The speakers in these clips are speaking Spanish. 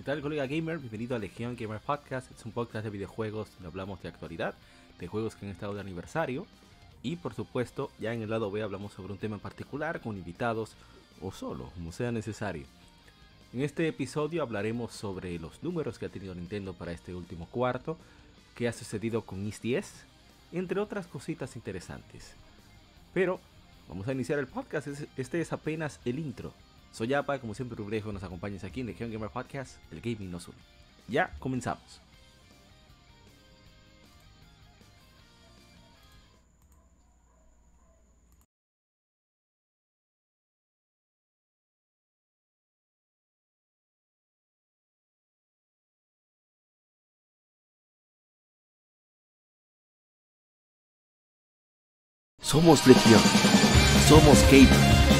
¿Qué tal, colega gamer? Bienvenido a Legion Gamer Podcast. Es un podcast de videojuegos donde hablamos de actualidad, de juegos que han estado de aniversario. Y por supuesto, ya en el lado B hablamos sobre un tema en particular con invitados o solo, como sea necesario. En este episodio hablaremos sobre los números que ha tenido Nintendo para este último cuarto, qué ha sucedido con East 10, entre otras cositas interesantes. Pero vamos a iniciar el podcast. Este es apenas el intro. Soy Apa, como siempre, que nos acompañes aquí en Legion Gamer Podcast, el gaming nos une. Ya comenzamos. Somos Legión. Somos Gamer.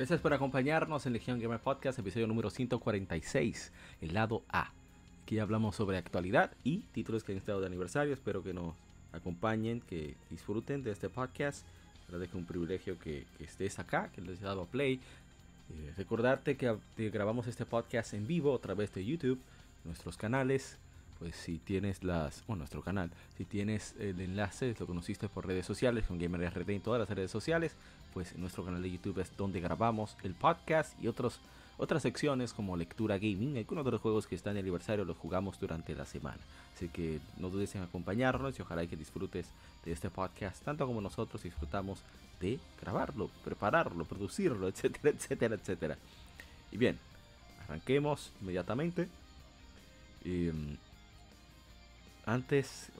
Gracias por acompañarnos en Legion Gamer Podcast, episodio número 146, el lado A. Aquí hablamos sobre actualidad y títulos que han estado de aniversario. Espero que nos acompañen, que disfruten de este podcast. Que es un privilegio que, estés acá, que les he dado a play. Eh, recordarte que, que grabamos este podcast en vivo a través de YouTube, nuestros canales, pues si tienes las, bueno, nuestro canal, si tienes el enlace, lo conociste por redes sociales, con GamerRD en todas las redes sociales, pues nuestro canal de YouTube es donde grabamos el podcast y otros, otras secciones como lectura gaming, algunos de los juegos que están en aniversario los jugamos durante la semana. Así que no dudes en acompañarnos y ojalá que disfrutes de este podcast, tanto como nosotros disfrutamos de grabarlo, prepararlo, producirlo, etcétera, etcétera, etcétera. Y bien, arranquemos inmediatamente. Y, antes,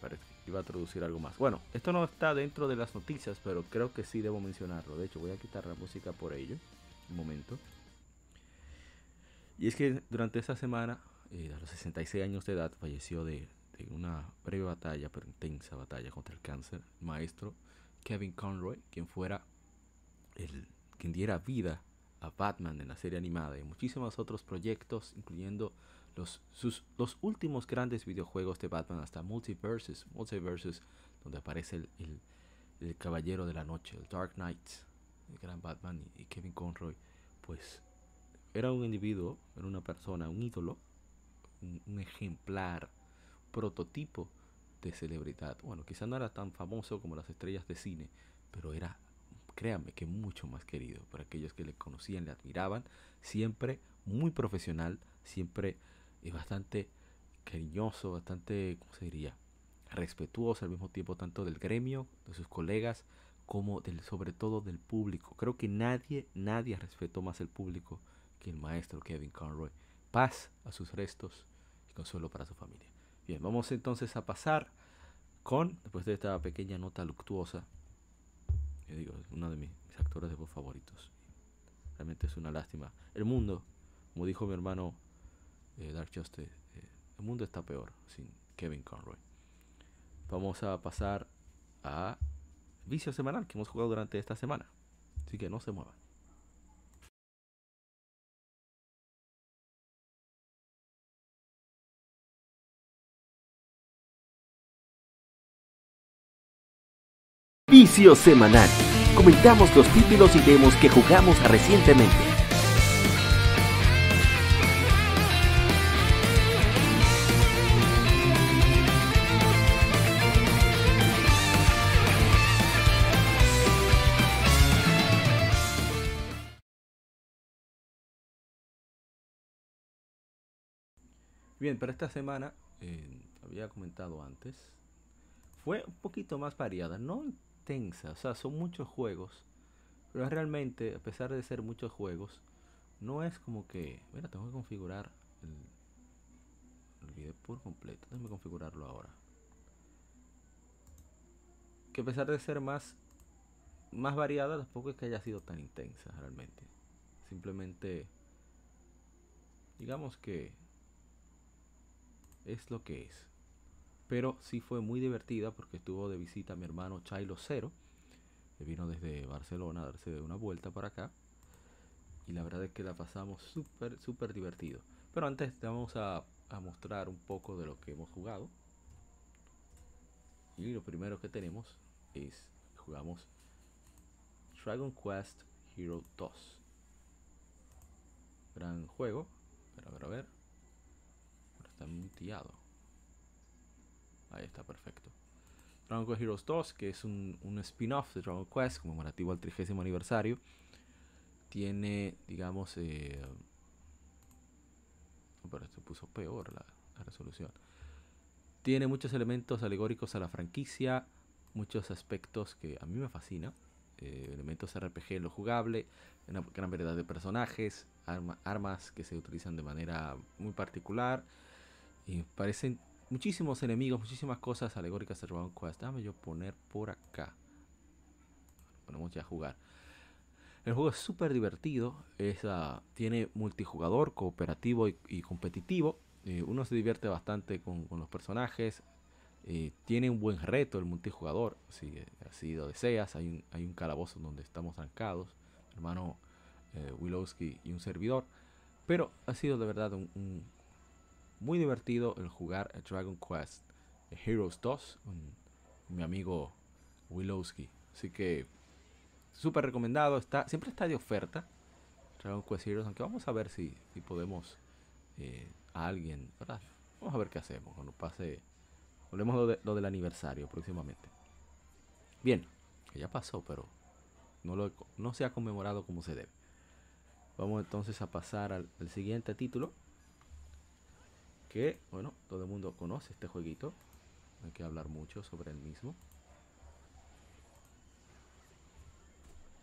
iba a traducir algo más. Bueno, esto no está dentro de las noticias, pero creo que sí debo mencionarlo. De hecho, voy a quitar la música por ello. Un momento. Y es que durante esa semana, eh, a los 66 años de edad, falleció de, una breve batalla, pero intensa batalla contra el cáncer, maestro Kevin Conroy, quien fuera el quien diera vida a Batman en la serie animada y muchísimos otros proyectos, incluyendo los, sus, los últimos grandes videojuegos de Batman hasta Multiverses, Multiverses, donde aparece el, el, Caballero de la Noche, el Dark Knight, el gran Batman y, Kevin Conroy, pues era un individuo, era una persona, un ídolo, un, ejemplar, prototipo de celebridad. Bueno, quizá no era tan famoso como las estrellas de cine, pero era, créanme, que mucho más querido por aquellos que le conocían, le admiraban, siempre muy profesional, siempre es bastante cariñoso, bastante, ¿cómo se diría? Respetuoso al mismo tiempo tanto del gremio, de sus colegas, como del, sobre todo del público. Creo que nadie, nadie respetó más el público que el maestro Kevin Conroy. Paz a sus restos y consuelo para su familia. Bien, vamos entonces a pasar con, después de esta pequeña nota luctuosa, yo digo, uno de mis, actores de voz favoritos. Realmente es una lástima. El mundo, como dijo mi hermano eh, Dark Justice, eh, el mundo está peor sin Kevin Conroy. Vamos a pasar a vicio semanal que hemos jugado durante esta semana. Así que no se muevan. Vicio semanal. Comentamos los títulos y demos que jugamos recientemente. Bien, pero esta semana, eh, había comentado antes, fue un poquito más variada, no intensa, o sea, son muchos juegos, pero realmente, a pesar de ser muchos juegos, no es como que, mira, tengo que configurar el, video por completo, déjame configurarlo ahora. Que a pesar de ser más, más variada, tampoco es que haya sido tan intensa realmente. simplemente digamos que es lo que es. Pero sí fue muy divertida porque estuvo de visita mi hermano Chilo Cero, que vino desde Barcelona a darse una vuelta para acá. Y la verdad es que la pasamos súper, súper divertido. Pero antes vamos a, a mostrar un poco de lo que hemos jugado. Y lo primero que tenemos es jugamos Dragon Quest Hero 2. Gran juego. A ver, a ver. Está muteado. Ahí está, perfecto. Dragon Quest Heroes 2, que es un, spin-off de Dragon Quest conmemorativo al 30 aniversario. Tiene, digamos, eh, pero esto puso peor la, resolución. Tiene muchos elementos alegóricos a la franquicia, muchos aspectos que a mí me fascinan. Eh, elementos RPG en lo jugable, una gran variedad de personajes, armas que se utilizan de manera muy particular. Parecen muchísimos enemigos, muchísimas cosas alegóricas de Dragon Quest. Déjame yo poner por acá. Ponemos ya a jugar. El juego es súper divertido. Es, uh, tiene multijugador, cooperativo y, competitivo. Eh, uno se divierte bastante con, los personajes. Eh, tiene un buen reto el multijugador. Si así lo deseas, hay un, hay un calabozo donde estamos trancados. Hermano eh, Wilowski y un servidor. Pero ha sido de verdad un muy divertido el jugar a Dragon Quest Heroes 2 con mi amigo Wilowski. Así que súper recomendado. Está, siempre está de oferta Dragon Quest Heroes. Aunque vamos a ver si, si podemos eh, a alguien. ¿verdad? Vamos a ver qué hacemos cuando pase. Hablemos lo, de, lo del aniversario próximamente. Bien, que ya pasó, pero no, lo, no se ha conmemorado como se debe. Vamos entonces a pasar al, siguiente título. Que, bueno, todo el mundo conoce este jueguito. Hay que hablar mucho sobre el mismo.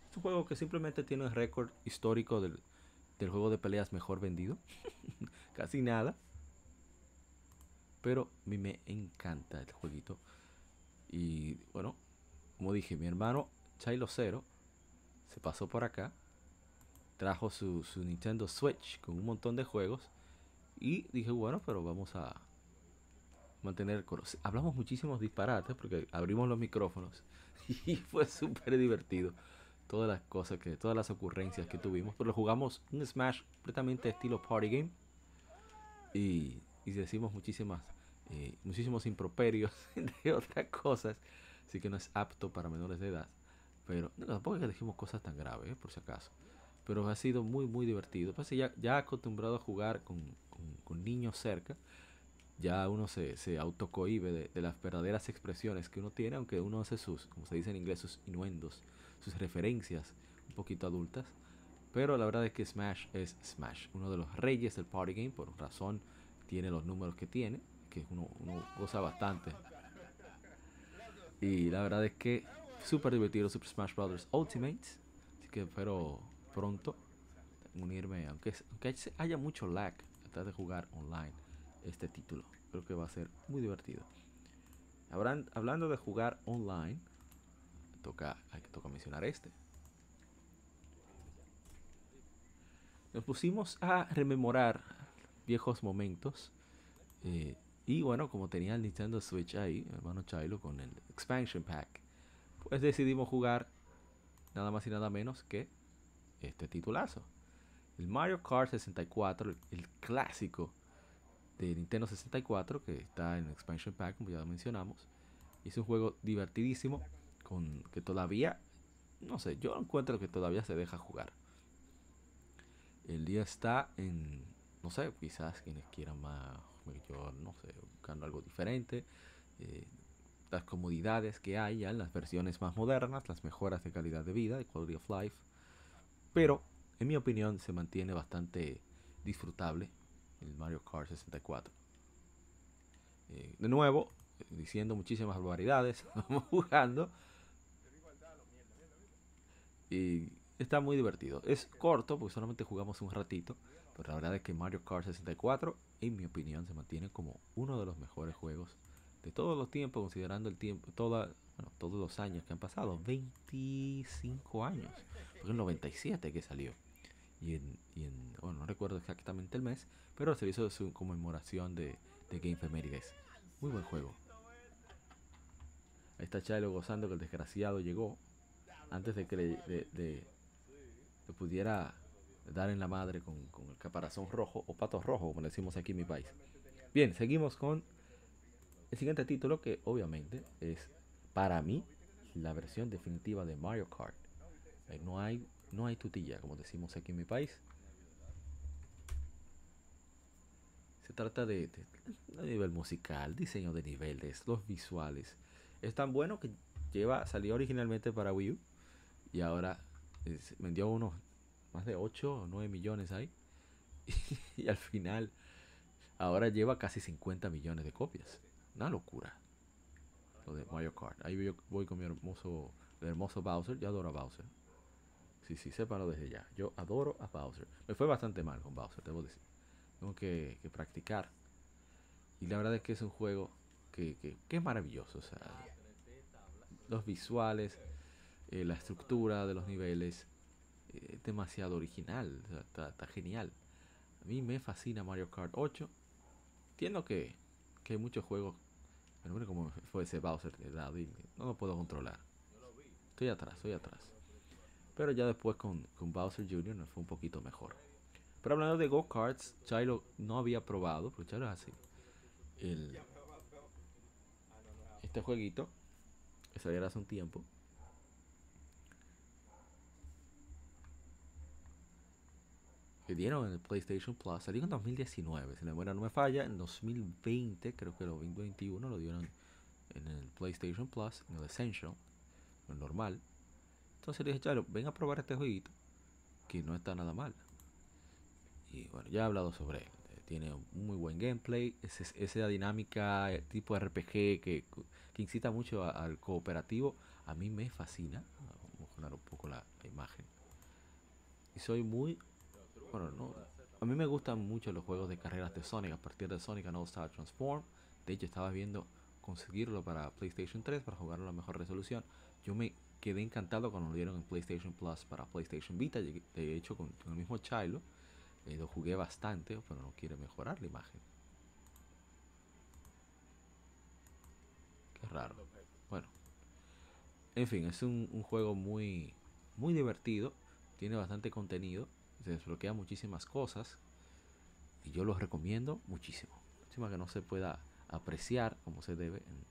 Es un juego que simplemente tiene el récord histórico del, del juego de peleas mejor vendido. Casi nada. Pero a mí me encanta el jueguito. Y bueno, como dije, mi hermano Chilo Cero se pasó por acá trajo su, su, Nintendo Switch con un montón de juegos. Y dije, bueno, pero vamos a mantener... Hablamos muchísimos disparates porque abrimos los micrófonos y fue súper divertido. Todas las cosas que, todas las ocurrencias que tuvimos. Pero jugamos un Smash completamente estilo party game. Y, y decimos muchísimas, eh, muchísimos improperios, entre otras cosas. Así que no es apto para menores de edad. Pero no, tampoco es que dijimos cosas tan graves, ¿eh? por si acaso pero ha sido muy muy divertido. Pues ya, ya acostumbrado a jugar con, con, con niños cerca, ya uno se, se autocohibe de, de, las verdaderas expresiones que uno tiene, aunque uno hace sus, como se dice en inglés, sus innuendos, sus referencias un poquito adultas. Pero la verdad es que Smash es Smash, uno de los reyes del party game, por razón tiene los números que tiene, que uno, uno goza bastante. Y la verdad es que súper divertido Super Smash Bros. Ultimate. Así que espero pronto unirme, aunque, aunque haya mucho lag, tratar de jugar online este título. Creo que va a ser muy divertido. Habrán, hablando de jugar online, toca, hay toca mencionar este. Nos pusimos a rememorar viejos momentos. Eh, y bueno, como tenía el Nintendo Switch ahí, hermano Chilo, con el Expansion Pack, pues decidimos jugar nada más y nada menos que este titulazo. El Mario Kart 64, el, clásico de Nintendo 64, que está en Expansion Pack, como ya lo mencionamos. Es un juego divertidísimo, con que todavía, no sé, yo encuentro que todavía se deja jugar. El día está en, no sé, quizás quienes quieran más, yo no sé, buscando algo diferente. Eh, las comodidades que hay en las versiones más modernas, las mejoras de calidad de vida, de quality of life pero, en mi opinión, se mantiene bastante disfrutable el Mario Kart 64. Eh, de nuevo, diciendo muchísimas barbaridades, vamos jugando. Y está muy divertido. Es corto porque solamente jugamos un ratito. Pero la verdad es que Mario Kart 64, en mi opinión, se mantiene como uno de los mejores juegos de todos los tiempos, considerando el tiempo, toda, bueno, todos los años que han pasado, 25 años, fue el 97 que salió. y en, y en bueno, no recuerdo exactamente el mes, pero se hizo su conmemoración de, de Game Femérides. Muy buen juego. Ahí está Chilo gozando que el desgraciado llegó antes de que le, de, de- pudiera dar en la madre con, con el caparazón rojo o pato rojo, como le decimos aquí en mi país. Bien, seguimos con el siguiente título que obviamente es para mí la versión definitiva de Mario Kart. Eh, No hay, no hay tutilla, como decimos aquí en mi país. Se trata de, de- nivel musical, diseño de niveles, los visuales. Es tan bueno que lleva, salió originalmente para Wii U y ahora vendió unos más de 8 o 9 millones ahí. y al final, ahora lleva casi 50 millones de copias. Una locura. De Mario Kart. Ahí yo voy con mi hermoso, el hermoso Bowser. Yo adoro a Bowser. Sí, sí, sépanlo desde ya. Yo adoro a Bowser. Me fue bastante mal con Bowser, debo decir. Tengo que, que practicar. Y la verdad es que es un juego que, que, es maravilloso. Los visuales, eh, la estructura de los niveles, eh, es demasiado original. está genial. A mí me fascina Mario Kart 8. Entiendo que, que hay muchos juegos. Pero mira cómo fue ese Bowser de no lo puedo controlar. Estoy atrás, estoy atrás. Pero ya después con, con Bowser Jr. nos fue un poquito mejor. Pero hablando de go-karts, Chilo no había probado, porque Chilo es así. El, este jueguito que salió hace un tiempo. Que dieron en el PlayStation Plus. Salió en 2019, si la no me falla. En 2020, creo que lo 2021 lo dieron en el PlayStation Plus, en el Essential, en el normal. Entonces le dije, Chalo, ven a probar este jueguito, que no está nada mal. Y bueno, ya he hablado sobre él. Eh, Tiene un muy buen gameplay, esa dinámica eh, tipo RPG que, que incita mucho al cooperativo. A mí me fascina. Vamos a mejorar un poco la imagen. Y soy muy... Bueno, no... A mí me gustan mucho los juegos de carreras de Sonic. A partir de Sonic and All Star Transform. De hecho, estaba viendo conseguirlo para PlayStation 3 para jugarlo a la mejor resolución. Yo me quedé encantado cuando lo dieron en PlayStation Plus para PlayStation Vita. De hecho, con, con el mismo Chilo, eh, lo jugué bastante, pero no quiere mejorar la imagen. Qué raro. Bueno, en fin, es un, un juego muy, muy divertido. Tiene bastante contenido. Se desbloquea muchísimas cosas. Y yo lo recomiendo muchísimo. Encima que no se pueda apreciar como se debe. en-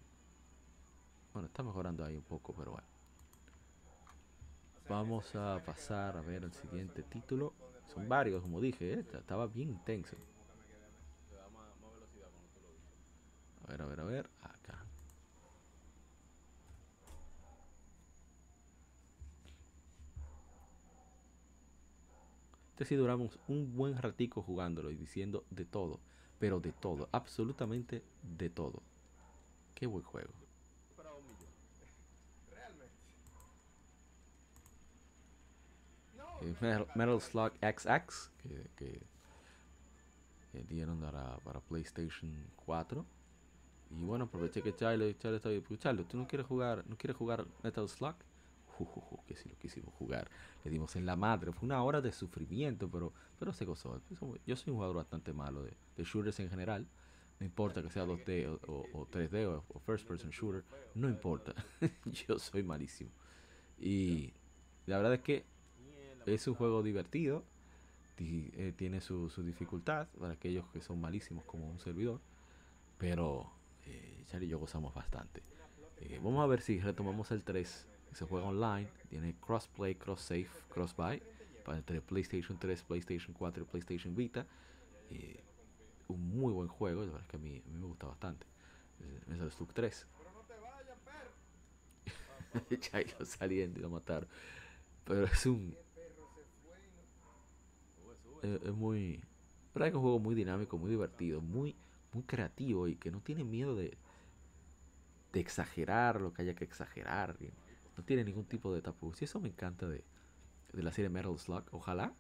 Bueno, está mejorando ahí un poco, pero bueno. Vamos a pasar a ver el siguiente título. Son varios, como dije, ¿eh? Esta- estaba bien intenso. A ver, a ver, a ver. Acá. Este sí duramos un buen ratico jugándolo y diciendo de todo. Pero de todo, absolutamente de todo. Qué buen juego. Eh, Metal, Metal Slug XX que, que, que dieron para, para PlayStation 4 y bueno aproveché que Charlie, Charlie estaba ahí, Charlie, ¿tú no quieres jugar no quieres jugar Metal Slug? Que si lo quisimos jugar le dimos en la madre fue una hora de sufrimiento pero pero se gozó yo soy un jugador bastante malo de, shooters en general no importa que sea 2D o, o- o 3D o, first person shooter no importa yo soy malísimo y la verdad es que es un juego divertido. ti- eh, tiene su, su dificultad para aquellos que son malísimos como un servidor. Pero eh, Charlie y yo gozamos bastante. Eh, vamos a ver si retomamos el 3. Se juega online. Tiene crossplay, cross save, cross buy. Para entre PlayStation 3, PlayStation 4 y PlayStation Vita. Un muy buen juego. La verdad es que a mí, a mí me gusta bastante. Eh, Metal Slug 3. Chayo saliendo y lo mataron. Pero es un, es, es muy. Pero es un juego muy dinámico, muy divertido, muy, muy creativo y que no tiene miedo de, exagerar lo que haya que exagerar. No tiene ningún tipo de tapujos. Y eso me encanta de, de la serie Metal Slug. Ojalá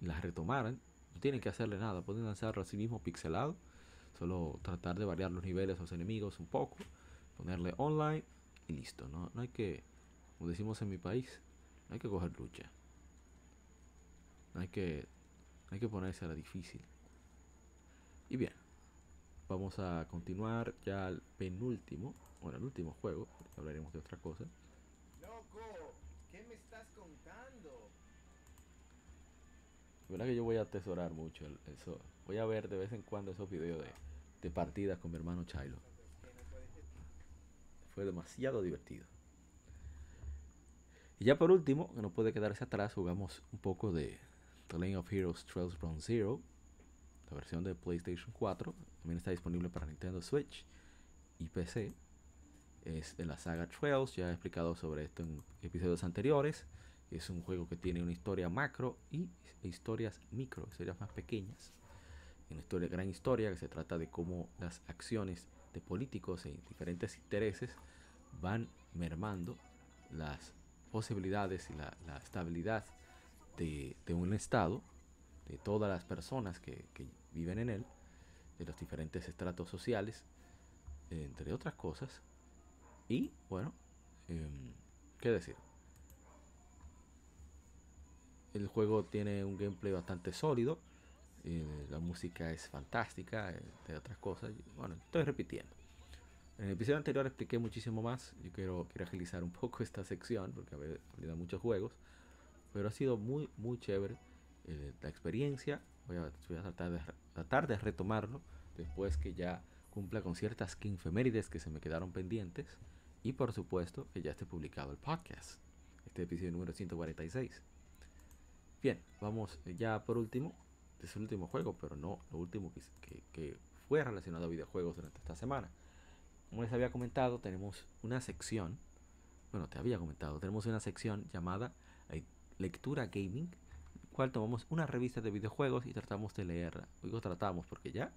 la retomaran. No tienen que hacerle nada. Pueden lanzarlo así mismo pixelado. Solo tratar de variar los niveles a los enemigos un poco. Ponerle online y listo. No, no hay que, como decimos en mi país, no hay que coger lucha. No hay que hay que ponerse a la difícil. Y bien, vamos a continuar ya al penúltimo, bueno, el último juego, hablaremos de otra cosa. Loco, ¿qué me estás contando? Verdad que yo voy a atesorar mucho eso. Voy a ver de vez en cuando esos videos de, de partidas con mi hermano Chilo. Fue demasiado divertido. Y ya por último, que no puede quedarse atrás, jugamos un poco de The Lane of Heroes Trails Ground Zero, la versión de PlayStation 4. También está disponible para Nintendo Switch y PC. Es de la saga Trails, ya he explicado sobre esto en episodios anteriores. Es un juego que tiene una historia macro y historias micro, historias más pequeñas. Una historia, gran historia que se trata de cómo las acciones de políticos en diferentes intereses van mermando las posibilidades y la, la estabilidad de, de un estado, de todas las personas que, que viven en él, de los diferentes estratos sociales, entre otras cosas. Y bueno, em, ¿qué decir? El juego tiene un gameplay bastante sólido. eh, la música es fantástica, eh, entre otras cosas. Bueno, estoy repitiendo. En el episodio anterior expliqué muchísimo más. Yo quiero, quiero agilizar un poco esta sección porque hablé muchos juegos. Pero ha sido muy, muy chévere eh, la experiencia. Voy a, voy a tratar, de, tratar de retomarlo después que ya cumpla con ciertas quinfemérides que se me quedaron pendientes. Y por supuesto que ya esté publicado el podcast. Este episodio número 146. Bien, vamos eh, ya por último. Este es el último juego, pero no lo último que, fue relacionado a videojuegos durante esta semana. Como les había comentado, tenemos una sección. Bueno, te había comentado, tenemos una sección llamada eh, Lectura Gaming, en la cual tomamos una revista de videojuegos y tratamos de leerla. Digo tratamos porque ya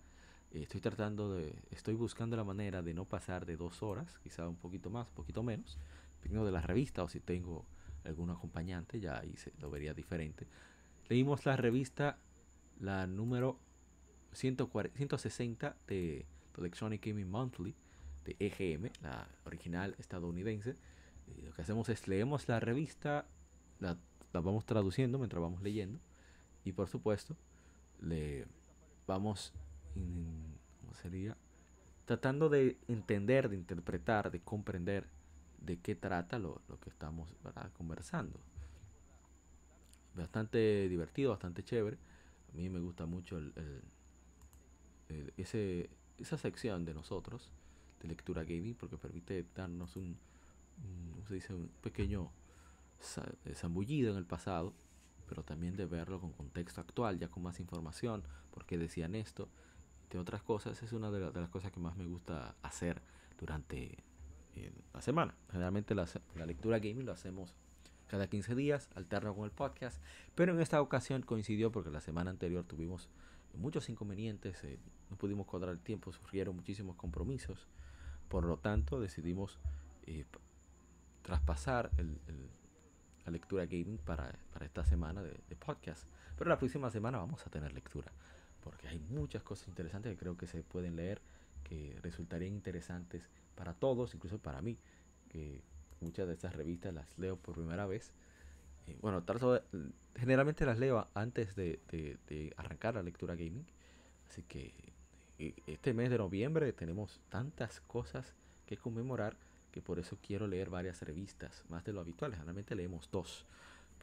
estoy tratando de, estoy buscando la manera de no pasar de dos horas, quizá un poquito más, un poquito menos, dependiendo de la revista o si tengo algún acompañante, ya ahí se lo vería diferente. Leímos la revista, la número 140 160 de Electronic Gaming Monthly, de EGM, la original estadounidense. Y lo que hacemos es leemos la revista, la, la vamos traduciendo mientras vamos leyendo, y por supuesto, le vamos, ¿cómo sería? Tratando de entender, de interpretar, de comprender de qué trata lo, lo que estamos conversando. Bastante divertido, bastante chévere. A mí me gusta mucho el, el- ese, esa sección de nosotros, de lectura gaming, porque permite darnos un, un- ¿cómo se dice? un pequeño eh, zambullido en el pasado, pero también de verlo con contexto actual, ya con más información, por qué decían esto, de otras cosas, es una de, la- de las cosas que más me gusta hacer durante eh, la semana. Generalmente la, la lectura gaming lo hacemos cada 15 días, alterno con el podcast, pero en esta ocasión coincidió porque la semana anterior tuvimos muchos inconvenientes, eh, no pudimos cuadrar el tiempo, surgieron muchísimos compromisos, por lo tanto decidimos eh, traspasar el- el- la lectura gaming para, para esta semana de, de podcast. Pero la próxima semana vamos a tener lectura, porque hay muchas cosas interesantes que creo que se pueden leer, que resultarían interesantes para todos, incluso para mí, que muchas de estas revistas las leo por primera vez. Eh, bueno, generalmente las leo antes de, de- de arrancar la lectura gaming. Así que eh, este mes de noviembre tenemos tantas cosas que conmemorar que por eso quiero leer varias revistas, más de lo habitual. Generalmente leemos dos,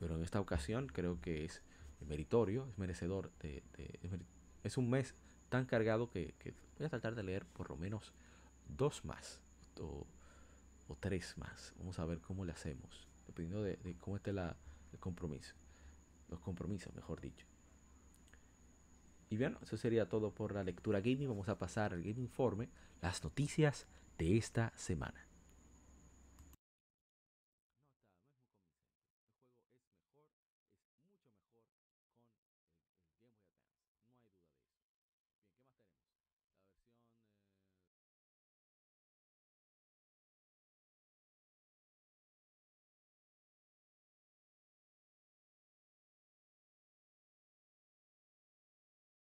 pero en esta ocasión creo que es meritorio, es merecedor de... de- es, un mes tan cargado que, voy a tratar de leer por lo menos dos más o, tres más. Vamos a ver cómo le hacemos, dependiendo de, de cómo esté la, el compromiso. Los compromisos, mejor dicho. Y bien, eso sería todo por la lectura gaming. Vamos a pasar al Game Informe, las noticias de esta semana.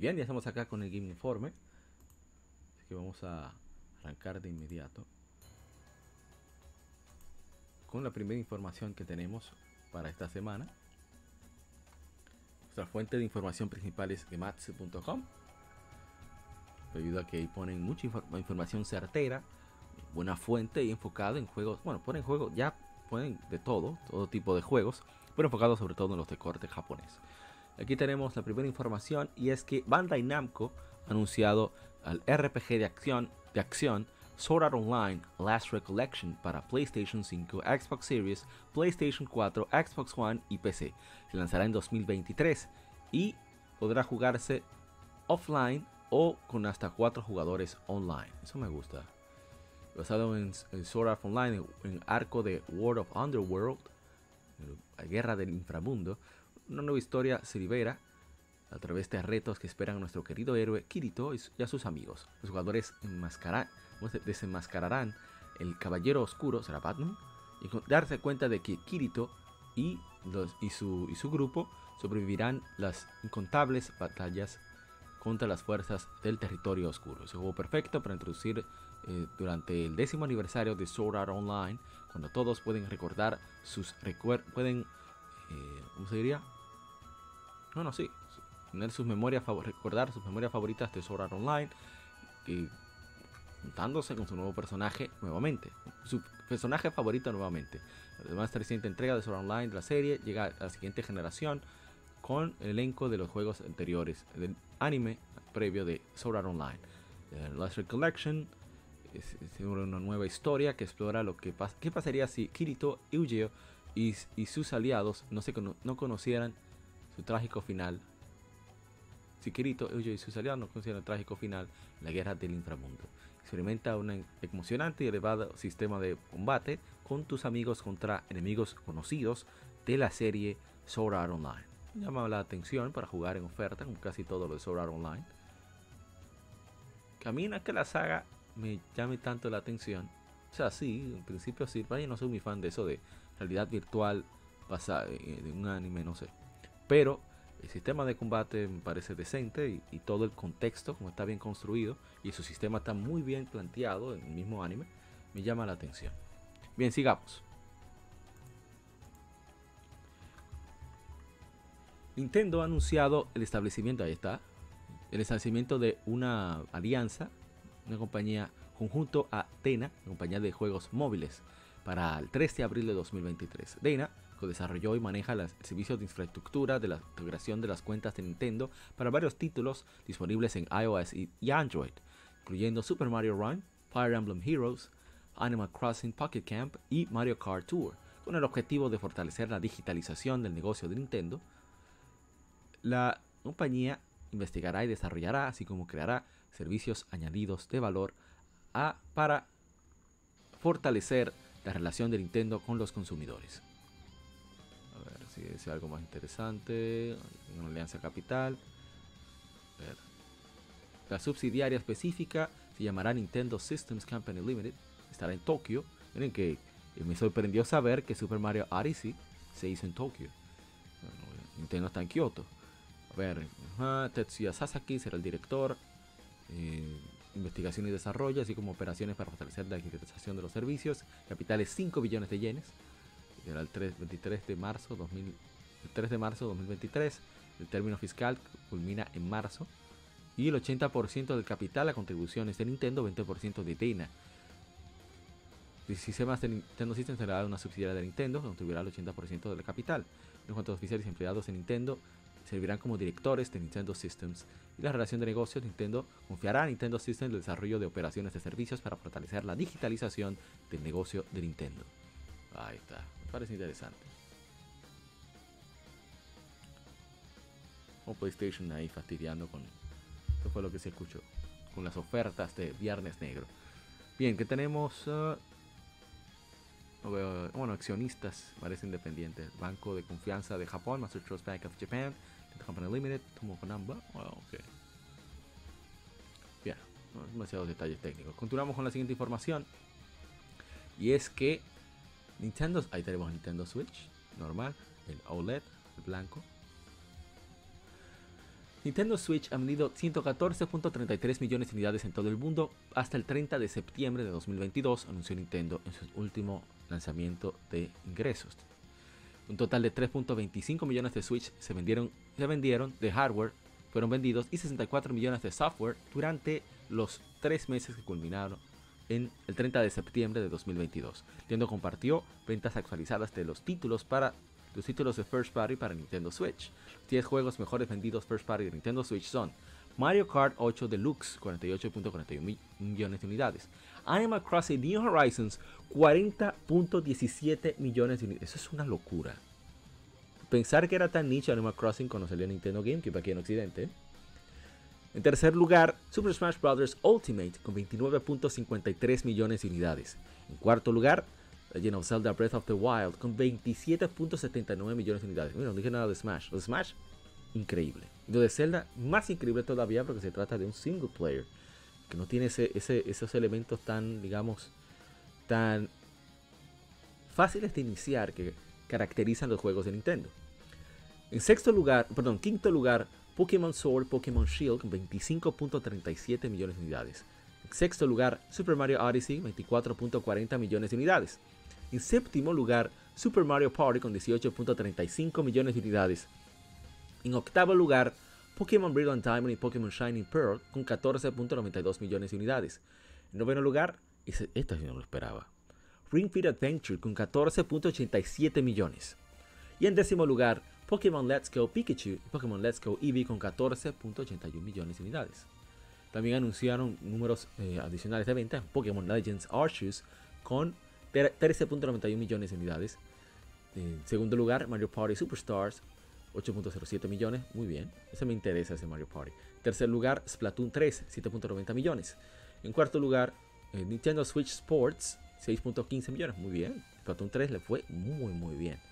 Bien, ya estamos acá con el Game Informe. Así que vamos a arrancar de inmediato con la primera información que tenemos para esta semana. Nuestra fuente de información principal es gematsu.com. Debido a que ahí ponen mucha información certera, buena fuente y enfocada en juegos. Bueno, ponen juegos, ya ponen de todo, todo tipo de juegos, pero enfocado sobre todo en los de corte japonés. Aquí tenemos la primera información y es que Bandai Namco ha anunciado al RPG de acción, de acción Sword Art Online Last Recollection para PlayStation 5, Xbox Series, PlayStation 4, Xbox One y PC. Se lanzará en 2023 y podrá jugarse offline o con hasta 4 jugadores online. Eso me gusta. Basado en, Sword Art Online, en arco de World of Underworld, guerra del inframundo, una nueva historia se libera a través de retos que esperan a nuestro querido héroe Kirito y a sus amigos. Los jugadores desenmascararán el caballero oscuro, será Batman, y darse cuenta de que Kirito y, su grupo sobrevivirán las incontables batallas contra las fuerzas del territorio oscuro. Es un juego perfecto para introducir eh, durante el décimo aniversario de Sword Art Online, cuando todos pueden recordar sus recuerdos, pueden, eh, ¿cómo se diría? No, no, sí. Tener sus memorias, recordar sus memorias favoritas de Sword Art Online. Y juntándose con su nuevo personaje nuevamente. Su personaje favorito nuevamente. La más reciente entrega de Sword Art Online de la serie llega a la siguiente generación con el elenco de los juegos anteriores del anime previo de Sword Art Online. The Last Collection es, una nueva historia que explora lo que qué pasaría si Kirito, Eugeo y, y sus aliados no, se, no conocieran su trágico final. Si Kirito, y sus aliados el trágico final, la guerra del inframundo. Experimenta un emocionante y elevado sistema de combate con tus amigos contra enemigos conocidos de la serie Sword Art Online. Llama la atención para jugar en oferta, con casi todo lo de Sword Art Online. Camina que la saga me llame tanto la atención. O sea, sí, en principio sí, vaya, no soy muy fan de eso de realidad virtual basada en un anime, no sé. Pero el sistema de combate me parece decente y, todo el contexto, como está bien construido y su sistema está muy bien planteado en el mismo anime, me llama la atención. Bien, sigamos. Nintendo ha anunciado el establecimiento, ahí está, el establecimiento de una alianza, una compañía conjunto a Dena, compañía de juegos móviles, para el 3 de abril de 2023. Dena desarrolló y maneja el servicio de infraestructura de la integración de las cuentas de Nintendo para varios títulos disponibles en iOS y Android, incluyendo Super Mario Run, Fire Emblem Heroes, Animal Crossing Pocket Camp y Mario Kart Tour, con el objetivo de fortalecer la digitalización del negocio de Nintendo. La compañía investigará y desarrollará, así como creará servicios añadidos de valor a, para fortalecer la relación de Nintendo con los consumidores si es algo más interesante. Una alianza capital. La subsidiaria específica se llamará Nintendo Systems Company Limited. Estará en Tokio. Miren que me sorprendió saber que Super Mario Odyssey se hizo en Tokio. Nintendo está en Kyoto. A ver, Tetsuya Sasaki será el director. Eh, investigación y desarrollo, así como operaciones para fortalecer la digitalización de los servicios. Capital es 5 billones de yenes era el 3, 23 de marzo 2000, 3 de marzo 2023. El término fiscal culmina en marzo. Y el 80% del capital a contribuciones de Nintendo, 20% de Dana. El sistema de Nintendo System será una subsidiaria de Nintendo, contribuirá el 80% del capital. En cuanto a oficiales y empleados de Nintendo, servirán como directores de Nintendo Systems. Y la relación de negocios, Nintendo confiará a Nintendo Systems el desarrollo de operaciones de servicios para fortalecer la digitalización del negocio de Nintendo. Ahí está. Parece interesante. O PlayStation ahí fastidiando con. Esto fue lo que se escuchó. Con las ofertas de Viernes Negro. Bien, que tenemos. Uh, bueno, accionistas, parece independientes. Banco de confianza de Japón, Master Trust Bank of Japan, Company Limited, Tomo Konamba. ok. Bien, no, demasiados detalles técnicos. Continuamos con la siguiente información. Y es que Nintendo, ahí tenemos Nintendo Switch, normal, el OLED, el blanco. Nintendo Switch ha vendido 114.33 millones de unidades en todo el mundo hasta el 30 de septiembre de 2022, anunció Nintendo en su último lanzamiento de ingresos. Un total de 3.25 millones de Switch se vendieron, se vendieron de hardware, fueron vendidos y 64 millones de software durante los tres meses que culminaron en el 30 de septiembre de 2022. Nintendo compartió ventas actualizadas de los títulos para los títulos de First Party para Nintendo Switch. 10 juegos mejores vendidos First Party de Nintendo Switch son Mario Kart 8 Deluxe, 48.41 millones de unidades. Animal Crossing New Horizons, 40.17 millones de unidades. Eso es una locura. Pensar que era tan nicho Animal Crossing cuando salió Nintendo GameCube aquí en Occidente. En tercer lugar, Super Smash Bros. Ultimate con 29.53 millones de unidades. En cuarto lugar, Legend of Zelda Breath of the Wild con 27.79 millones de unidades. Mira, no dije nada de Smash. Lo Smash, increíble. Lo de Zelda, más increíble todavía porque se trata de un single player. Que no tiene esos elementos tan, digamos, tan fáciles de iniciar que caracterizan los juegos de Nintendo. En sexto lugar, perdón, quinto lugar, Pokémon Sword, Pokémon Shield con 25.37 millones de unidades. En sexto lugar, Super Mario Odyssey, 24.40 millones de unidades. En séptimo lugar, Super Mario Party con 18.35 millones de unidades. En octavo lugar, Pokémon Brilliant Diamond y Pokémon Shining Pearl con 14.92 millones de unidades. En noveno lugar, esta sí no lo esperaba, Ring Fit Adventure con 14.87 millones. Y en décimo lugar, Pokémon Let's Go Pikachu y Pokémon Let's Go Eevee con 14.81 millones de unidades. También anunciaron números eh, adicionales de venta, Pokémon Legends Arceus con 13.91 millones de unidades. En segundo lugar, Mario Party Superstars, 8.07 millones. Muy bien, ese me interesa, ese Mario Party. Tercer lugar, Splatoon 3, 7.90 millones. En cuarto lugar, eh, Nintendo Switch Sports, 6.15 millones. Muy bien, Splatoon 3 le fue muy, muy bien.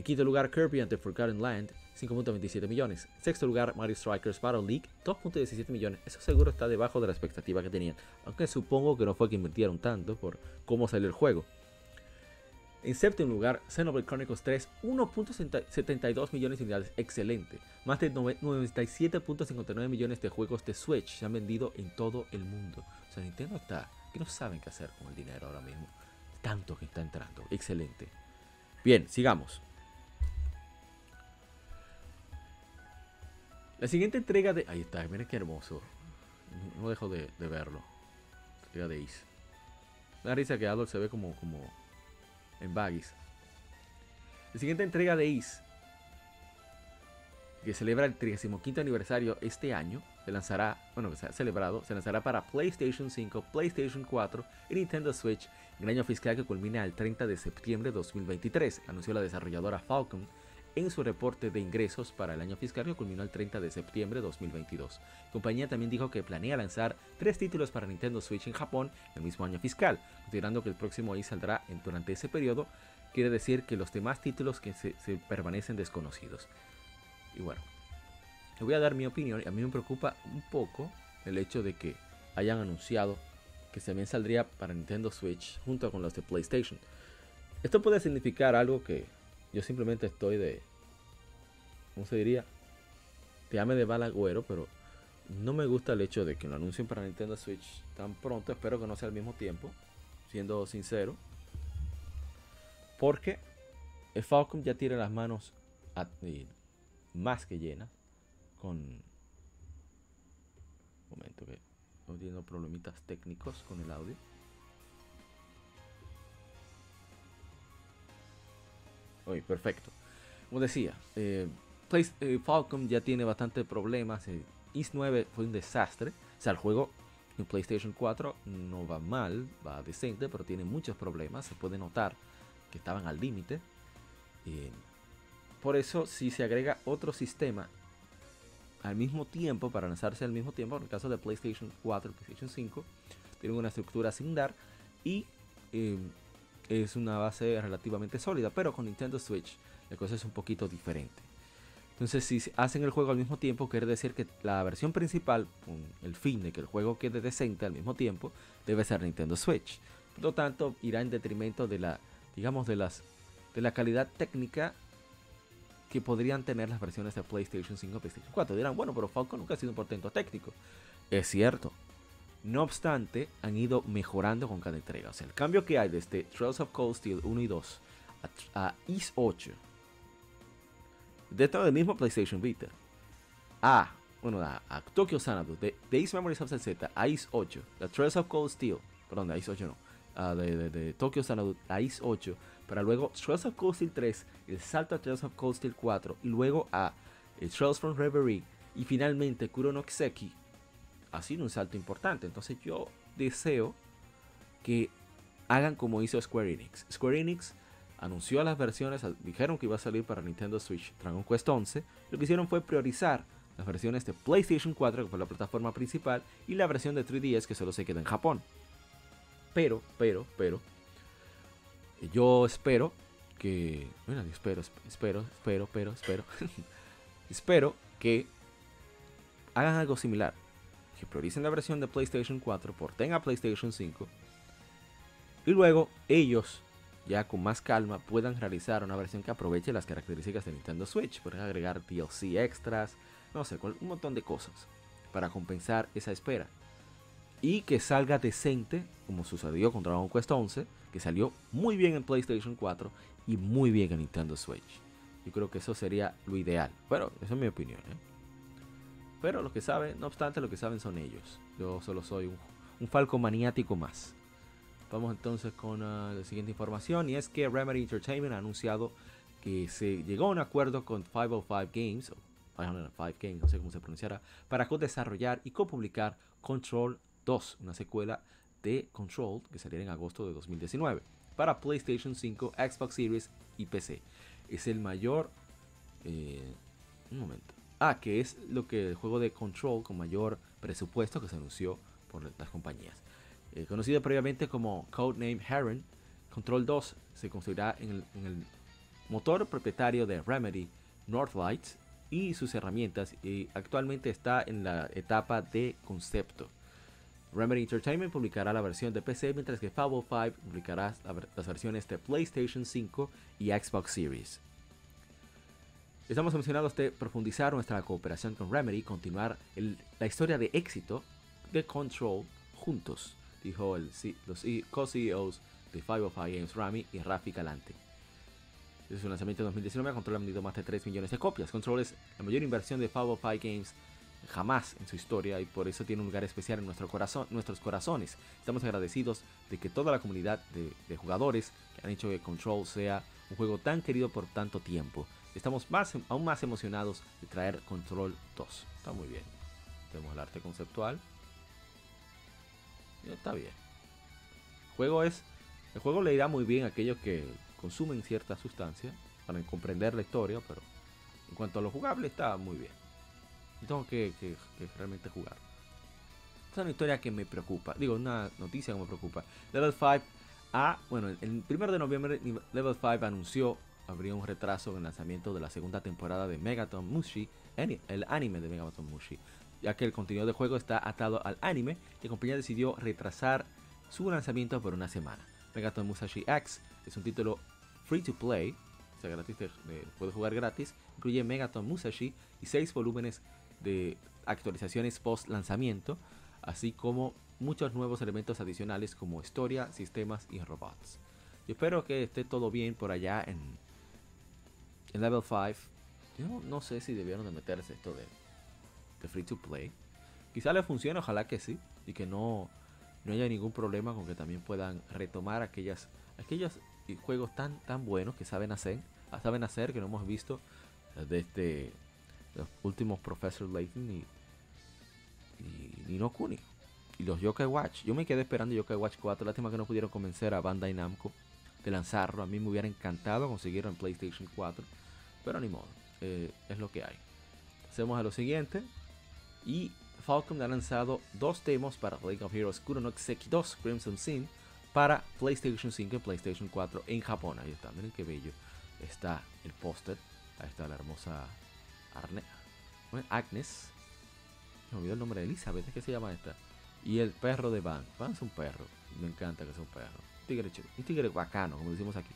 En quinto lugar, Kirby and the Forgotten Land, 5.27 millones. Sexto lugar, Mario Strikers Battle League, 2.17 millones. Eso seguro está debajo de la expectativa que tenían. Aunque supongo que no fue que invirtieron tanto por cómo salió el juego. En séptimo lugar, Xenoblade Chronicles 3, 1.72 millones de unidades. Excelente. Más de 97.59 millones de juegos de Switch se han vendido en todo el mundo. O sea, Nintendo está que no saben qué hacer con el dinero ahora mismo. Tanto que está entrando. Excelente. Bien, sigamos. La siguiente entrega de. Ahí está, miren qué hermoso. No dejo de, verlo. Entrega de Ace. La risa que Adolf se ve como, como en baggies. La siguiente entrega de Ace, que celebra el 35 aniversario este año, se lanzará, bueno, se ha celebrado, se lanzará para PlayStation 5, PlayStation 4 y Nintendo Switch en el año fiscal que culmina el 30 de septiembre de 2023, anunció la desarrolladora Falcon en su reporte de ingresos para el año fiscal que culminó el 30 de septiembre de 2022. La compañía también dijo que planea lanzar tres títulos para Nintendo Switch en Japón el mismo año fiscal, considerando que el próximo I saldrá durante ese periodo, quiere decir que los demás títulos que se, permanecen desconocidos. Y bueno, le voy a dar mi opinión, a mí me preocupa un poco el hecho de que hayan anunciado que también saldría para Nintendo Switch junto con los de PlayStation. Esto puede significar algo que yo simplemente estoy de. ¿Cómo se diría? Te ame de balagüero, pero no me gusta el hecho de que lo anuncien para Nintendo Switch tan pronto. Espero que no sea al mismo tiempo, siendo sincero. Porque el Falcon ya tiene las manos más que llenas con. Momento que estoy teniendo problemitas técnicos con el audio. Perfecto. Como decía, eh, eh, Falcom ya tiene bastante problemas. Eh, East 9 fue un desastre. O sea, el juego en PlayStation 4 no va mal, va decente, pero tiene muchos problemas. Se puede notar que estaban al límite. por eso, si se agrega otro sistema al mismo tiempo, para lanzarse al mismo tiempo, en el caso de PlayStation 4 y PlayStation 5, tienen una estructura similar y es una base relativamente sólida, pero con Nintendo Switch la cosa es un poquito diferente. Entonces, si hacen el juego al mismo tiempo, quiere decir que la versión principal, el fin de que el juego quede decente al mismo tiempo, debe ser Nintendo Switch. Por lo tanto, irá en detrimento de la, digamos, de las, de la calidad técnica que podrían tener las versiones de PlayStation 5 y PlayStation 4. Dirán, bueno, pero Falcon nunca ha sido un portento técnico. Es cierto. No obstante, han ido mejorando con cada entrega. O sea, el cambio que hay desde Trails of Cold Steel 1 y 2 a, a East 8, dentro del mismo PlayStation Vita, a, bueno, a, Tokyo Xanadu, de, de East Memories of Z a East 8, de Trails of Cold Steel, perdón, de East 8 no, de, Tokyo Xanadu a East 8, para luego Trails of Cold Steel 3, el salto a Trails of Cold Steel 4, y luego a eh, Trails from Reverie, y finalmente Kuro no Kiseki, ha sido un salto importante. Entonces yo deseo que hagan como hizo Square Enix. Square Enix anunció las versiones, dijeron que iba a salir para Nintendo Switch Dragon Quest 11. Lo que hicieron fue priorizar las versiones de PlayStation 4, que fue la plataforma principal, y la versión de 3DS, que solo se queda en Japón. Pero, pero, pero, yo espero que, bueno, espero, espero, espero, pero, espero, espero que hagan algo similar que prioricen la versión de PlayStation 4, porten a PlayStation 5 y luego ellos, ya con más calma, puedan realizar una versión que aproveche las características de Nintendo Switch. Pueden agregar DLC extras, no sé, un montón de cosas para compensar esa espera. Y que salga decente, como sucedió con Dragon Quest 11, que salió muy bien en PlayStation 4 y muy bien en Nintendo Switch. Yo creo que eso sería lo ideal. Pero esa es mi opinión. ¿eh? Pero lo que saben, no obstante, lo que saben son ellos. Yo solo soy un, falco maniático más. Vamos entonces con uh, la siguiente información y es que Remedy Entertainment ha anunciado que se llegó a un acuerdo con 505 Games, o 505 Games, no sé cómo se pronunciará, para co-desarrollar y co-publicar Control 2, una secuela de Control que saliera en agosto de 2019 para PlayStation 5, Xbox Series y PC. Es el mayor... Eh, un momento. Ah, que es lo que el juego de Control con mayor presupuesto que se anunció por las compañías. Eh, conocido previamente como Codename Heron, Control 2 se construirá en el, motor propietario de Remedy, Northlights, y sus herramientas y actualmente está en la etapa de concepto. Remedy Entertainment publicará la versión de PC mientras que Fable 5 publicará las versiones de PlayStation 5 y Xbox Series. Estamos emocionados de profundizar nuestra cooperación con Remedy continuar el, la historia de éxito de Control juntos, dijo el, los co-CEOs de 505 Games, Rami y Rafi Galante. Desde su lanzamiento en 2019, Control ha vendido más de 3 millones de copias. Control es la mayor inversión de 505 Games jamás en su historia y por eso tiene un lugar especial en nuestros corazones. Estamos agradecidos de que toda la comunidad de, de jugadores que han hecho que Control sea un juego tan querido por tanto tiempo estamos más, aún más emocionados de traer Control 2. Está muy bien. Tenemos el arte conceptual. está bien. El juego es. El juego le irá muy bien a aquellos que consumen cierta sustancia para comprender la historia, pero en cuanto a lo jugable está muy bien. Tengo que, que, realmente jugar. es una historia que me preocupa. Digo, una noticia que me preocupa. Level 5 a, bueno, el 1 de noviembre Level 5 anunció habría un retraso en el lanzamiento de la segunda temporada de Megaton Mushi, el anime de Megaton Mushi, ya que el contenido del juego está atado al anime y la compañía decidió retrasar su lanzamiento por una semana. Megaton Musashi X es un título free to play, o sea, gratis puede jugar gratis, incluye Megaton Musashi y 6 volúmenes de actualizaciones post lanzamiento, así como muchos nuevos elementos adicionales como historia, sistemas y robots. Yo espero que esté todo bien por allá en en Level 5, yo no, sé si debieron de meterse esto de, de free to play. Quizá le funcione, ojalá que sí. Y que no, no haya ningún problema con que también puedan retomar aquellas, aquellos juegos tan, tan buenos que saben hacer, saben hacer, que no hemos visto desde este, los últimos Professor Layton y, y, no Kuni. Y los Yokai Watch. Yo me quedé esperando Yokai Watch 4. Lástima que no pudieron convencer a Bandai Namco de lanzarlo. A mí me hubiera encantado conseguirlo en PlayStation 4. Pero ni modo, eh, es lo que hay. Hacemos a lo siguiente. Y Falcon ha lanzado dos demos para League of Heroes Kuro no 2 Crimson Sin para PlayStation 5 y PlayStation 4 en Japón. Ahí está, miren qué bello. Está el póster. Ahí está la hermosa Arne Agnes. Me olvidó el nombre de Elizabeth, ¿qué se llama esta? Y el perro de Van. Van es un perro. Me encanta que sea un perro. Tigre, un tigre bacano, como decimos aquí.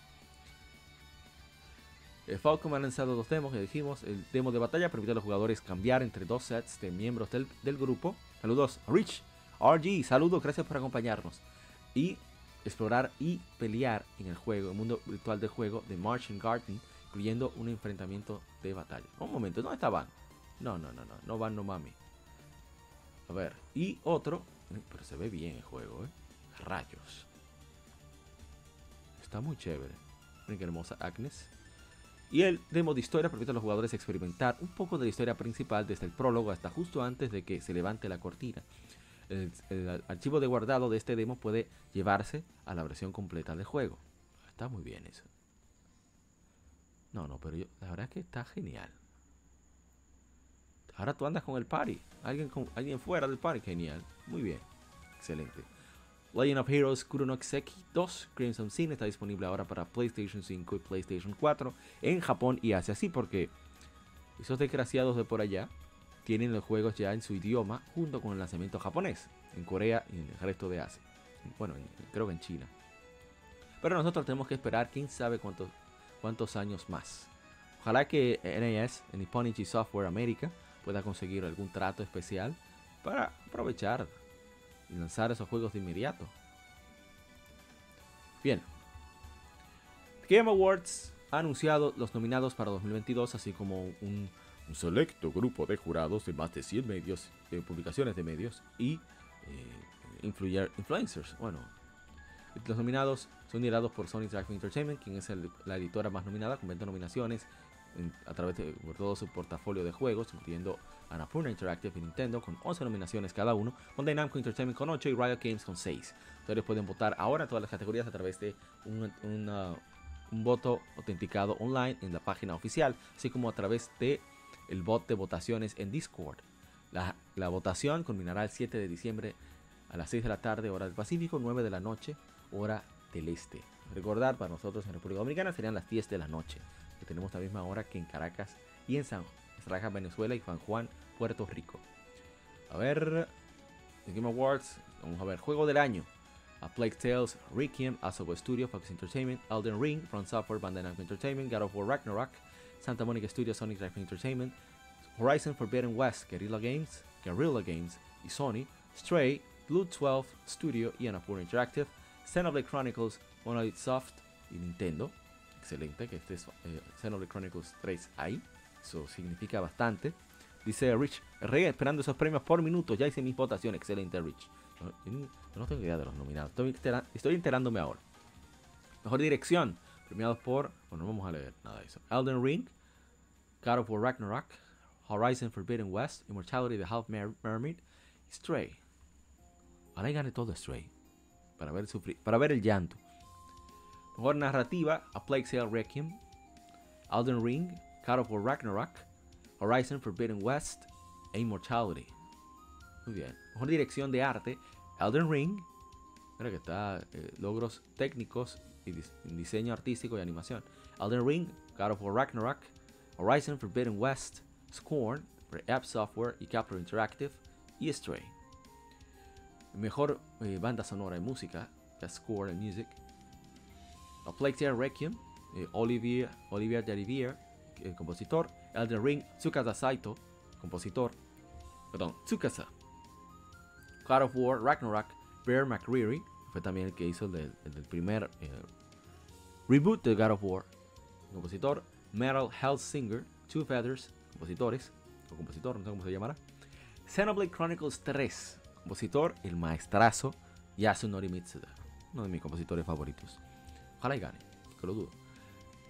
Eh, Falcom ha lanzado dos demos, que dijimos. El demo de batalla permite a los jugadores cambiar entre dos sets de miembros del, del grupo. Saludos, Rich, RG, saludos, gracias por acompañarnos. Y explorar y pelear en el juego, el mundo virtual del juego de Marching Garden, incluyendo un enfrentamiento de batalla. Un momento, ¿dónde está Van? No, no, no, no, no Van, no mami. A ver, y otro, pero se ve bien el juego, ¿eh? Rayos. Está muy chévere. Miren qué hermosa Agnes. Y el demo de historia permite a los jugadores experimentar un poco de la historia principal desde el prólogo hasta justo antes de que se levante la cortina. El, el archivo de guardado de este demo puede llevarse a la versión completa del juego. Está muy bien eso. No, no, pero yo, la verdad es que está genial. Ahora tú andas con el party. Alguien, con, alguien fuera del party. Genial. Muy bien. Excelente. Legend of Heroes Kuronokseki 2 Crimson Sin está disponible ahora para PlayStation 5 y PlayStation 4 en Japón y Asia. Sí, porque esos desgraciados de por allá tienen los juegos ya en su idioma junto con el lanzamiento japonés en Corea y en el resto de Asia. Bueno, en, creo que en China. Pero nosotros tenemos que esperar quién sabe cuántos, años más. Ojalá que NAS, Nipponichi Software América, pueda conseguir algún trato especial para aprovechar lanzar esos juegos de inmediato. Bien. Game Awards ha anunciado los nominados para 2022, así como un, selecto grupo de jurados de más de 100 medios, publicaciones de medios y eh, influencers. Bueno, los nominados son liderados por Sony Interactive Entertainment, quien es la editora más nominada con 20 nominaciones a través de todo su portafolio de juegos, incluyendo Annapurna Interactive y Nintendo con 11 nominaciones cada uno, con Namco Entertainment con 8 y Riot Games con 6. Ustedes pueden votar ahora todas las categorías a través de un, un voto autenticado online en la página oficial, así como a través de el bot de votaciones en Discord. La, la, votación culminará el 7 de diciembre a las 6 de la tarde, hora del Pacífico, 9 de la noche, hora del Este. Recordar, para nosotros en República Dominicana serían las 10 de la noche, tenemos la misma hora que en Caracas y en San Raja, Venezuela y San Juan, Puerto Rico. A ver, Game Awards, vamos a ver, Juego del Año. A Plague Tales, Requiem, Asobo Studio, Fox Entertainment, Elden Ring, Front Software, Bandai Entertainment, God of War Ragnarok, Santa Monica Studios, Sonic Drive Entertainment, Horizon Forbidden West, Guerrilla Games, Guerrilla Games y Sony, Stray, Blue 12 Studio y Annapurna Interactive, Xenoblade Chronicles, Monolith Soft y Nintendo. Excelente que estés eh, Xenoblade Chronicles 3 ahí. Eso significa bastante. Dice Rich, Rey esperando esos premios por minuto. Ya hice mis votaciones. Excelente, Rich. No, tengo idea de los nominados. Estoy, estoy enterándome ahora. Mejor dirección. Premiados por. Bueno, no vamos a leer nada de eso. Elden Ring. God of War Ragnarok. Horizon Forbidden West. Immortality The Half Mer Mermaid. Stray. Ahora gane todo Stray. Para ver, sufrir, para ver el llanto. Mejor narrativa. A Plague Tale Requiem. Elden Ring. God of War Ragnarok. Horizon Forbidden West e Immortality. Muy bien. Mejor dirección de arte, Elden Ring. Mira que está eh, logros técnicos y dis diseño artístico y animación. Elden Ring, God of War Ragnarok, Horizon Forbidden West, Scorn, App Software y Capture Interactive y Stray. Mejor eh, banda sonora y música, Score and Music. A Plague Requiem, eh, Olivier, Olivier Derivier, el compositor. Elden Ring, Tsukasa Saito, compositor. Perdón, Tsukasa. God of War, Ragnarok, Bear McCreary, fue también el que hizo el primer eh, reboot de God of War, compositor. Metal Hellsinger, Two Feathers, compositores, o compositor, no sé cómo se llamará. Xenoblade Chronicles 3, compositor, el maestrazo Yasunori Mitsuda, uno de mis compositores favoritos. Ojalá que lo dudo.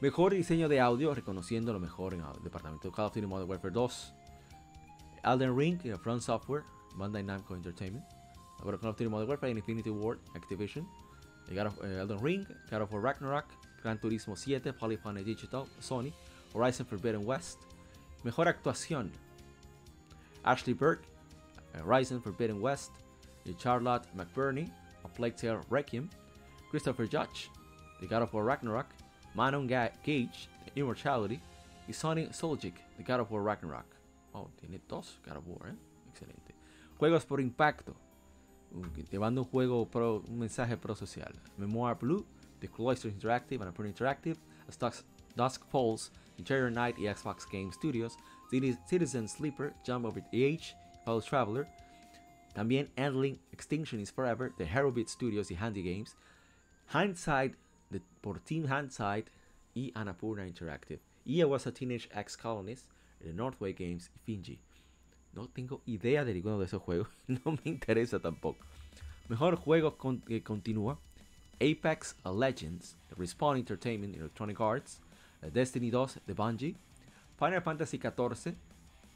Mejor diseño de audio, reconociendo lo mejor en el departamento de Call of Duty Modern Warfare 2. Elden Ring, Front Software, Bandai Namco Entertainment. Ahora Call of Duty Modern Warfare, Infinity Ward, Activision. Of, eh, Elden Ring, God of Ragnarok, Gran Turismo 7, Polyphony Digital, Sony. Horizon Forbidden West. Mejor actuación. Ashley Burke, Horizon Forbidden West. Charlotte McBurney, A Plague Tale Requiem. Christopher Judge, The God of War Ragnarok. Manon Ga Gage, The Immortality, y Sonny Soljic, The God of War Ragnarok. Oh, tiene dos God of War, ¿eh? Excelente. Juegos por impacto. Llevando un juego pro, un mensaje pro social. Memoir Blue, The Cloister Interactive, Annapurna Interactive, Dusk, Dusk Falls, Interior Night y Xbox Game Studios, Citi- Citizen Sleeper, Jump Over the Age, Fellow Traveler, también Endling, Extinction is Forever, The Herobit Studios y Handy Games, Hindsight por Team Hindsight y Annapurna Interactive, y I Was a Teenage Ex-Colonist de Northway Games y Finji. No tengo idea de ninguno de esos juegos, no me interesa tampoco. Mejor juego que continúa, Apex Legends Respawn Entertainment Electronic Arts, eh, Destiny 2 de Bungie, Final Fantasy XIV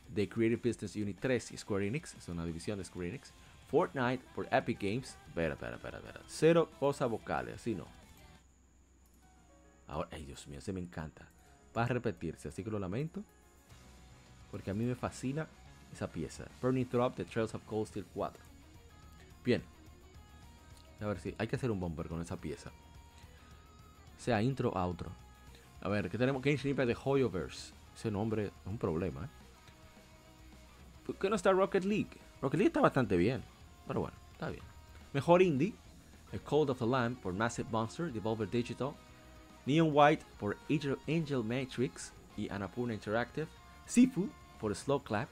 de Creative Business Unit 3 y Square Enix, es una división de Square Enix, Fortnite por Epic Games, espera, espera, espera, cero cosas vocales, así no. Ahora, ay Dios mío, se me encanta. Va a repetirse, así que lo lamento. Porque a mí me fascina esa pieza. Burning Throb de Trails of Cold Steel 4. Bien. A ver si hay que hacer un bomber con esa pieza. Sea intro, outro. A ver, que tenemos Genshin Impact de Hoyoverse. Ese nombre es un problema, ¿eh? ¿Por qué no está Rocket League? Rocket League está bastante bien. Pero bueno, está bien. Mejor indie. The Cold of the Lamb por Massive Monster, Devolver Digital. Neon White for Angel, Angel Matrix y Annapurna Interactive. Sifu por Slow Clap.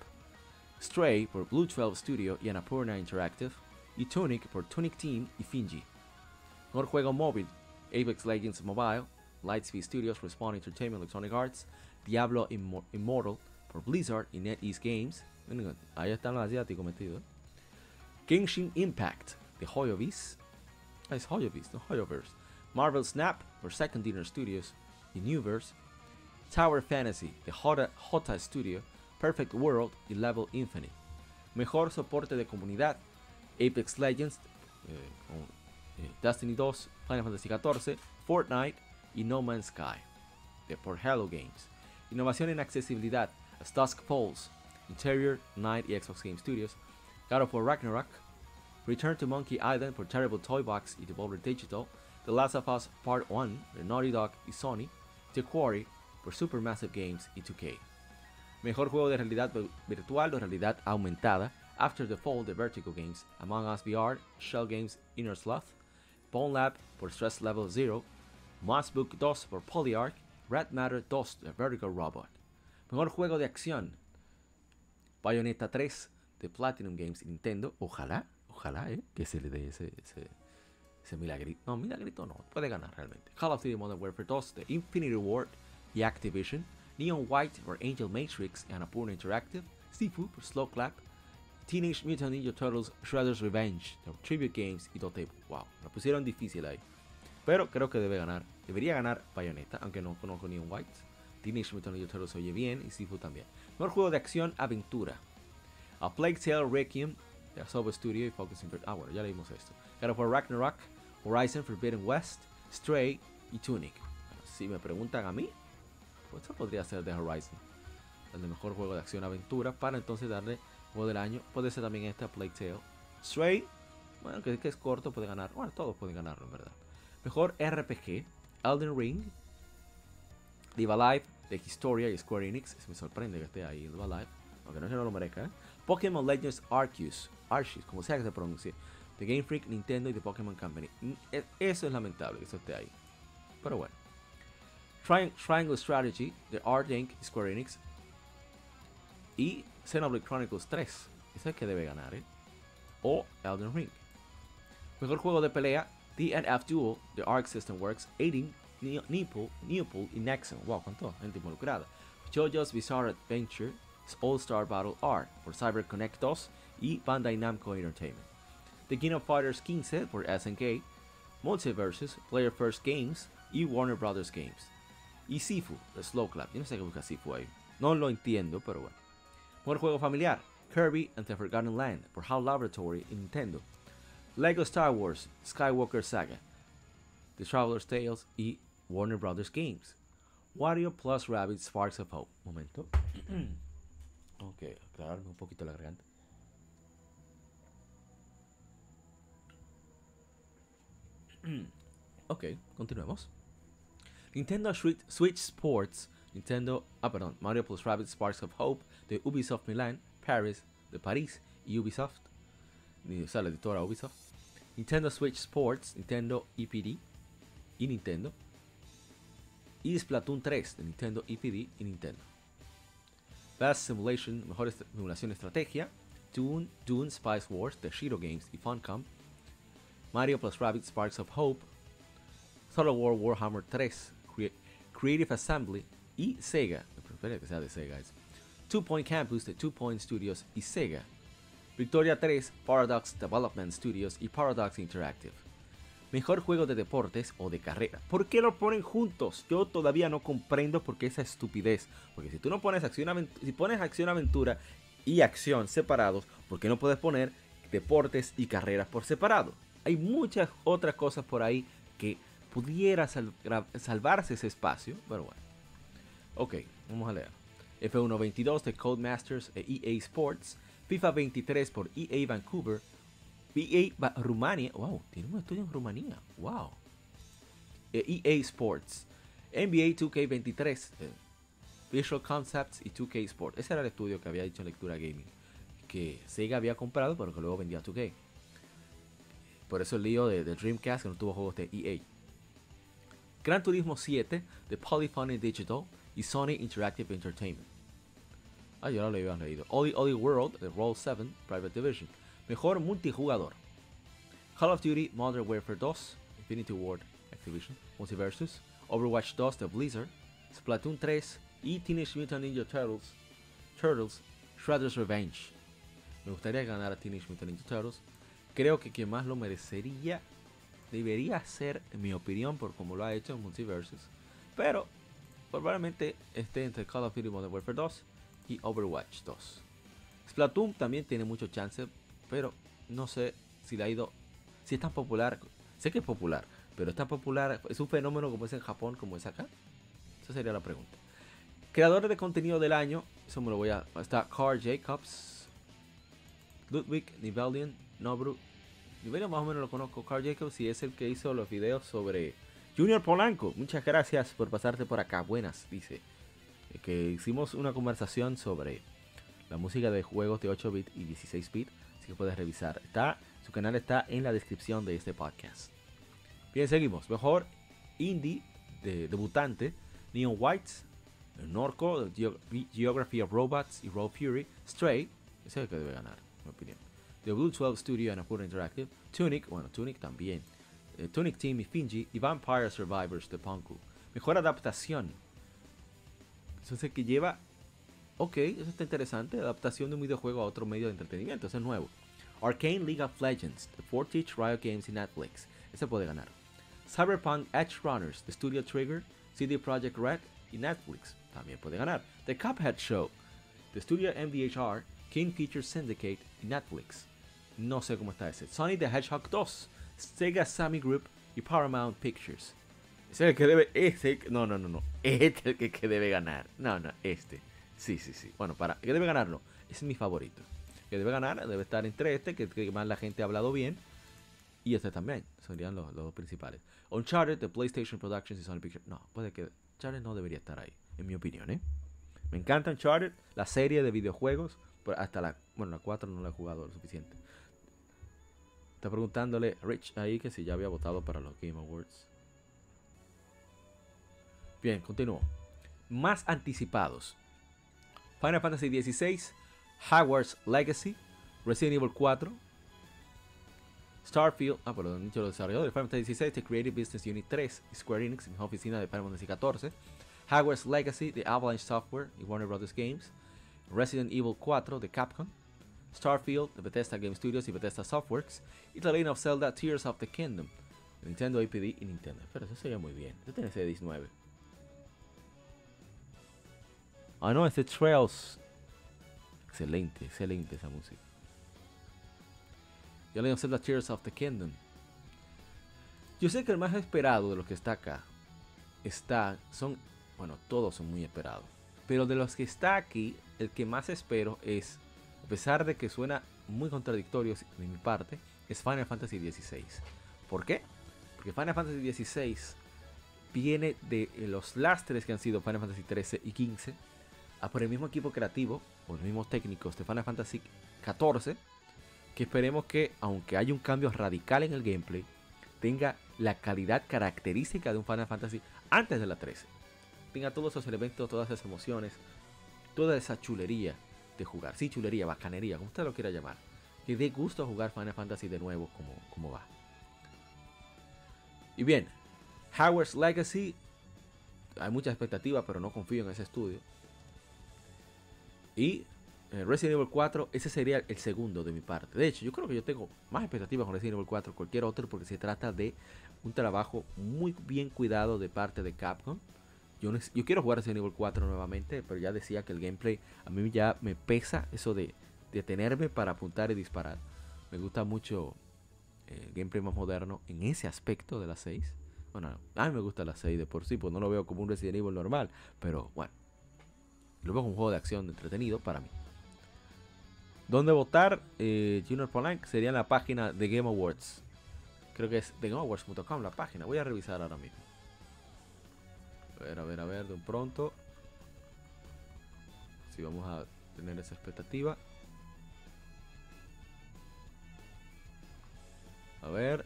Stray por Blue 12 Studio y Annapurna Interactive. Y Tunic por Tunic Team y Finji. Mejor juego móvil. Apex Legends Mobile. Lightspeed Studios, Respawn Entertainment, Electronic Arts. Diablo Immor- Immortal por Blizzard y NetEase Games. Ahí están los asiáticos metidos. Genshin Impact de Hoyoverse. Ah, es Hoyoverse, no Hoyoverse. Marvel Snap for Second Dinner Studios y Newverse. Tower Fantasy de Hota, Hota Studio, Perfect World y Level Infinite. Mejor soporte de comunidad. Apex Legends, eh, con, eh, Destiny 2, Final Fantasy XIV, Fortnite y No Man's Sky. De por Hello Games. Innovación en accesibilidad. As Dusk Falls, Interior, Night y Xbox Game Studios. God of War Ragnarok. Return to Monkey Island por Terrible Toy Box y Devolver Digital. The Last of Us Part 1 de Naughty Dog y Sony. The Quarry por Supermassive Games y 2K. Mejor juego de realidad vi- virtual o realidad aumentada. After the Fall de Vertigo Games. Among Us VR, Shell Games Inner Sloth. Bone Lab por Stress Level 0. Moss Book 2 por Polyarch. Red Matter 2 de Vertigo Robot. Mejor juego de acción. Bayonetta 3 de Platinum Games Nintendo. Ojalá, ojalá, eh, que se le dé ese, ese milagrito. No, milagrito no, puede ganar realmente. Call of Duty Modern Warfare 2 de Infinity Ward y Activision. Neon White por Angel Matrix y Annapurna Interactive. Sifu por Slow Clap. Teenage Mutant Ninja Turtles Shredder's Revenge de Tribute Games y Dotable. Wow, lo pusieron difícil ahí. Pero creo que debe ganar. Debería ganar Bayonetta, aunque no conozco Neon White. Teenage Mutant Ninja Turtles oye bien y Sifu también. Mejor juego de acción aventura. A Plague Tale Requiem de Asobo Studio y Focus Invert. Ah, bueno, ya leímos esto. Ragnarok, Horizon Forbidden West, Stray y Tunic. Si me preguntan a mí, pues esto podría ser de Horizon. El mejor juego de acción aventura para entonces darle juego del año. Puede ser también este a Plague Tale. Stray, bueno, que, que es corto, puede ganar. Bueno, todos pueden ganarlo, en verdad. Mejor RPG, Elden Ring, Live Alive de Historia y Square Enix. Me sorprende que esté ahí Live Alive, aunque no se lo merezca. ¿eh? Pokémon Legends Arceus, Arceus, como sea que se pronuncie, de Game Freak, Nintendo y de Pokémon Company. Mm, e- Eso es lamentable que eso esté ahí. Pero bueno. Triang- Triangle Strategy de Art Inc. Square Enix. Y Xenoblade Chronicles 3. Ese es el que debe ganar, ¿eh? O Elden Ring. Mejor juego de pelea, DNF Duel de Arc System Works, Aiding, Neopol, Neopol y Nexon. Wow, cuánto gente involucrada. JoJo's Bizarre Adventure, All Star Battle R por CyberConnect 2 y Bandai Namco Entertainment. The King of Fighters 15 por SNK, Multiverses, Player First Games y Warner Brothers Games. Y Sifu, Slow Clap. Yo no sé qué busca Sifu ahí. No lo entiendo, pero bueno. Mejor juego familiar, Kirby and the Forgotten Land por HAL Laboratory y Nintendo. Lego Star Wars, Skywalker Saga, The Traveler's Tales y Warner Brothers Games. Wario plus Rabbit Sparks of Hope. Momento. ok, aclararme un poquito la garganta. Ok, continuemos. Nintendo Switch, Sports, Nintendo, ah perdón, Mario plus Rabbit Sparks of Hope de Ubisoft Milan, Paris, de París y Ubisoft, o sea, la editora Ubisoft. Nintendo Switch Sports, Nintendo EPD y Nintendo. y Splatoon 3 de Nintendo EPD y Nintendo. Best Simulation, mejor simulación estrategia, Dune, Dune Spice Wars de Shiro Games y Funcom, Mario plus Rabbids Sparks of Hope, Total War Warhammer 3, Crea- Creative Assembly y Sega, espero que sea de Sega, Two Point Campus de Two Point Studios y Sega, Victoria 3, Paradox Development Studios y Paradox Interactive. Mejor juego de deportes o de carrera. ¿Por qué lo ponen juntos? Yo todavía no comprendo por qué esa estupidez. Porque si tú no acción si pones acción aventura y acción separados, ¿por qué no puedes poner deportes y carreras por separado? Hay muchas otras cosas por ahí que pudiera salvarse ese espacio, pero bueno. Ok, vamos a leer. F1 22 de Codemasters e EA Sports, FIFA 23 por EA Vancouver, EA Ba- Rumania, wow, tiene un estudio en Rumanía, wow. EA Sports, NBA 2K23, eh, Visual Concepts y 2K Sports. Ese era el estudio que había en Lectura Gaming, que Sega había comprado, pero que luego vendía a 2K. Por eso el lío de, de Dreamcast que no tuvo juegos de EA. Gran Turismo 7 de Polyphony Digital y Sony Interactive Entertainment. Ah, yo no lo había leído. Oli Oli World de Roll 7 Private Division. Mejor multijugador. Call of Duty Modern Warfare 2, Infinity Ward Activision, Multiversus, Overwatch 2 de Blizzard, Splatoon 3 y Teenage Mutant Ninja Turtles, Turtles Shredder's Revenge. Me gustaría ganar a Teenage Mutant Ninja Turtles. Creo que quien más lo merecería debería ser, en mi opinión, por como lo ha hecho en Multiversus. Pero probablemente esté entre Call of Duty Modern Warfare 2 y Overwatch 2. Splatoon también tiene mucho chance, pero no sé si le ha ido, si es tan popular. Sé que es popular, pero es tan popular, es un fenómeno como es en Japón, como es acá. Esa sería la pregunta. Creadores de contenido del año, eso me lo voy a. Está Carl Jacobs, Ludwig Nivelian, Nobru. Nivelian más o menos lo conozco, Carl Jacobs, y es el que hizo los videos sobre Junior Polanco. Muchas gracias por pasarte por acá. Buenas, dice. Eh, Que hicimos una conversación sobre la música de juegos de 8 bit y 16 bit, así que puedes revisar. Está, su canal está en la descripción de este podcast. Bien, seguimos. Mejor indie de debutante, Neon Whites, Norco, Geo- Geography of Robots y Road Fury, Stray, ese es el que debe ganar, en mi opinión. The Blue 12 Studio and Apura Interactive, Tunic, bueno, Tunic también, eh, Tunic Team y Finji y Vampire Survivors de Punku. Mejor adaptación. Eso es el que lleva Ok, eso está interesante. Adaptación de un videojuego a otro medio de entretenimiento. Eso es nuevo. Arcane League of Legends, The Fortich Riot Games y Netflix. Ese puede ganar. Cyberpunk Edge Runners, The Studio Trigger, CD Projekt Red y Netflix. También puede ganar. The Cuphead Show, The Studio MDHR, King Features Syndicate y Netflix. No sé cómo está ese. Sonic the Hedgehog 2, Sega Sammy Group y Paramount Pictures. Ese es el que debe. Ese, no, no, no, no. Este es el que, que debe ganar. No, no, este. Sí, sí, sí. Bueno, para. ¿Qué debe ganarlo? Ese es mi favorito. Que debe ganar, debe estar entre este, que, que más la gente ha hablado bien. Y este también. Serían los, los dos principales. Uncharted, de PlayStation Productions y Sony Pictures. No, puede que. Uncharted no debería estar ahí, en mi opinión, ¿eh? Me encanta Uncharted, la serie de videojuegos. Pero hasta la. Bueno, la 4 no la he jugado lo suficiente. Está preguntándole Rich ahí que si ya había votado para los Game Awards. Bien, continúo. Más anticipados. Final Fantasy XVI, Hogwarts Legacy, Resident Evil 4, Starfield, ah, han dicho los desarrolladores, Final Fantasy XVI, The Creative Business Unit 3, Square Enix, misma oficina de Final Fantasy XIV, Hogwarts Legacy, de Avalanche Software y Warner Brothers Games, Resident Evil 4, de Capcom, Starfield, de Bethesda Game Studios y Bethesda Softworks, y The Legend of Zelda, Tears of the Kingdom, Nintendo APD y Nintendo. Pero eso sería muy bien, eso tiene ese 19. Ah, no, este Trails. Excelente, excelente esa música. Yo le Zelda Tears of the Kingdom. Yo sé que el más esperado de los que está acá está. Son. Bueno, todos son muy esperados. Pero de los que está aquí, el que más espero es. A pesar de que suena muy contradictorio de mi parte, es Final Fantasy XVI. ¿Por qué? Porque Final Fantasy XVI viene de los lastres que han sido Final Fantasy XIII y XV a por el mismo equipo creativo o los mismos técnicos de Final Fantasy XIV que esperemos que aunque haya un cambio radical en el gameplay tenga la calidad característica de un Final Fantasy antes de la 13 tenga todos esos elementos, todas esas emociones, toda esa chulería de jugar. Sí, chulería, bacanería, como usted lo quiera llamar. Que dé gusto jugar Final Fantasy de nuevo como, como va. Y bien, Howard's Legacy. Hay mucha expectativa, pero no confío en ese estudio. Y eh, Resident Evil 4, ese sería el segundo de mi parte. De hecho, yo creo que yo tengo más expectativas con Resident Evil 4 que cualquier otro porque se trata de un trabajo muy bien cuidado de parte de Capcom. Yo, quiero jugar Resident Evil 4 nuevamente, pero ya decía que el gameplay a mí ya me pesa eso de detenerme para apuntar y disparar. Me gusta mucho el eh, gameplay más moderno en ese aspecto de la 6. Bueno, a mí me gusta la 6 de por sí, pues no lo veo como un Resident Evil normal, pero bueno, lo veo como un juego de acción entretenido para mí. ¿Dónde votar? Eh, Junior Polank sería en la página de Game Awards. Creo que es TheGameAwards.com la página. Voy a revisar ahora mismo. A ver, a ver, a ver, de un pronto. Si vamos a tener esa expectativa. A ver.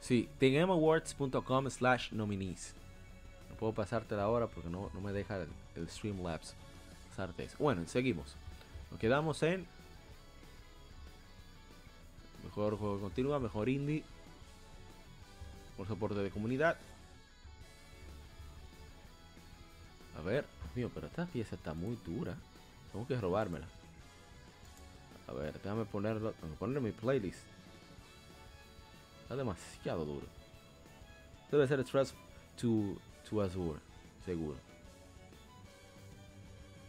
Sí, thegameawards.com slash nominees. No puedo pasarte la hora porque no, me deja el, el Streamlabs pasarte Bueno, seguimos. Nos quedamos en mejor juego continua, mejor indie, por soporte de comunidad. A ver, mío, pero esta pieza está muy dura. Tengo que robármela. A ver, déjame ponerlo, ponerlo en mi playlist. Está demasiado duro. Debe ser Trust to, to Azure, seguro.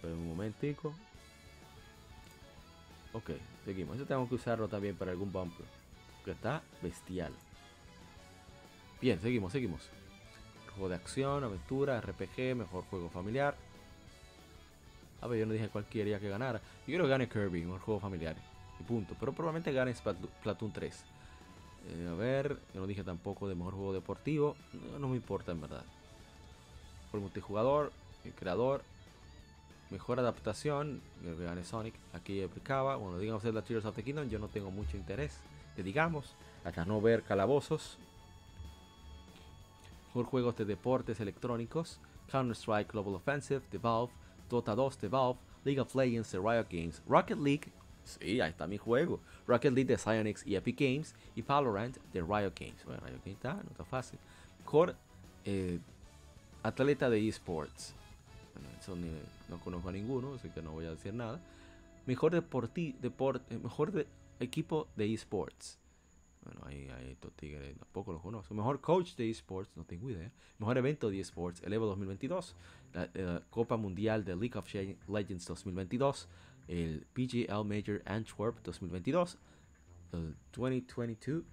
Pero un momentico. Ok, seguimos. Eso tengo que usarlo también para algún bumper. Que está bestial. Bien, seguimos, seguimos. Juego de acción, aventura, RPG, mejor juego familiar. A ver, yo no dije cuál quería que ganara. Yo quiero que gane Kirby, mejor juego familiar. Y punto. Pero probablemente gane Splatoon 3. Eh, a ver, yo no dije tampoco de mejor juego deportivo. No, me importa en verdad. Por multijugador, el creador. Mejor adaptación, que gane Sonic. Aquí aplicaba. Bueno, digan ustedes la Tears of the Kingdom. Yo no tengo mucho interés, que digamos. Hasta no ver calabozos. Mejor juegos de deportes electrónicos. Counter-Strike Global Offensive, The Valve, Dota 2, The Valve, League of Legends, The Riot Games, Rocket League, Sí, ahí está mi juego. Rocket League de Psyonix y Epic Games. Y Valorant de Riot Games. Bueno, Riot Games está, no está fácil. Mejor eh, atleta de esports. Bueno, no conozco a ninguno, así que no voy a decir nada. Mejor deporti, deport, eh, mejor de, equipo de esports. Bueno, ahí, ahí estos tigres tampoco los conozco. Mejor coach de esports, no tengo idea. Mejor evento de esports, el Evo 2022. La eh, Copa Mundial de League of Legends 2022 el PGL Major Antwerp 2022, el 2022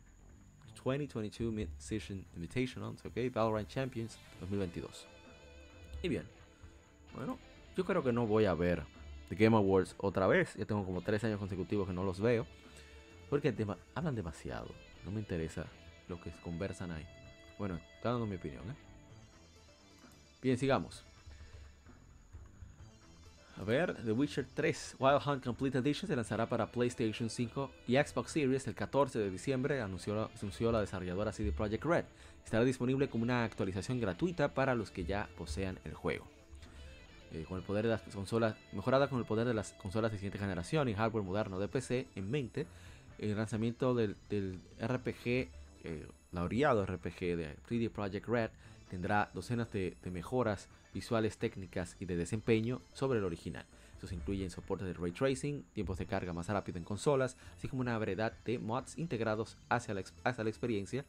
2022 Mid-Season Invitational, ok, Valorant Champions 2022. Y bien, bueno, yo creo que no voy a ver The Game Awards otra vez. Ya tengo como tres años consecutivos que no los veo. Porque hablan demasiado. No me interesa lo que conversan ahí. Bueno, está mi opinión. ¿eh? Bien, sigamos. A ver, The Witcher 3 Wild Hunt Complete Edition se lanzará para PlayStation 5 y Xbox Series el 14 de diciembre, anunció, anunció la desarrolladora CD Projekt Red. Estará disponible como una actualización gratuita para los que ya posean el juego. Eh, con el poder de las consolas, mejorada con el poder de las consolas de siguiente generación y hardware moderno de PC en mente, el lanzamiento del, RPG, eh, laureado RPG de CD Projekt Red, tendrá docenas de, mejoras visuales, técnicas y de desempeño sobre el original. Estos incluyen soporte de ray tracing, tiempos de carga más rápido en consolas, así como una variedad de mods integrados hacia la, hacia la experiencia,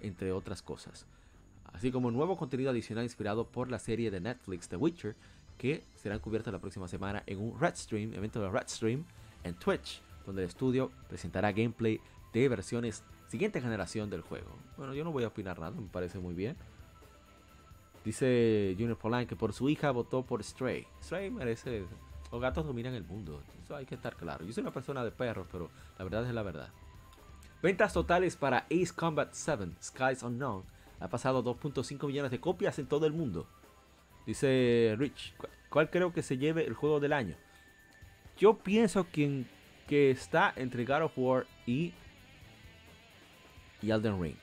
entre otras cosas. Así como nuevo contenido adicional inspirado por la serie de Netflix The Witcher, que serán cubiertos la próxima semana en un Red Stream, evento de Red Stream en Twitch, donde el estudio presentará gameplay de versiones siguiente generación del juego. Bueno, yo no voy a opinar nada, me parece muy bien. Dice Junior Polanco que por su hija votó por Stray. Stray merece. Los gatos dominan el mundo. Eso hay que estar claro. Yo soy una persona de perros, pero la verdad es la verdad. Ventas totales para Ace Combat 7 Skies Unknown. Ha pasado 2.5 millones de copias en todo el mundo. Dice Rich. ¿Cuál creo que se lleve el juego del año? Yo pienso que, que está entre God of War y, y Elden Ring.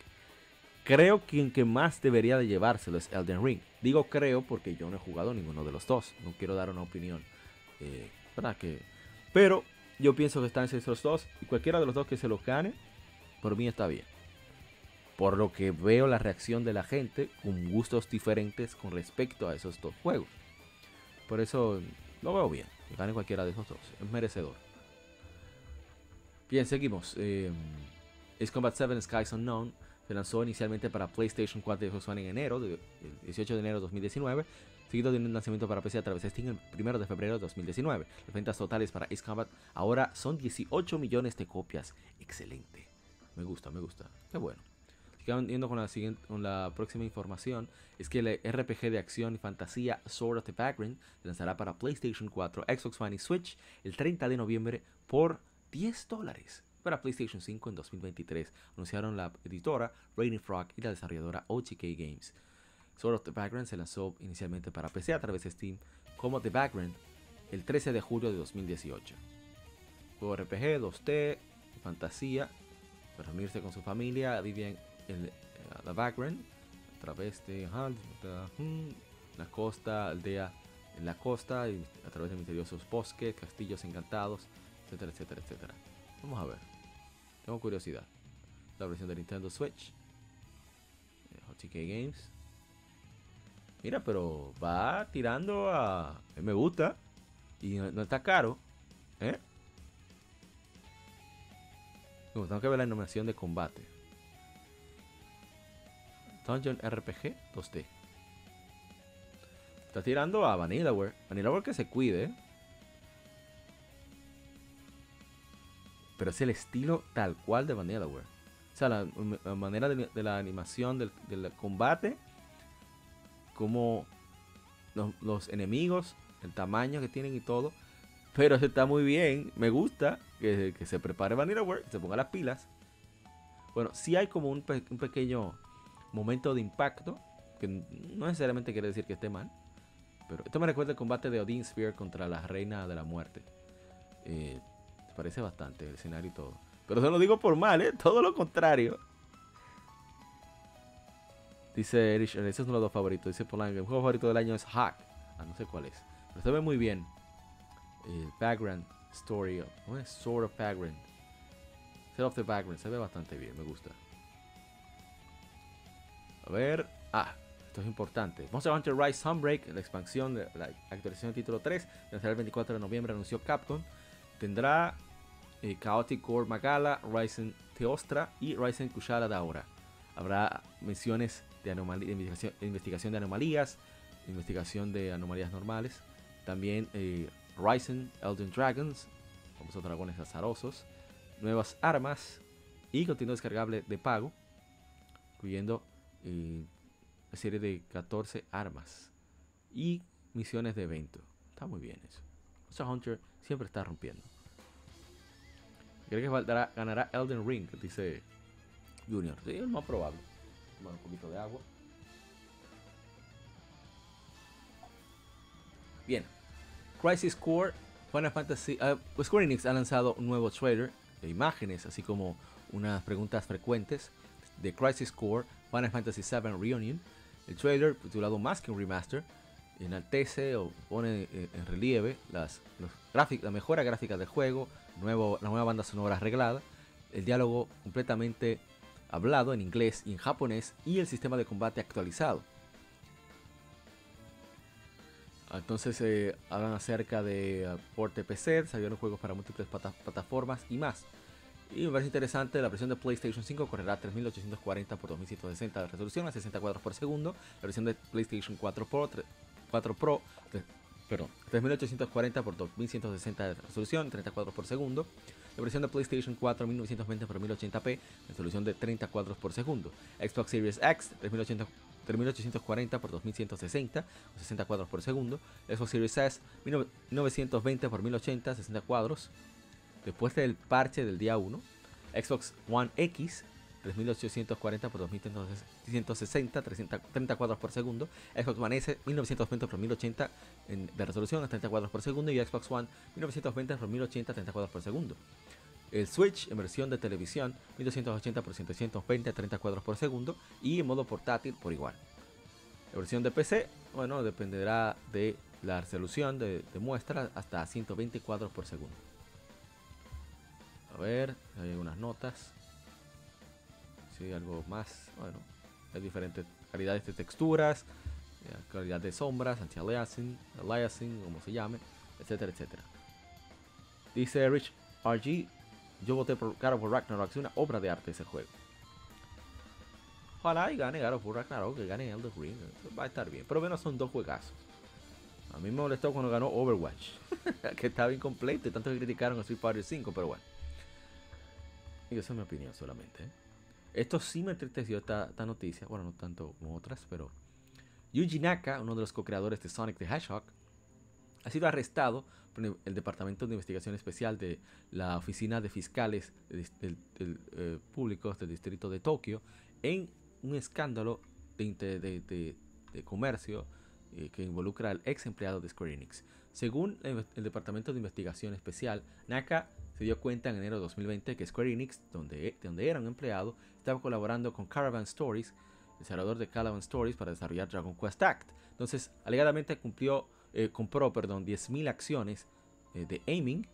Creo que quien que más debería de llevárselo es Elden Ring. Digo creo porque yo no he jugado ninguno de los dos. No quiero dar una opinión. Eh. Que, pero yo pienso que están entre esos dos. Y cualquiera de los dos que se los gane, por mí está bien. Por lo que veo la reacción de la gente con gustos diferentes con respecto a esos dos juegos. Por eso lo veo bien. Que gane cualquiera de esos dos. Es merecedor. Bien, seguimos. Eh, Ace Combat 7 Skies Unknown se lanzó inicialmente para PlayStation 4 y Xbox One en enero, el 18 de enero de 2019, seguido de un lanzamiento para PC a través de Steam el 1 de febrero de 2019. Las ventas totales para Ace Combat ahora son 18 millones de copias. Excelente. Me gusta, me gusta. Qué bueno. Yendo con la, siguiente, con la próxima información, es que el RPG de acción y fantasía Sword of the Background se lanzará para PlayStation 4, Xbox One y Switch el 30 de noviembre por 10 dólares para PlayStation 5 en 2023, anunciaron la editora Rainy Frog y la desarrolladora OTK Games. Sword of the Background se lanzó inicialmente para PC a través de Steam como The Background el 13 de julio de 2018. Juego RPG, 2T, fantasía, para unirse con su familia, viven en eh, The Background a través de la costa, aldea en la costa, y a través de misteriosos bosques, castillos encantados, etcétera, etcétera, etcétera. Vamos a ver. Tengo curiosidad. La versión de Nintendo Switch. HTK eh, Games. Mira, pero va tirando a... Me gusta. Y no, está caro. ¿Eh? tengo que ver la animación de combate. Dungeon RPG 2D. Está tirando a Vanillaware. Vanillaware que se cuide. Pero es el estilo tal cual de Vanillaware. O sea, la, manera de, la animación del, combate, como los, enemigos, el tamaño que tienen y todo. Pero está muy bien, me gusta que, se prepare Vanillaware, que se ponga las pilas. Bueno, sí hay como un, pequeño momento de impacto, que no necesariamente quiere decir que esté mal. Pero esto me recuerda el combate de Odin Sphere contra la Reina de la Muerte. Eh, parece bastante el escenario y todo. Pero se lo digo por mal, ¿eh? Todo lo contrario. Dice Erich, ese es uno de los dos favoritos. Dice Polanco, el juego favorito del año es Hack. Ah, no sé cuál es. Pero se ve muy bien. El background story. ¿Cómo es? Sword of background. Set of the background. Se ve bastante bien, me gusta. A ver. Ah, esto es importante. Monster Hunter Rise Sunbreak, la expansión, de la actualización del título 3, el 24 de noviembre anunció Capcom. Tendrá eh, Chaotic Core Magala, Ryzen Teostra y Ryzen Kushara Daura. Habrá misiones de, investigación, de anomalías, investigación de anomalías normales. También eh, Ryzen Elden Dragons, famosos dragones azarosos. Nuevas armas y contenido descargable de pago, incluyendo eh, una serie de 14 armas y misiones de evento. Está muy bien eso. Monster Hunter siempre está rompiendo. Creo que faltará, ganará Elden Ring, dice Junior. Sí, es más probable. Bueno, un poquito de agua. Bien. Crisis Core, Final Fantasy. Uh, Square Enix ha lanzado un nuevo trailer de imágenes, así como unas preguntas frecuentes de Crisis Core, Final Fantasy VII Reunion. El trailer, titulado Más que un remaster, enaltece o pone eh, en relieve las, la mejora gráfica del juego, nuevo, la nueva banda sonora arreglada, el diálogo completamente hablado en inglés y en japonés y el sistema de combate actualizado. Entonces eh, hablan acerca de uh, porte PC, salieron juegos para múltiples plataformas y más. Y me parece interesante, la versión de PlayStation 5 correrá 3840 x 2160 de resolución a 60 cuadros por segundo. La versión de PlayStation 4 Pro 4 Pro, perdón, 3840 x 2160 de resolución, 30 cuadros por segundo. La versión de PlayStation 4 1920 x 1080p, resolución de 30 cuadros por segundo. Xbox Series X 3840 x 2160, 60 cuadros por segundo. Xbox Series S 1920 x 1080, 60 cuadros. Después del parche del día 1. Xbox One X 3840 por 2160, 30 cuadros por segundo. Xbox One S 1920 por 1080 de resolución a 30 cuadros por segundo. Y Xbox One 1920 por 1080 30 cuadros por segundo. El Switch en versión de televisión 1280 por 720 a 30 cuadros por segundo. Y en modo portátil por igual. La versión de PC, bueno, dependerá de la resolución de, muestra hasta 120 cuadros por segundo. A ver, hay algunas notas. Sí, algo más. Bueno, hay diferentes calidades de texturas, eh, calidad de sombras, anti-aliasing, aliasing, como se llame, etcétera, etcétera. Dice Rich RG, yo voté por God of War Ragnarok, es una obra de arte ese juego. Ojalá y gane God of War Ragnarok, que gane Elder Ring, va a estar bien. Pero menos son dos juegazos. A mí me molestó cuando ganó Overwatch, que estaba incompleto y tanto que criticaron a Street Fighter 5, pero bueno. Y esa es mi opinión solamente. ¿eh? Esto sí me entristeció esta, noticia, bueno, no tanto como otras, pero Yuji Naka, uno de los co-creadores de Sonic the Hedgehog, ha sido arrestado por el Departamento de Investigación Especial de la Oficina de Fiscales eh, Públicos del Distrito de Tokio en un escándalo de, de, de, de comercio eh, que involucra al ex empleado de Square Enix. Según el, Departamento de Investigación Especial, Naka se dio cuenta en enero de 2020 que Square Enix, donde, donde era un empleado, estaba colaborando con Caravan Stories, desarrollador de Caravan Stories, para desarrollar Dragon Quest Act. Entonces, alegadamente cumplió, eh, compró perdón, 10.000 acciones eh, de Aiming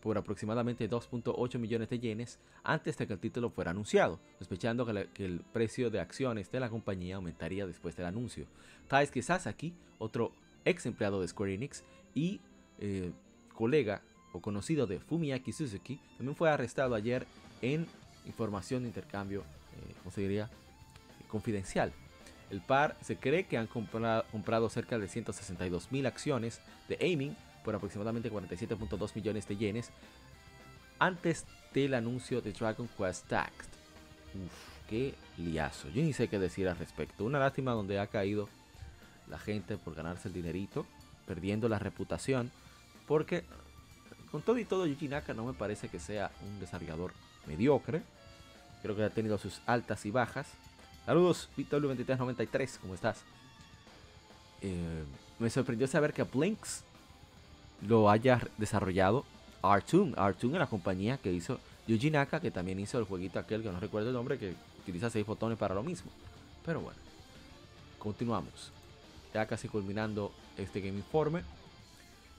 por aproximadamente 2.8 millones de yenes antes de que el título fuera anunciado, sospechando que, el precio de acciones de la compañía aumentaría después del anuncio. Taisuke Sasaki, otro ex empleado de Square Enix y eh, colega o conocido de Fumiaki Suzuki, también fue arrestado ayer en información de intercambio, eh, ¿cómo se diría? Confidencial. El par se cree que han comprado, cerca de 162 mil acciones de Aiming por aproximadamente 47.2 millones de yenes antes del anuncio de Dragon Quest Taxed. Uf, qué liazo. Yo ni sé qué decir al respecto. Una lástima donde ha caído la gente por ganarse el dinerito, perdiendo la reputación, porque con todo y todo Yuji Naka no me parece que sea un desarrollador mediocre. Creo que ha tenido sus altas y bajas. Saludos, BW2393, ¿cómo estás? Eh, me sorprendió saber que Blinks lo haya desarrollado Artoon. Artoon es la compañía que hizo Yuji Naka, que también hizo el jueguito aquel que no recuerdo el nombre, que utiliza 6 botones para lo mismo. Pero bueno, continuamos. Ya casi culminando este Game Informe.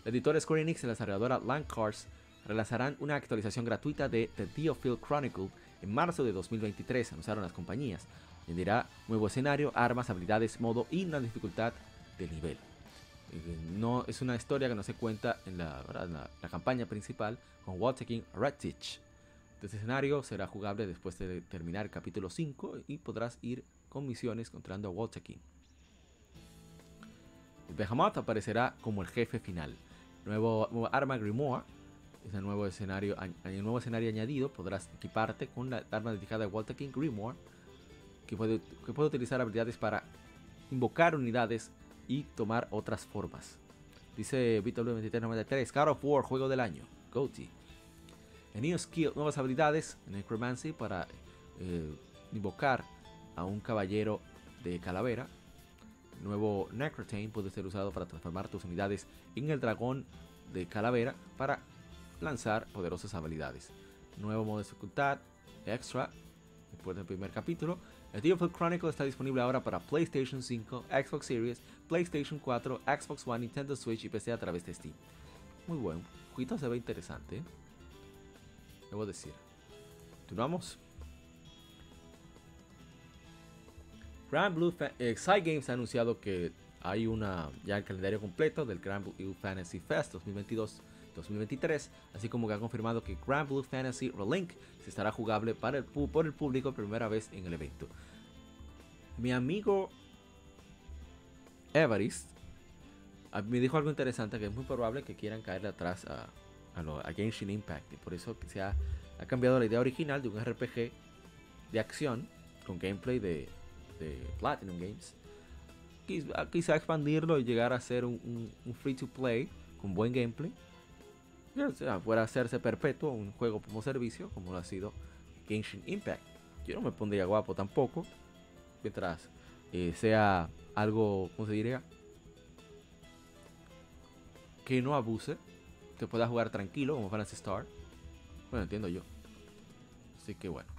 La editora Square Enix y la desarrolladora Landcars relanzarán una actualización gratuita de The Theophil Chronicle en marzo de 2023, anunciaron las compañías. Añadirá nuevo escenario, armas, habilidades, modo y una dificultad de nivel. No, es una historia que no se cuenta en la, la, la campaña principal con Red Teach. Este escenario será jugable después de terminar el capítulo 5 y podrás ir con misiones encontrando a. El Behemoth aparecerá como el jefe final. Nuevo, nuevo arma Grimoire es el nuevo escenario, el nuevo escenario añadido. Podrás equiparte con la arma dedicada a Walter King Grimoire, que puede, que puede utilizar habilidades para invocar unidades y tomar otras formas. Dice BW2393, God of War, juego del año, GOTY. En New Skill, nuevas habilidades, Necromancy para eh, invocar a un caballero de calavera. Nuevo Necrotain puede ser usado para transformar tus unidades en el dragón de calavera para lanzar poderosas habilidades. Nuevo modo de dificultad, Extra, después del primer capítulo. El Theophil Chronicle está disponible ahora para PlayStation 5, Xbox Series, PlayStation 4, Xbox One, Nintendo Switch y PC a través de Steam. Muy bueno, el jueguito se ve interesante. Debo decir. Continuamos. Grand Blue Fa eh, Side Games ha anunciado que hay una ya el calendario completo del Grand Blue Fantasy Fest 2022-2023, así como que ha confirmado que Grand Blue Fantasy Relink se estará jugable para el, por el público primera vez en el evento. Mi amigo Everest me dijo algo interesante que es muy probable que quieran caerle atrás a, a, lo, a Genshin Impact y por eso se ha, ha cambiado la idea original de un RPG de acción con gameplay de Platinum Games. Quizá, expandirlo y llegar a ser un, free to play con buen gameplay. Sea, hacerse perpetuo un juego como servicio, como lo ha sido Genshin Impact. Yo no me pondría guapo tampoco, mientras eh, sea algo, ¿cómo se diría? Que no abuse, que pueda jugar tranquilo como Fantasy Star. Bueno, entiendo yo. Así que bueno.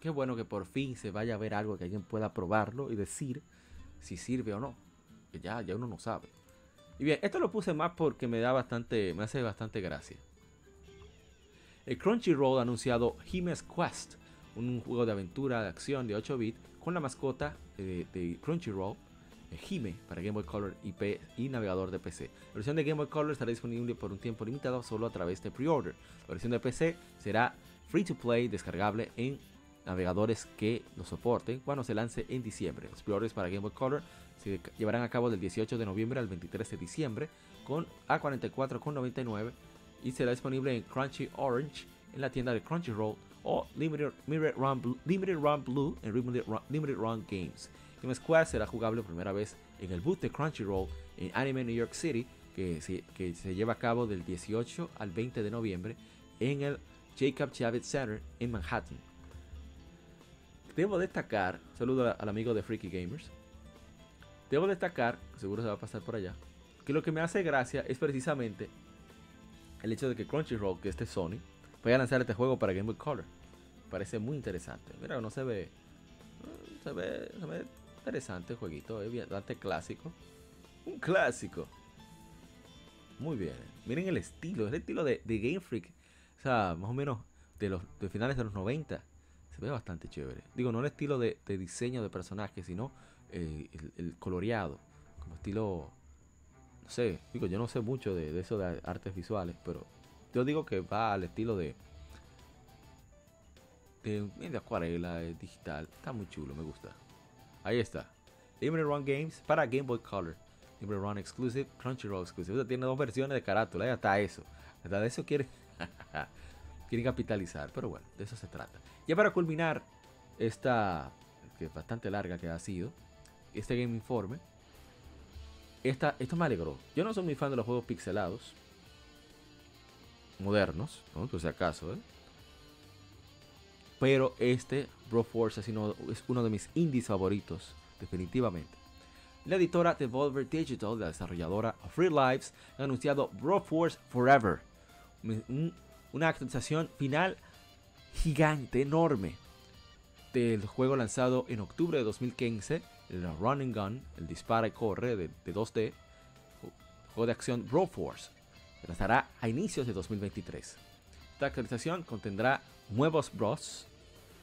Qué bueno que por fin se vaya a ver algo que alguien pueda probarlo y decir, si sirve o no. Que ya, ya uno no sabe. Y bien, esto lo puse más porque me da bastante, me hace bastante gracia. El Crunchyroll ha anunciado Hime's Quest, un juego de aventura de acción de 8 bits con la mascota de, de Crunchyroll, eh, Hime, para Game Boy Color IP y navegador de PC. La versión de Game Boy Color estará disponible por un tiempo limitado solo a través de pre-order. La versión de PC será free to play, descargable en navegadores que lo soporten cuando se lance en diciembre. Los pre-orders para Game Boy Color se llevarán a cabo del 18 de noviembre al 23 de diciembre con A44,99 y será disponible en Crunchy Orange en la tienda de Crunchyroll o Limited, Run, Blue, Limited Run Blue en Limited Run, Limited Run Games. Game Square será jugable por primera vez en el boot de Crunchyroll en Anime New York City que se, que se lleva a cabo del 18 al 20 de noviembre en el Jacob Javits Center en Manhattan. Debo destacar, saludo al amigo de Freaky Gamers, debo destacar, seguro se va a pasar por allá, que lo que me hace gracia es precisamente el hecho de que Crunchyroll, que este Sony, vaya a lanzar este juego para Game Boy Color. Parece muy interesante. Mira, no se ve. Se ve, se ve interesante el jueguito, es bastante clásico. Un clásico. Muy bien. Miren el estilo, es el estilo de, de Game Freak. O sea, más o menos de los de finales de los 90. Se ve bastante chévere. Digo, no el estilo de, de diseño de personajes, sino eh, el, coloreado. Como estilo. No sé, digo, yo no sé mucho de, eso de artes visuales, pero yo digo que va al estilo de. De, de acuarela, digital. Está muy chulo, me gusta. Ahí está. Limited Run Games para Game Boy Color. Limited Run Exclusive, Crunchyroll Exclusive. tiene dos versiones de carátula, ya está eso. ¿Verdad? De eso quiere. quieren capitalizar, pero bueno, de eso se trata. Ya para culminar esta, que es bastante larga que ha sido, este Game Informe, esta, esto me alegró. Yo no soy muy fan de los juegos pixelados, modernos, ¿no? por si acaso, ¿eh? Pero este, Bro Force, es uno, es uno de mis indies favoritos, definitivamente. La editora Devolver Digital, la desarrolladora Free Lives, ha anunciado Bro Force Forever, un, una actualización final gigante, enorme, del juego lanzado en octubre de 2015, el Running Gun, el dispara y corre de, de 2D, juego de acción Bro Force. Lanzará a inicios de 2023. Esta actualización contendrá nuevos bros,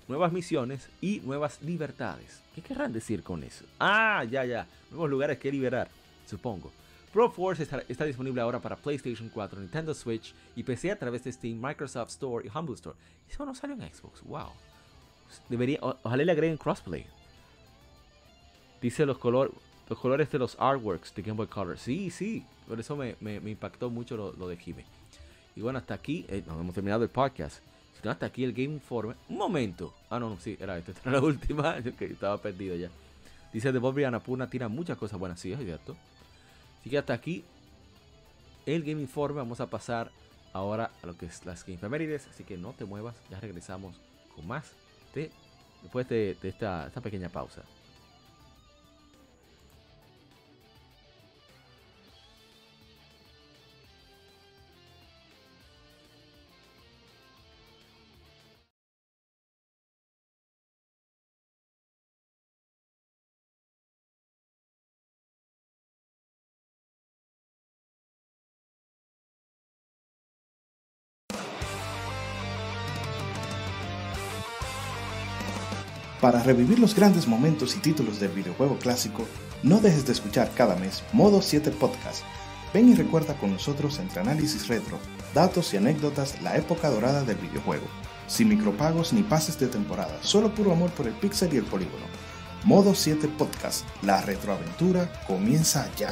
nuevas misiones y nuevas libertades. ¿Qué querrán decir con eso? Ah, ya, ya. Nuevos lugares que liberar, supongo. Pro Force está, disponible ahora para PlayStation 4, Nintendo Switch y PC a través de Steam, Microsoft Store y Humble Store. Eso no salió en Xbox, wow. Debería, ojalá le agreguen crossplay. Dice los, color, los colores de los artworks de Game Boy Color. Sí, sí. Por eso me, me, impactó mucho lo, lo, de Jime. Y bueno, hasta aquí, eh, no hemos terminado el podcast. Sino hasta aquí el Game Informe. Un momento. Ah, no, no, sí, era esta. Esta era la última. Que estaba perdido ya. Dice de Bobby Anapurna tira muchas cosas buenas. Sí, es cierto. Así que hasta aquí el Game Informe. Vamos a pasar ahora a lo que es las Game Efemérides. Así que no te muevas. Ya regresamos con más de, después de, de esta, esta pequeña pausa. Para revivir los grandes momentos y títulos del videojuego clásico, no dejes de escuchar cada mes Modo 7 Podcast. Ven y recuerda con nosotros entre análisis retro, datos y anécdotas la época dorada del videojuego. Sin micropagos ni pases de temporada, solo puro amor por el pixel y el polígono. Modo 7 Podcast, la retroaventura comienza ya.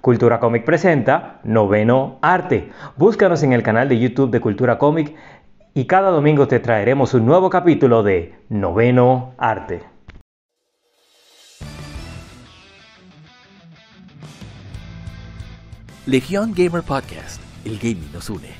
Cultura Cómic presenta Noveno Arte. Búscanos en el canal de YouTube de Cultura Cómic y cada domingo te traeremos un nuevo capítulo de Noveno Arte. Legión Gamer Podcast, el gaming nos une.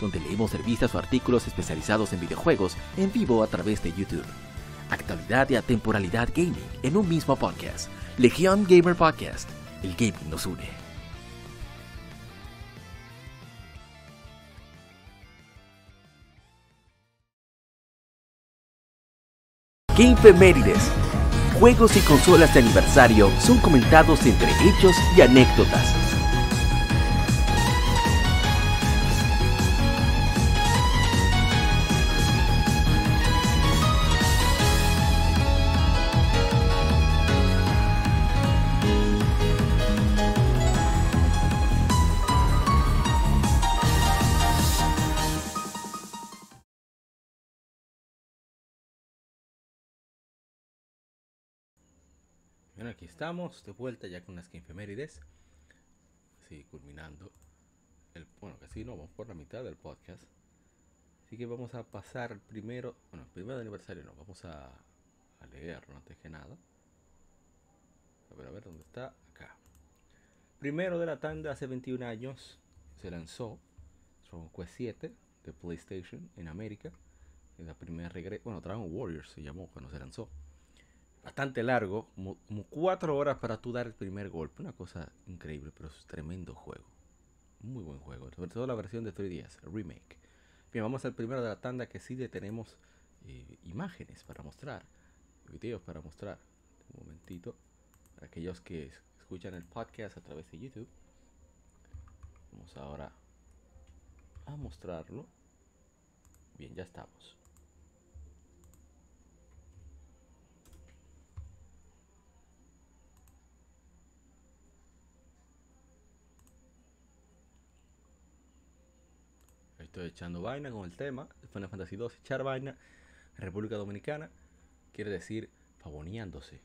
donde leemos revistas o artículos especializados en videojuegos en vivo a través de YouTube. Actualidad y atemporalidad gaming en un mismo podcast. Legión Gamer Podcast. El gaming nos une. Gamefemérides. Juegos y consolas de aniversario son comentados entre hechos y anécdotas. Estamos de vuelta ya con las efemérides. Sí, culminando. El, bueno, casi no, vamos por la mitad del podcast. Así que vamos a pasar primero, bueno, el primero de aniversario no, vamos a, a leerlo antes que nada. A ver, a ver, ¿dónde está? Acá. Primero de la tanda, hace 21 años, se lanzó Dragon Quest 7 de PlayStation en América. En la primera regreso, bueno, Dragon Warriors se llamó cuando se lanzó bastante largo, como, cuatro horas para tú dar el primer golpe. Una cosa increíble, pero es tremendo juego. Muy buen juego, sobre todo la versión de 3DS, el remake. Bien, vamos al primero de la tanda que sí tenemos eh, imágenes para mostrar, videos para mostrar. Un momentito, para aquellos que escuchan el podcast a través de YouTube. Vamos ahora a mostrarlo. Bien, ya estamos. Estoy echando vaina con el tema Final Fantasy 2 echar vaina República Dominicana quiere decir pavoneándose.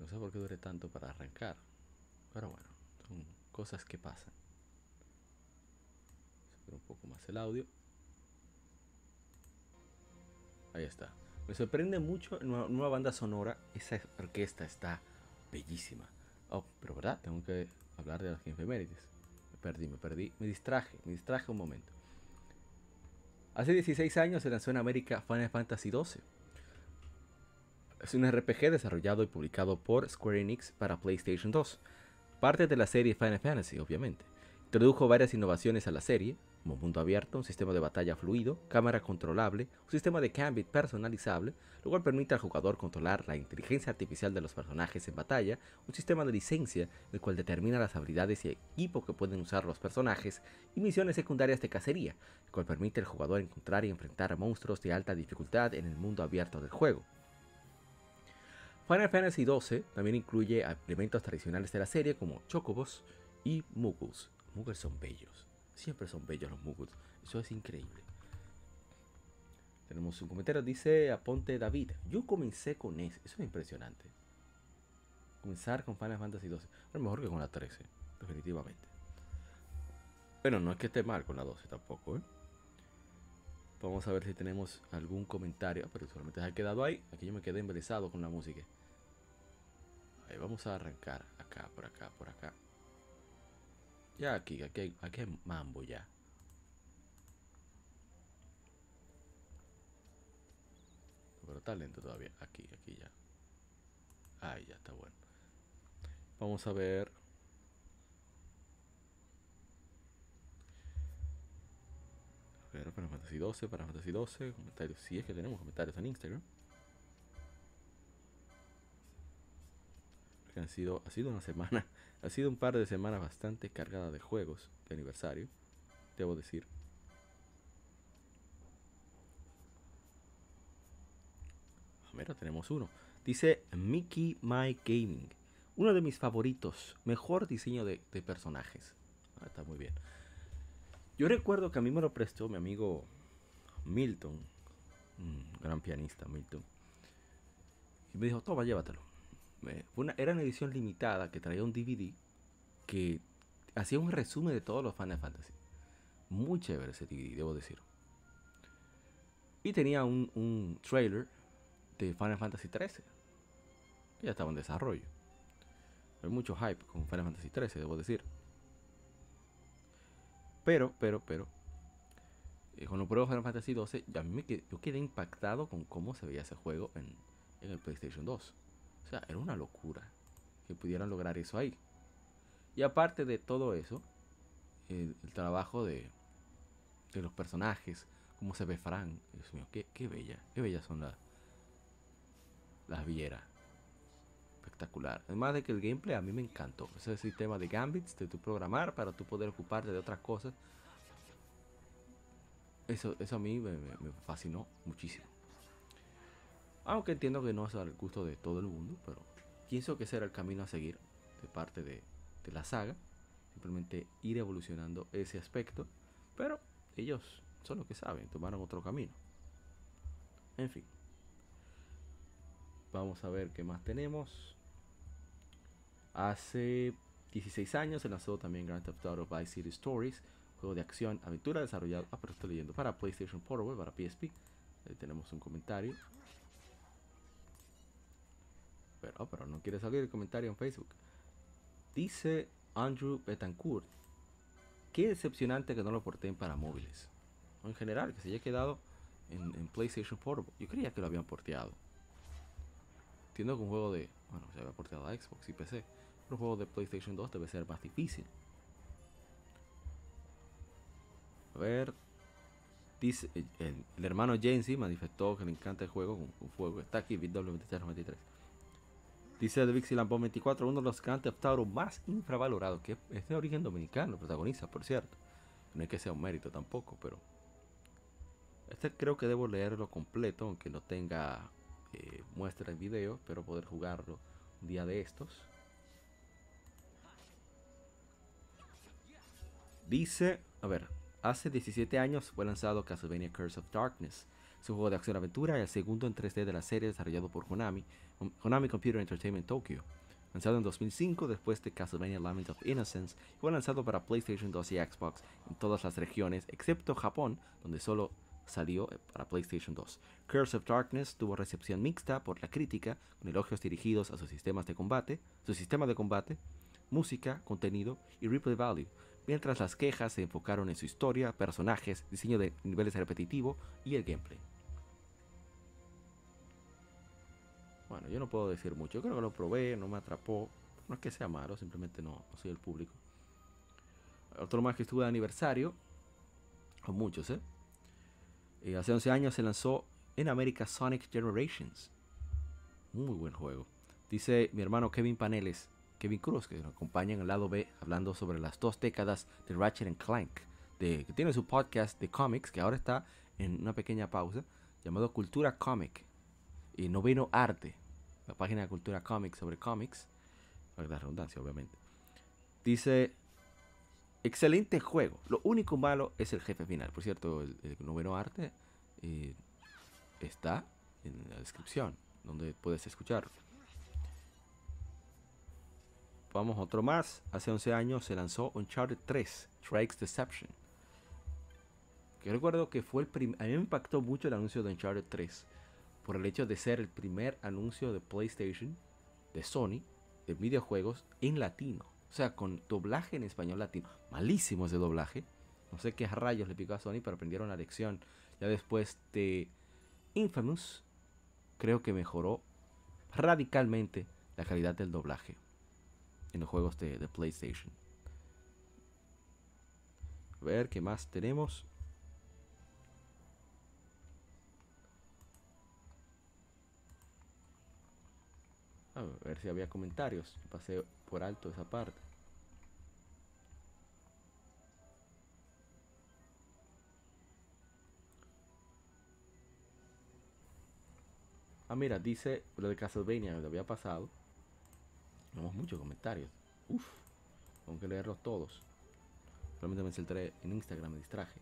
No sé por qué dure tanto para arrancar pero bueno son cosas que pasan. Un poco más el audio. Ahí está. Me sorprende mucho una nueva banda sonora esa orquesta está bellísima. Oh pero verdad tengo que hablar de las efemérides. Me perdí, me perdí, me distraje, me distraje un momento. Hace 16 años se lanzó en América Final Fantasy XII. Es un RPG desarrollado y publicado por Square Enix para PlayStation 2. Parte de la serie Final Fantasy, obviamente. Introdujo varias innovaciones a la serie, como mundo abierto, un sistema de batalla fluido, cámara controlable, un sistema de cambio personalizable, lo cual permite al jugador controlar la inteligencia artificial de los personajes en batalla, un sistema de licencia, el cual determina las habilidades y equipo que pueden usar los personajes, y misiones secundarias de cacería, el cual permite al jugador encontrar y enfrentar a monstruos de alta dificultad en el mundo abierto del juego. Final Fantasy XII también incluye elementos tradicionales de la serie como chocobos y muggles. Muggles son bellos. Siempre son bellos los muggles. Eso es increíble. Tenemos un comentario, dice Aponte David. Yo comencé con ese. Eso es impresionante. Comenzar con Final Fantasy 12. Es mejor que con la 13, definitivamente. Bueno, no es que esté mal con la 12 tampoco, ¿eh? Vamos a ver si tenemos algún comentario. Pero solamente se ha quedado ahí. Aquí yo me quedé embelesado con la música. Ahí vamos a arrancar acá, por acá, por acá. Ya aquí, aquí, hay- aquí hay mambo ya. Pero está lento todavía. Aquí, aquí ya. Ahí ya está bueno. Vamos a ver. A ver, para Fantasy 12, para Fantasy 12, comentarios. Si es que tenemos comentarios en Instagram. Que han sido, ha sido una semana, ha sido un par de semanas bastante cargada de juegos de aniversario, debo decir. Mira, tenemos uno. Dice Mickey My Gaming. Uno de mis favoritos. Mejor diseño de, de personajes. Ah, está muy bien. Yo recuerdo que a mí me lo prestó mi amigo Milton. Un gran pianista, Milton. Y me dijo, toma, llévatelo. Una- era una edición limitada que traía un DVD que hacía un resumen de todos los Final Fantasy. Muy chévere ese DVD, debo decir. Y tenía un, un trailer de Final Fantasy 13. Que ya estaba en desarrollo. Hay mucho hype con Final Fantasy 13, debo decir. Pero, pero, pero. eh, cuando pruebo Final Fantasy 12, a mí me quedé, yo quedé impactado con cómo se veía ese juego en, en el PlayStation 2. O sea, era una locura que pudieran lograr eso ahí. Y aparte de todo eso, el, trabajo de, de los personajes, cómo se ve Fran, Dios mío, qué, qué bella, qué bellas son las las vieras. Espectacular. Además de que el gameplay a mí me encantó. Ese sistema de gambits, de tu programar para tú poder ocuparte de otras cosas. Eso, eso a mí me fascinó muchísimo. Aunque entiendo que no es al gusto de todo el mundo, pero pienso que ese era el camino a seguir de parte de, la saga. Simplemente ir evolucionando ese aspecto. Pero ellos son los que saben, tomaron otro camino. En fin. Vamos a ver qué más tenemos. Hace 16 años se lanzó también Grand Theft Auto Vice City Stories, juego de acción, aventura desarrollado, ah, pero estoy leyendo, para PlayStation Portable, para PSP. Ahí tenemos un comentario. Pero, pero no quiere salir el comentario en Facebook. Dice Andrew Betancourt. Qué decepcionante que no lo porten para móviles. O en general, que se haya quedado en, PlayStation Portable. Yo creía que lo habían porteado. Entiendo que un juego de. Bueno, se había porteado a Xbox y PC. pero Un juego de PlayStation 2 debe ser más difícil. A ver. Dice, el, hermano Jensi manifestó que le encanta el juego con, con fuego. Está aquí, BitW2393. Dice The Vixie Lampón 24, uno de los Theft Auto más infravalorados, que es de origen dominicano, protagonista, por cierto. No es que sea un mérito tampoco, pero. Este creo que debo leerlo completo, aunque no tenga eh, muestra en video, pero poder jugarlo un día de estos. Dice, a ver, hace 17 años fue lanzado Castlevania Curse of Darkness. Es un juego de acción-aventura y el segundo en 3D de la serie desarrollado por Konami, Konami Computer Entertainment Tokyo. Lanzado en 2005 después de Castlevania Lament of Innocence, fue lanzado para PlayStation 2 y Xbox en todas las regiones excepto Japón, donde solo salió eh, para PlayStation 2. Curse of Darkness tuvo recepción mixta por la crítica, con elogios dirigidos a sus sistemas de combate, su sistema de combate, música, contenido y replay value, mientras las quejas se enfocaron en su historia, personajes, diseño de niveles repetitivo y el gameplay. Bueno, yo no puedo decir mucho. Yo creo que lo probé, no me atrapó. No es que sea malo, simplemente no, no soy el público. Otro más que estuvo de aniversario. Con muchos, ¿eh? Eh, hace 11 años se lanzó en América Sonic Generations. Muy buen juego. Dice mi hermano Kevin Paneles, Kevin Cruz, que nos acompaña en el lado B, hablando sobre las dos décadas de Ratchet Clank. Que tiene su podcast de cómics, que ahora está en una pequeña pausa, llamado Cultura Comic. Y Noveno Arte, la página de Cultura Comic sobre cómics. La redundancia, obviamente. Dice, excelente juego. Lo único malo es el jefe final. Por cierto, el, el noveno arte eh, está en la descripción, donde puedes escucharlo. Vamos, otro más. Hace 11 años se lanzó Uncharted 3, Drake's Deception. Que recuerdo que fue el primer... A mí me impactó mucho el anuncio de Uncharted 3. Por el hecho de ser el primer anuncio de PlayStation, de Sony, de videojuegos en latino. O sea, con doblaje en español latino. Malísimo ese doblaje. No sé qué rayos le picó a Sony, pero aprendieron la lección. Ya después de Infamous, creo que mejoró radicalmente la calidad del doblaje en los juegos de, de PlayStation. A ver qué más tenemos. A ver si había comentarios. Pasé por alto esa parte. Ah, mira, dice lo de Castlevania, lo había pasado. Tenemos muchos comentarios. Uf, tengo que leerlos todos. Solamente me centré en Instagram, me distraje.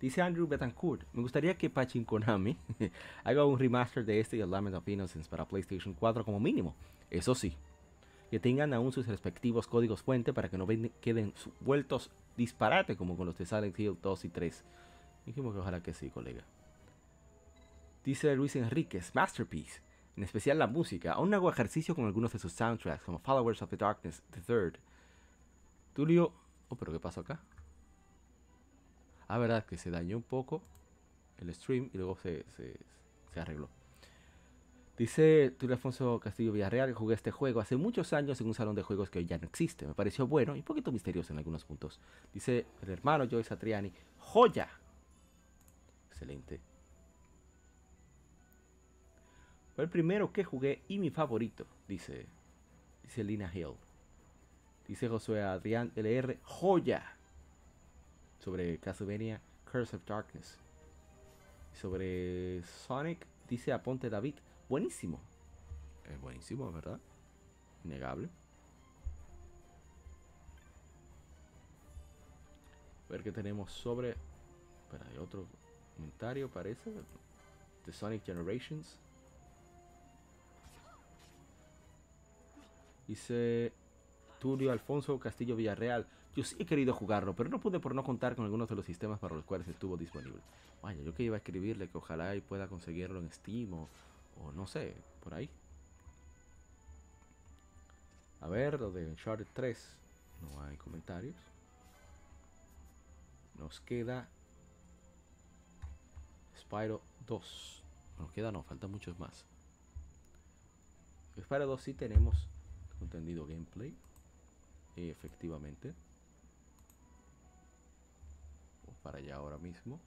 Dice Andrew Betancourt, me gustaría que Pachin Konami haga un remaster de este y el Lament of Innocence para PlayStation 4 como mínimo. Eso sí, que tengan aún sus respectivos códigos fuente para que no queden vueltos disparate como con los de Silent Hill 2 y 3. Dijimos que ojalá que sí, colega. Dice Luis Enríquez, Masterpiece, en especial la música. Aún hago ejercicio con algunos de sus soundtracks, como Followers of the Darkness, The Third. Tulio, oh, pero ¿qué pasó acá? Ah, verdad, que se dañó un poco el stream y luego se, se, arregló. Dice Tulio Alfonso Castillo Villarreal, jugué este juego hace muchos años en un salón de juegos que hoy ya no existe. Me pareció bueno y un poquito misterioso en algunos puntos. Dice el hermano Joyce Satriani, joya. Excelente. Fue el primero que jugué y mi favorito, dice, dice Lina Hill. Dice Josué Adrián LR, joya. Sobre Castlevania Curse of Darkness. Sobre Sonic, dice Aponte David, buenísimo. Es buenísimo, ¿verdad? Innegable. A ver qué tenemos sobre. Espera, hay otro comentario, parece. The Sonic Generations. Dice Tulio Alfonso Castillo Villarreal. Yo sí he querido jugarlo, pero no pude por no contar con algunos de los sistemas para los cuales estuvo disponible. Vaya, yo que iba a escribirle que ojalá y pueda conseguirlo en Steam o, o no sé, por ahí. A ver, lo de Uncharted 3. No hay comentarios. Nos queda Spyro 2. Nos queda, no, faltan muchos más. Spyro 2 sí tenemos entendido gameplay. efectivamente. Para allá ahora mismo.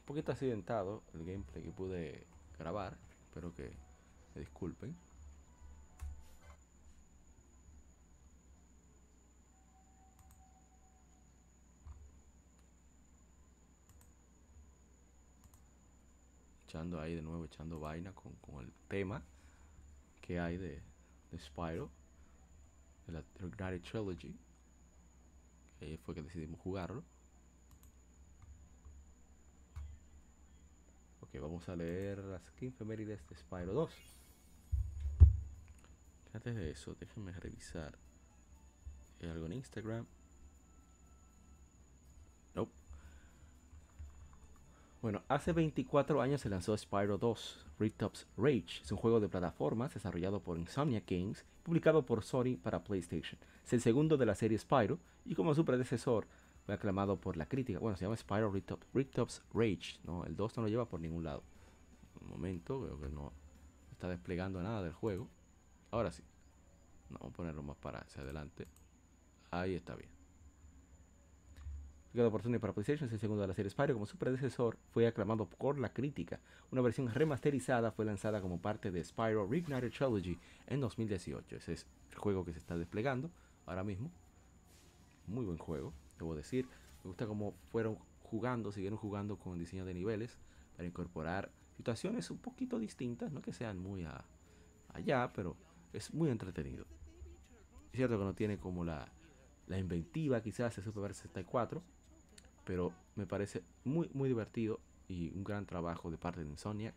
Un poquito accidentado el gameplay que pude grabar. Espero que me disculpen. echando ahí de nuevo, echando vaina con, con el tema que hay de, de Spyro, de la Ignited Trilogy, ahí fue que decidimos jugarlo. Ok, vamos a leer las 15 efemérides de Spyro 2. Antes de eso, déjenme revisar algo en Instagram. Bueno, hace 24 años se lanzó Spyro 2, Ritops Rage. Es un juego de plataformas desarrollado por Insomnia Games, publicado por Sony para PlayStation. Es el segundo de la serie Spyro y como su predecesor fue aclamado por la crítica. Bueno, se llama Spyro Ritops, Rage, ¿no? El 2 no lo lleva por ningún lado. Un momento, veo que no está desplegando nada del juego. Ahora sí. vamos a ponerlo más para hacia adelante. Ahí está bien por Sony para PlayStation, es el segundo de la serie Spyro. Como su predecesor, fue aclamado por la crítica. Una versión remasterizada fue lanzada como parte de Spyro Reignited Trilogy en 2018. Ese es el juego que se está desplegando ahora mismo. Muy buen juego, debo decir. Me gusta cómo fueron jugando, siguieron jugando con diseño de niveles para incorporar situaciones un poquito distintas, no que sean muy allá, pero es muy entretenido. Es cierto que no tiene como la, la inventiva quizás de Super Mario 64, pero me parece muy, muy divertido y un gran trabajo de parte de Insomniac.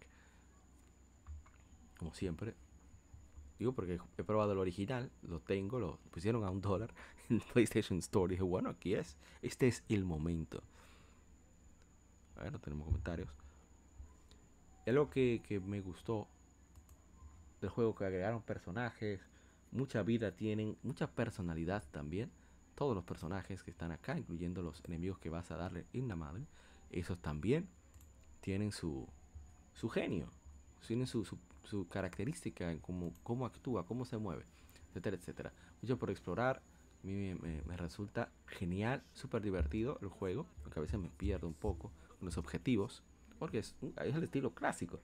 Como siempre. Digo porque he probado el original, lo tengo, lo pusieron a un dólar en PlayStation Store. Dije, bueno, aquí es. Este es el momento. A ver, no tenemos comentarios. Es lo que, que me gustó del juego que agregaron personajes, mucha vida tienen, mucha personalidad también. Todos los personajes que están acá, incluyendo los enemigos que vas a darle en la madre, esos también tienen su, su genio, tienen su, su, su característica en cómo, cómo actúa, cómo se mueve, etcétera, etcétera. Mucho por explorar. A mí me, resulta genial, súper divertido el juego, aunque a veces me pierdo un poco con los objetivos, porque es, es el estilo clásico.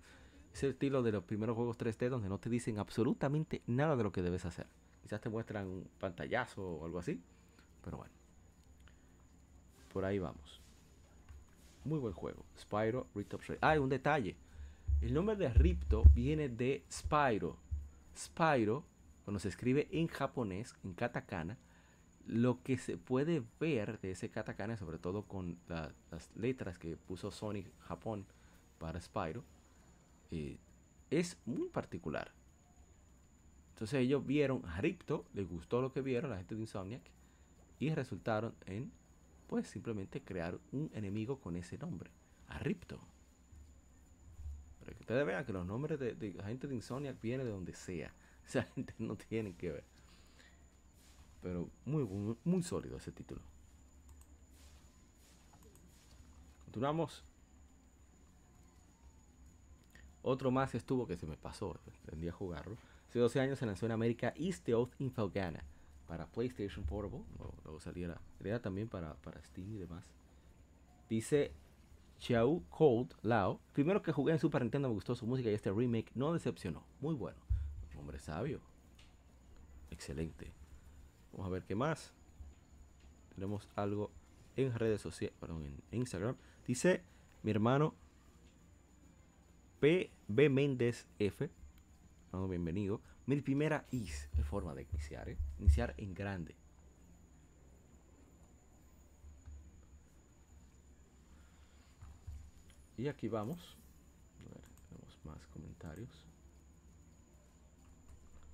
Es el estilo de los primeros juegos 3D donde no te dicen absolutamente nada de lo que debes hacer. Quizás te muestran un pantallazo o algo así, pero bueno. Por ahí vamos. Muy buen juego. Spyro, Rift of Shredder. Ah, un detalle. El nombre de Ripto viene de Spyro. Spyro, cuando se escribe en japonés, en katakana, lo que se puede ver de ese katakana, sobre todo con la- las letras que puso Sony Japón para Spyro, eh, es muy particular. Entonces ellos vieron Ripto, les gustó lo que vieron, la gente de Insomniac, y resultaron en, pues simplemente crear un enemigo con ese nombre, a Ripto. Para que ustedes vean que los nombres de, de gente de Insomniac vienen de donde sea. Esa gente no tiene que ver. Pero muy, muy, sólido ese título. Continuamos. Otro más estuvo que se me pasó. Tendría a jugarlo. Hace 12 años se lanzó en América East the Oath Infalgana para PlayStation Portable. Luego, saliera, saliera también para, para Steam y demás. Dice Chiao Cold Lao. Primero que jugué en Super Nintendo me gustó su música y este remake no decepcionó. Muy bueno. Hombre sabio. Excelente. Vamos a ver qué más. Tenemos algo en redes sociales, perdón, en Instagram. Dice mi hermano PB Méndez F. Hermano, bienvenido. Mi primera is es forma de iniciar, ¿eh? Iniciar en grande. Y aquí vamos. A ver, tenemos más comentarios.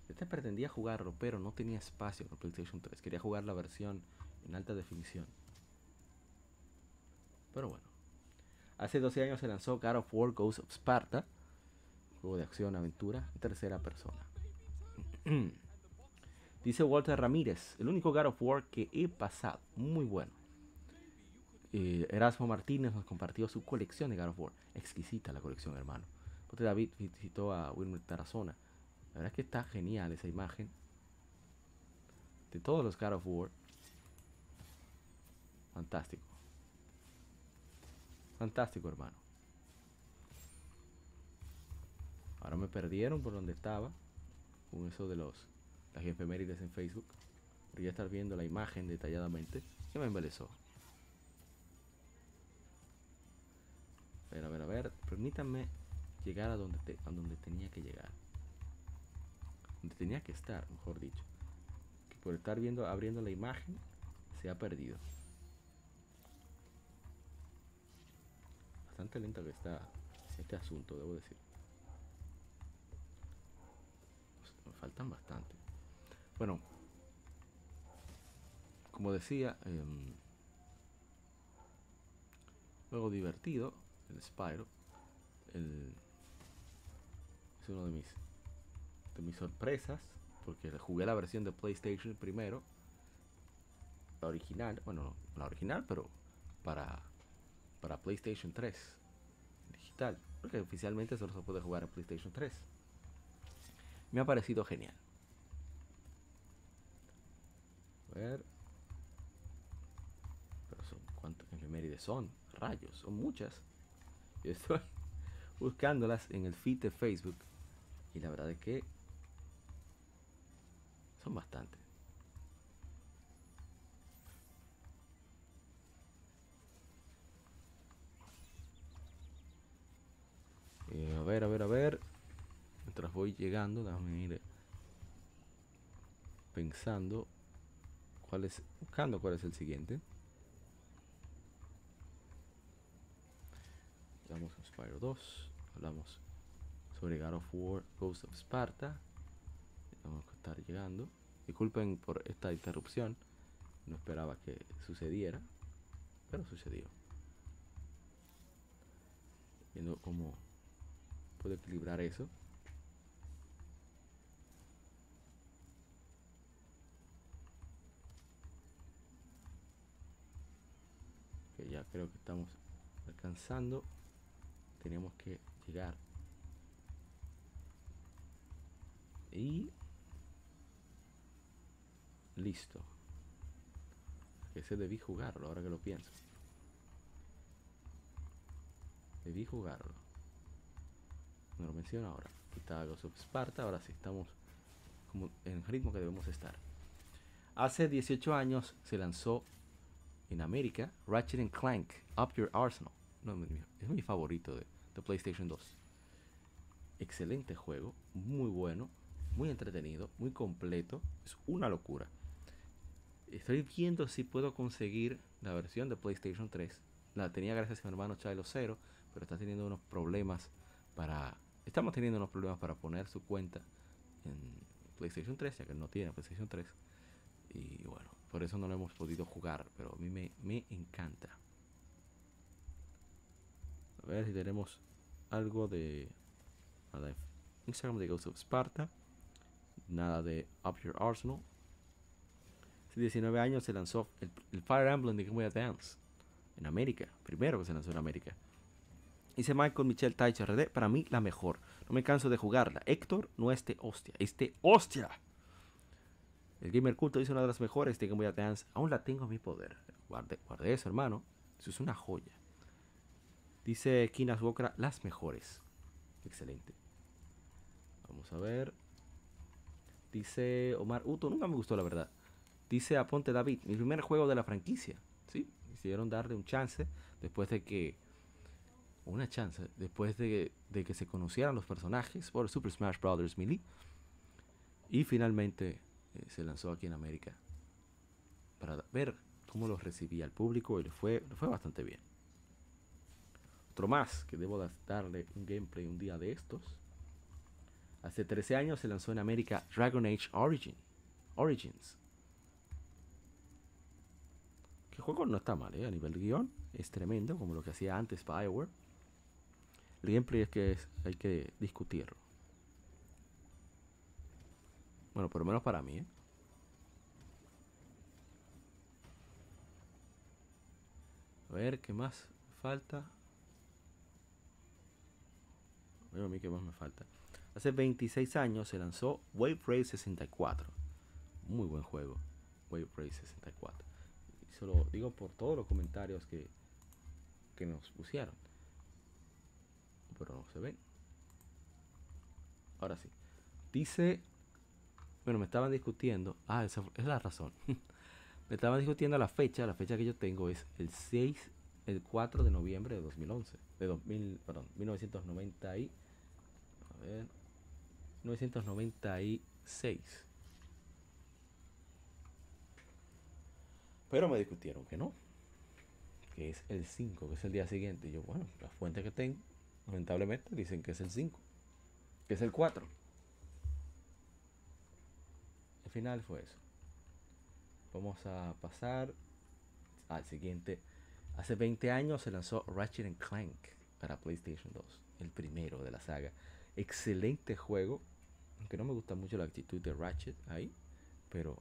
Este pretendía jugarlo, pero no tenía espacio el PlayStation 3. Quería jugar la versión en alta definición. Pero bueno. Hace 12 años se lanzó God of War Ghost of Sparta. Juego de acción, aventura, en tercera persona. Dice Walter Ramírez, el único God of War que he pasado. Muy bueno. Eh, Erasmo Martínez nos compartió su colección de God of War. Exquisita la colección, hermano. David visitó a Wilmer Tarazona. La verdad es que está genial esa imagen. De todos los God of War. Fantástico. Fantástico, hermano. Ahora me perdieron por donde estaba. Con eso de los las efemérides en Facebook. Quería estar viendo la imagen detalladamente. Que me embelezó. A ver, a ver, a ver. Permítanme llegar a donde, te- a donde tenía que llegar. Donde tenía que estar, mejor dicho. Que por estar viendo, abriendo la imagen, se ha perdido. Bastante lento que está este asunto, debo decir. Pues, Me faltan bastante. Bueno, como decía, em, Juego divertido, el Spyro. El, es uno de mis, de mis sorpresas, porque jugué la versión de PlayStation primero. La original, bueno, no la original, pero para, para PlayStation 3 digital, porque oficialmente solo se puede jugar en PlayStation 3. Me ha parecido genial. A ver. Pero son cuántas efemérides son, rayos, son muchas. Yo estoy buscándolas en el feed de Facebook y la verdad es que son bastantes. Eh, a ver, a ver, a ver. Mientras voy llegando, déjame ir pensando cuál es, buscando cuál es el siguiente. Hablamos con Spyro 2, hablamos sobre God of War Ghost of Sparta. Vamos a estar llegando. Disculpen por esta interrupción, no esperaba que sucediera, pero sucedió. Viendo cómo puedo equilibrar eso. Ya creo que estamos alcanzando. Tenemos que llegar. Y listo. Ese debí jugarlo, ahora que lo pienso. Debí jugarlo. Me lo menciono ahora. Ghost of Sparta, ahora sí estamos como en el ritmo que debemos estar. Hace 18 años se lanzó en América Ratchet and Clank Up Your Arsenal. Es mi favorito de, PlayStation 2. Excelente juego, muy bueno, muy entretenido, muy completo. Es una locura. Estoy viendo si puedo conseguir la versión de PlayStation 3. La tenía gracias a mi hermano Chilo Zero, pero está teniendo unos problemas para. Estamos teniendo unos problemas para poner su cuenta en PlayStation 3, ya que no tiene PlayStation 3. Y bueno, por eso no lo hemos podido jugar, pero a mí me, me encanta. A ver si tenemos algo de. Nada de Instagram de Ghost of Sparta. Nada de Up Your Arsenal. Hace 19 años se lanzó el, Fire Emblem de Game Boy Advance en América. Primero que se lanzó en América. Dice Michael Michelle Taich RD, para mí la mejor. No me canso de jugarla. Héctor, no este hostia, este hostia. El Gamer Culto dice una de las mejores de Game Boy Advance. Aún la tengo a mi poder. Guarde, guarde eso, hermano. Eso es una joya. Dice Kinas Wokra, las mejores. Excelente. Vamos a ver. Dice Omar Uto, nunca me gustó la verdad. Dice Aponte David, mi primer juego de la franquicia. ¿Sí? Hicieron darle un chance después de que una chance después de, de, que se conocieran los personajes por Super Smash Bros. Melee. Y finalmente eh, se lanzó aquí en América para ver cómo lo recibía el público y le fue, fue bastante bien. Otro más que debo darle un gameplay un día de estos. Hace 13 años se lanzó en América Dragon Age Origin, Origins. Que juego no está mal, ¿eh? a nivel de guion. Es tremendo, como lo que hacía antes Bioware. El gameplay es que es, hay que discutirlo. Bueno, por lo menos para mí, ¿eh? A ver, ¿qué más falta? Ver a mí qué más me falta. Hace 26 años se lanzó Wave Race 64. Muy buen juego. Wave Race 64. Y se lo digo por todos los comentarios que, que nos pusieron pero no se ven. Ahora sí. Dice. Bueno, me estaban discutiendo. Ah, esa es la razón. me estaban discutiendo la fecha. La fecha que yo tengo es el 6, el 4 de noviembre de 2011. De 2000, perdón, 1990 y. A ver. 1996. Pero me discutieron que no. Que es el 5, que es el día siguiente. Y yo, bueno, la fuente que tengo Lamentablemente dicen que es el 5, que es el 4. Final fue eso. Vamos a pasar al siguiente. Hace 20 años se lanzó Ratchet Clank para PlayStation 2, el primero de la saga. Excelente juego, aunque no me gusta mucho la actitud de Ratchet ahí, pero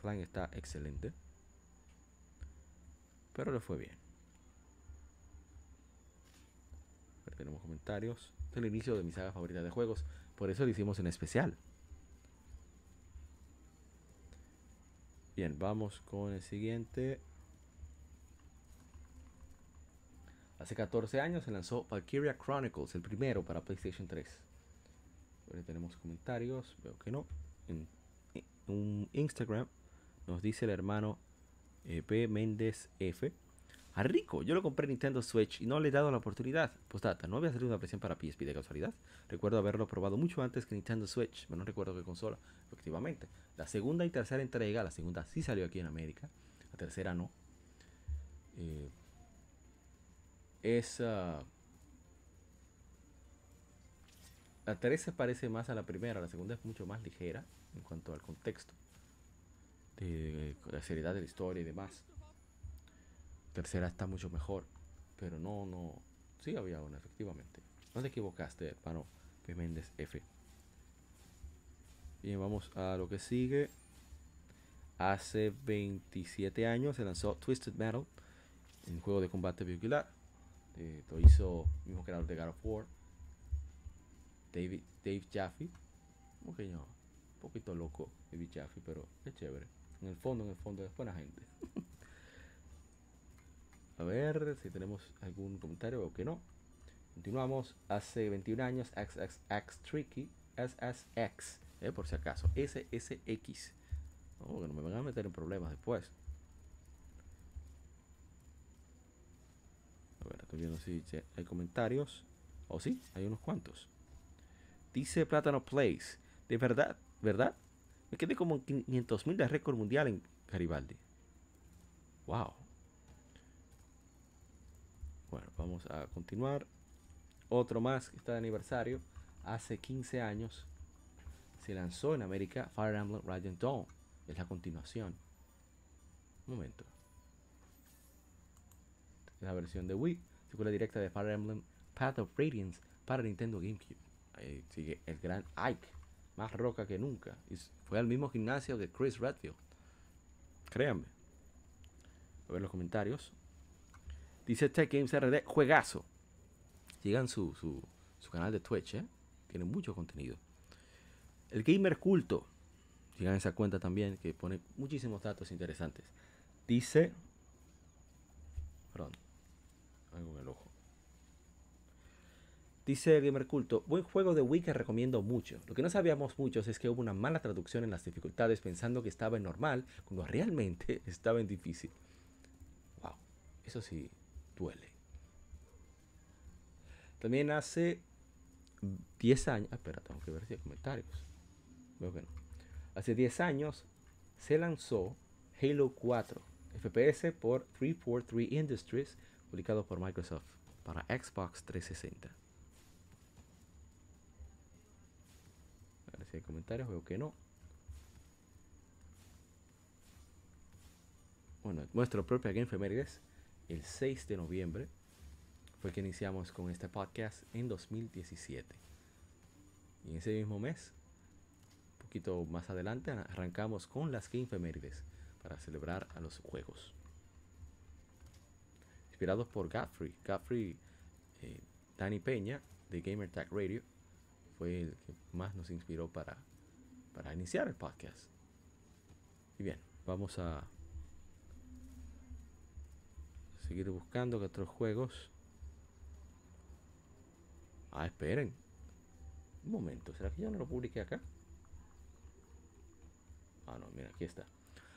Clank está excelente. Pero le fue bien. tenemos comentarios. Es el inicio de mi saga favorita de juegos. Por eso lo hicimos en especial. Bien, vamos con el siguiente. Hace 14 años se lanzó Valkyria Chronicles, el primero para PlayStation 3. Ahora tenemos comentarios, veo que no. En, un Instagram nos dice el hermano eh, P. Méndez F a rico. Yo lo compré en Nintendo Switch y no le he dado la oportunidad. Pues data, no había salido una presión para PSP de casualidad. Recuerdo haberlo probado mucho antes que Nintendo Switch, pero no recuerdo qué consola, efectivamente. La segunda y tercera entrega, la segunda sí salió aquí en América, la tercera no. Eh, es. Uh, la tercera parece más a la primera, la segunda es mucho más ligera en cuanto al contexto, de la seriedad de la historia y demás tercera está mucho mejor. Pero no, no. Sí había una, efectivamente. No te equivocaste, hermano. Méndez F. Bien, vamos a lo que sigue. Hace 27 años se lanzó Twisted Metal. un juego de combate vehicular. Eh, lo hizo el mismo creador de God of War, David, Dave Jaffe. Un pequeño, un poquito loco David Jaffe, pero es chévere. En el fondo, en el fondo es buena gente. A ver si tenemos algún comentario o que no. Continuamos. Hace 21 años, XXX Tricky, SSX, eh, por si acaso, SSX. Oh, que no me van a meter en problemas después. A ver, estoy viendo si hay comentarios. O oh, sí, hay unos cuantos. Dice Plátano Place. De verdad, ¿verdad? Me quedé como 500 mil de récord mundial en Garibaldi. Wow. Bueno, vamos a continuar. Otro más que está de aniversario. Hace 15 años se lanzó en América Fire Emblem Radiant Dawn. Es la continuación. Un momento. Es la versión de Wii. Secuela directa de Fire Emblem Path of Radiance para Nintendo GameCube. Ahí sigue el gran Ike. Más roca que nunca. Y fue al mismo gimnasio de Chris Redfield. Créanme. A ver los comentarios. Dice Tech Games RD, juegazo. Sigan su, su, su canal de Twitch, ¿eh? Tiene mucho contenido. El Gamer Culto. Sigan esa cuenta también, que pone muchísimos datos interesantes. Dice. Perdón. Algo en el ojo. Dice Gamer Culto, buen juego de Wii que recomiendo mucho. Lo que no sabíamos muchos es que hubo una mala traducción en las dificultades pensando que estaba en normal cuando realmente estaba en difícil. Wow, eso sí, duele. También hace 10 años. Ah, espera, tengo que ver si hay comentarios. Veo que no. Hace 10 años se lanzó Halo 4 FPS por 343 Industries, publicado por Microsoft para Xbox 360. A ver si hay comentarios, veo que no. Bueno, nuestro propio Game Femerides el 6 de noviembre fue que iniciamos con este podcast en 2017. Y en ese mismo mes, un poquito más adelante, arrancamos con las Game Femérides para celebrar a los juegos. Inspirados por Godfrey. Godfrey eh, Danny Peña de Gamer Tag Radio fue el que más nos inspiró para, para iniciar el podcast. Y bien, vamos a seguir buscando que otros juegos. Ah, esperen. Un momento, ¿será que yo no lo publiqué acá? Ah, no, mira, aquí está.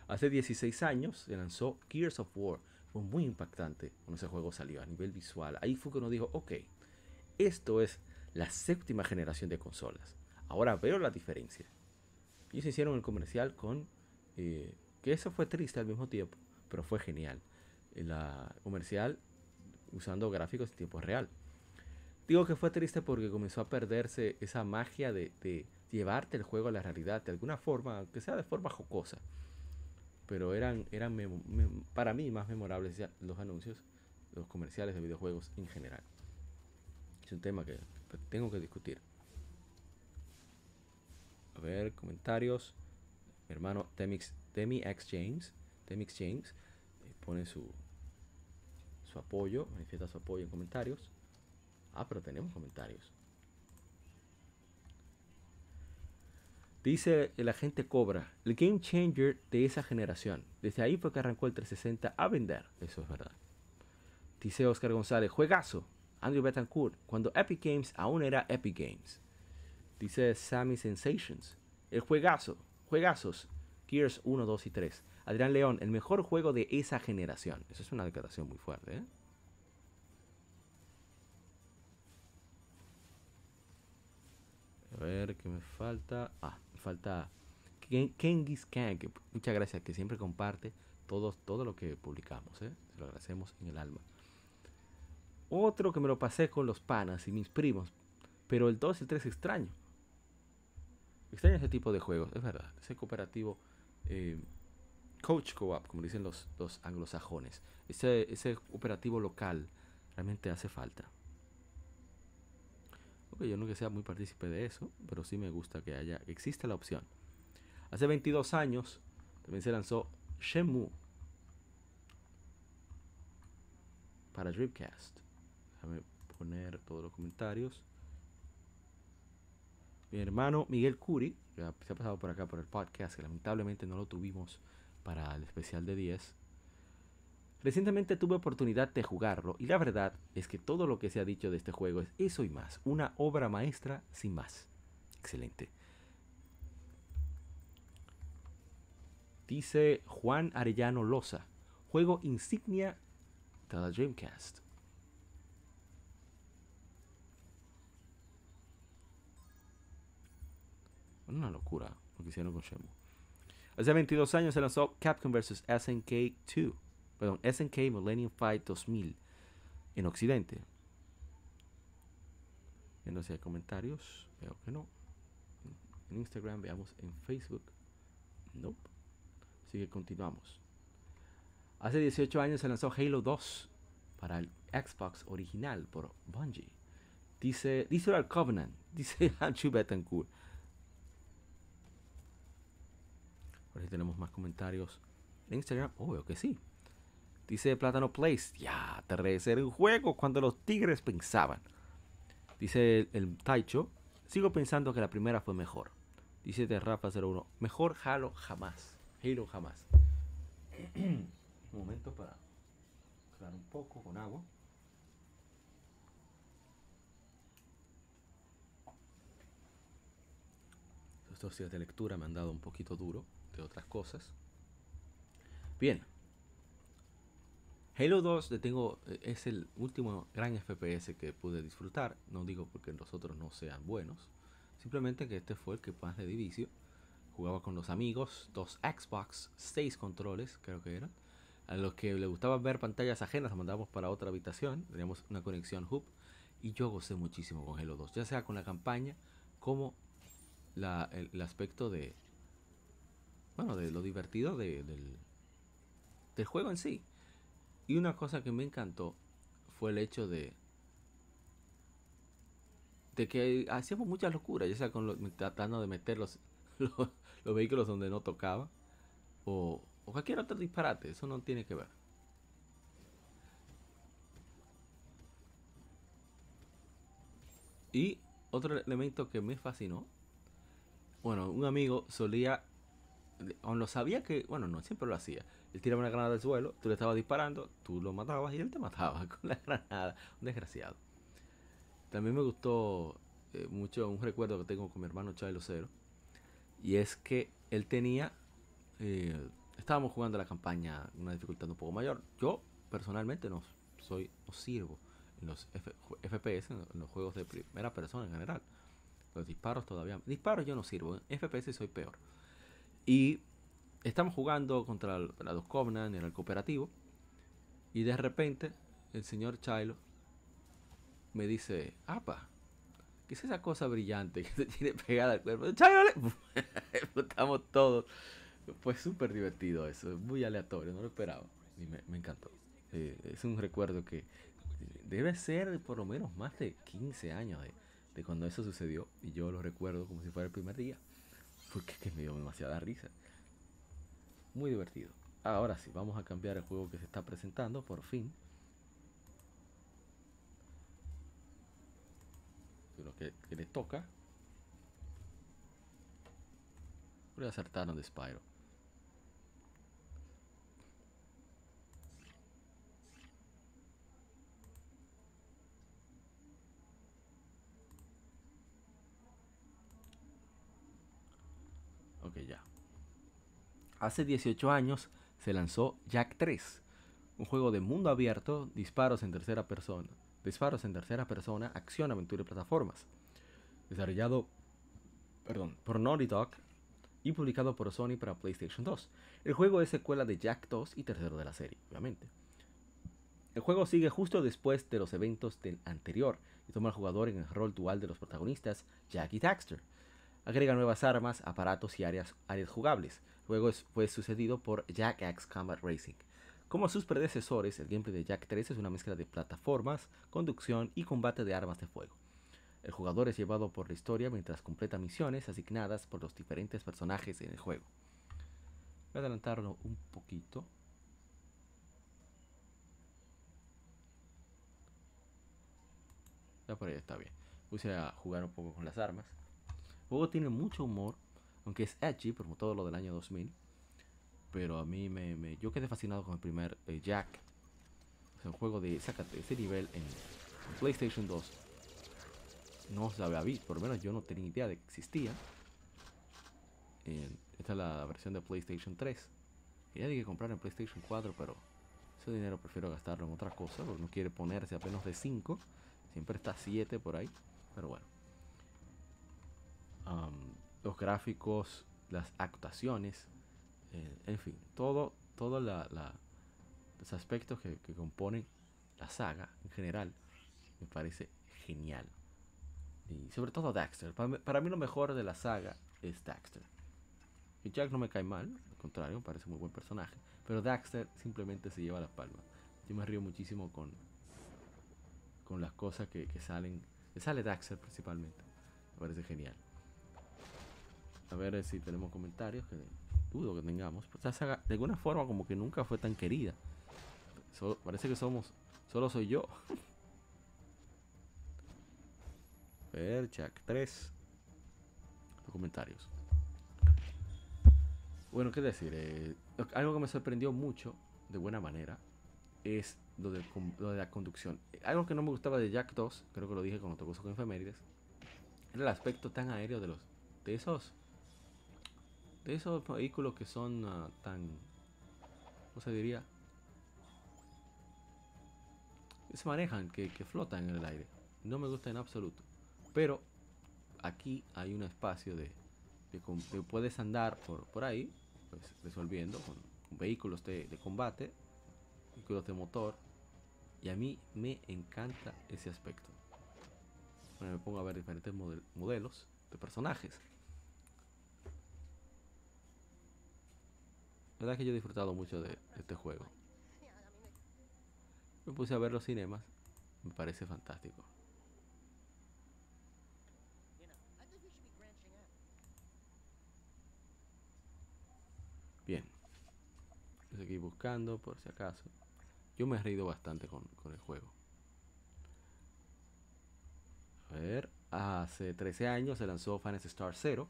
Hace 16 años se lanzó Gears of War. Fue muy impactante cuando ese juego salió a nivel visual. Ahí fue que uno dijo, ok, esto es la séptima generación de consolas. Ahora veo la diferencia. Se hicieron el comercial con... Eh, que eso fue triste al mismo tiempo, pero fue genial la comercial usando gráficos en tiempo real. Digo que fue triste porque comenzó a perderse esa magia de, llevarte el juego a la realidad de alguna forma, aunque sea de forma jocosa. Pero eran, eran para mí más memorables los anuncios, los comerciales de videojuegos en general. Es un tema que tengo que discutir. A ver, comentarios. Mi hermano Temix, Temi X James, Temix James, eh, pone su, su apoyo, manifiesta su apoyo en comentarios. Ah, pero tenemos comentarios. Dice el agente Cobra, el game changer de esa generación. Desde ahí fue que arrancó el 360 a vender. Eso es verdad. Dice Oscar González, juegazo. Andrew Betancourt, cuando Epic Games aún era Epic Games. Dice Sammy Sensations, el juegazo, juegazos, Gears 1, 2 y 3. Adrián León, el mejor juego de esa generación. Eso es una declaración muy fuerte, ¿eh? A ver, ¿qué me falta? Ah, me falta Kengis Kang. muchas gracias, que siempre comparte todo, todo lo que publicamos, ¿eh? Se lo agradecemos en el alma. Otro que me lo pasé con los panas y mis primos. Pero el 2 y el 3 extraño. Extraño ese tipo de juegos, es verdad. Ese cooperativo eh, coach co-op, como dicen los, los anglosajones. Ese, ese operativo local realmente hace falta. yo no que sea muy partícipe de eso, pero sí me gusta que haya, existe la opción. Hace 22 años también se lanzó Shenmue. para Dreamcast. Déjame poner todos los comentarios. Mi hermano Miguel Curi, que se ha pasado por acá por el podcast, que lamentablemente no lo tuvimos para el especial de 10. Recientemente tuve oportunidad de jugarlo y la verdad es que todo lo que se ha dicho de este juego es eso y más, una obra maestra sin más. Excelente. Dice Juan Arellano Loza, juego insignia de la Dreamcast. Una locura lo que hicieron con Shenmue. Hace 22 años se lanzó Capcom vs. SNK 2, perdón, SNK Millennium Fight 2000 en Occidente. Viendo si hay comentarios, veo que no. En Instagram, veamos en Facebook. Nope. Así que continuamos. Hace 18 años se lanzó Halo 2 para el Xbox original por Bungie. Dice, dice Covenant, dice Anchu Betancourt. Tenemos más comentarios en Instagram. Oh, veo que sí. Dice Plátano Place. Ya, te ser un juego cuando los tigres pensaban. Dice el, Taicho. Sigo pensando que la primera fue mejor. Dice de Rafa 01. Mejor Halo jamás. Halo jamás. un momento para mezclar un poco con agua. Estos días de lectura me han dado un poquito duro otras cosas. Bien. Halo 2 le tengo, eh, es el último gran FPS que pude disfrutar. No digo porque los otros no sean buenos. Simplemente que este fue el que más le di vicio. Jugaba con los amigos, dos Xbox, seis controles creo que eran. A los que les gustaba ver pantallas ajenas, mandábamos para otra habitación. Teníamos una conexión hub. Y yo gocé muchísimo con Halo 2. Ya sea con la campaña como la, el aspecto de, bueno, de lo divertido de- del, del juego en sí. Y una cosa que me encantó fue el hecho de de que hacíamos muchas locuras, ya sea con lo- tratando de meter los, los, los vehículos donde no tocaba o, o cualquier otro disparate, eso no tiene que ver. Y otro elemento que me fascinó, bueno, un amigo solía aún lo sabía que, bueno, no siempre lo hacía. Él tiraba una granada del suelo, tú le estabas disparando, tú lo matabas y él te mataba con la granada. Un desgraciado. También me gustó eh, mucho un recuerdo que tengo con mi hermano Chilo Cero. Y es que él tenía, eh, estábamos jugando la campaña una dificultad un poco mayor. Yo personalmente no soy, no sirvo en los FPS, en los juegos de primera persona en general. Los disparos todavía, disparos yo no sirvo, en FPS soy peor. Y estamos jugando contra dos Covenant en el cooperativo. Y de repente el señor Chilo me dice, apa, ¿qué es esa cosa brillante que se tiene pegada al cuerpo? Chilo, le-". estamos todos. Fue súper divertido eso, muy aleatorio, no lo esperaba. Y me, me encantó. Eh, es un recuerdo que debe ser por lo menos más de 15 años de, de cuando eso sucedió. Y yo lo recuerdo como si fuera el primer día. Porque es que me dio demasiada risa. Muy divertido. Ahora sí, vamos a cambiar el juego que se está presentando, por fin. Lo que, que le toca. Voy a acertaron de Spyro. Ya. Hace 18 años se lanzó Jack 3, un juego de mundo abierto, disparos en tercera persona, disparos en tercera persona, acción, aventura y plataformas. Desarrollado, perdón, por Naughty Dog y publicado por Sony para PlayStation 2. El juego es secuela de Jack 2 y tercero de la serie, obviamente. El juego sigue justo después de los eventos del anterior y toma al jugador en el rol dual de los protagonistas, Jack y Daxter. Agrega nuevas armas, aparatos y áreas, jugables. Luego fue sucedido por Jack X Combat Racing. Como sus predecesores, el gameplay de Jack 3 es una mezcla de plataformas, conducción y combate de armas de fuego. El jugador es llevado por la historia mientras completa misiones asignadas por los diferentes personajes en el juego. Voy a adelantarlo un poquito. Ya por ahí está bien. Puse a jugar un poco con las armas. El juego tiene mucho humor, aunque es edgy, como todo lo del año 2000. Pero a mí me, yo quedé fascinado con el primer eh, Jack. Sea, un juego de sácate ese nivel en, PlayStation 2. No se había visto, por lo menos yo no tenía idea de que existía. Esta es la versión de PlayStation 3. Y ya dije comprar en PlayStation 4, pero ese dinero prefiero gastarlo en otra cosa, porque no quiere ponerse apenas de 5. Siempre está 7 por ahí. Pero bueno. Am, los gráficos, las actuaciones, eh, en fin, todo, todos los aspectos que, componen la saga en general me parece genial. Y sobre todo Daxter. Para, para mí lo mejor de la saga es Daxter. Y Jack no me cae mal, al contrario, me parece muy buen personaje. Pero Daxter simplemente se lleva la palma. Yo me río muchísimo con, con las cosas que, que salen. Que sale Daxter principalmente. Me parece genial. A ver si tenemos comentarios. Que dudo que tengamos. Pues de alguna forma, como que nunca fue tan querida. So- parece que somos. Solo soy yo. Jack 3. Los comentarios. Bueno, qué decir, eh, algo que me sorprendió mucho, de buena manera, es lo de, con- la conducción. Eh, Algo que no me gustaba de Jack 2, creo que lo dije cuando tocó eso con efemérides, era el aspecto tan aéreo de los de esos de esos vehículos que son ah, tan ¿cómo se diría? se manejan, que, que flotan en el aire. No me gusta en absoluto. Pero aquí hay un espacio de, de puedes andar por, por ahí, pues resolviendo con, vehículos de, de combate, vehículos de motor. Y a mí me encanta ese aspecto. Bueno, me pongo a ver diferentes model- modelos de personajes. La verdad es que yo he disfrutado mucho de, este juego. Me puse a ver los cinemas. Me parece fantástico. Bien. Aquí buscando por si acaso. Yo me he reído bastante con, con el juego. A ver. Hace 13 años se lanzó Fantasy Star Zero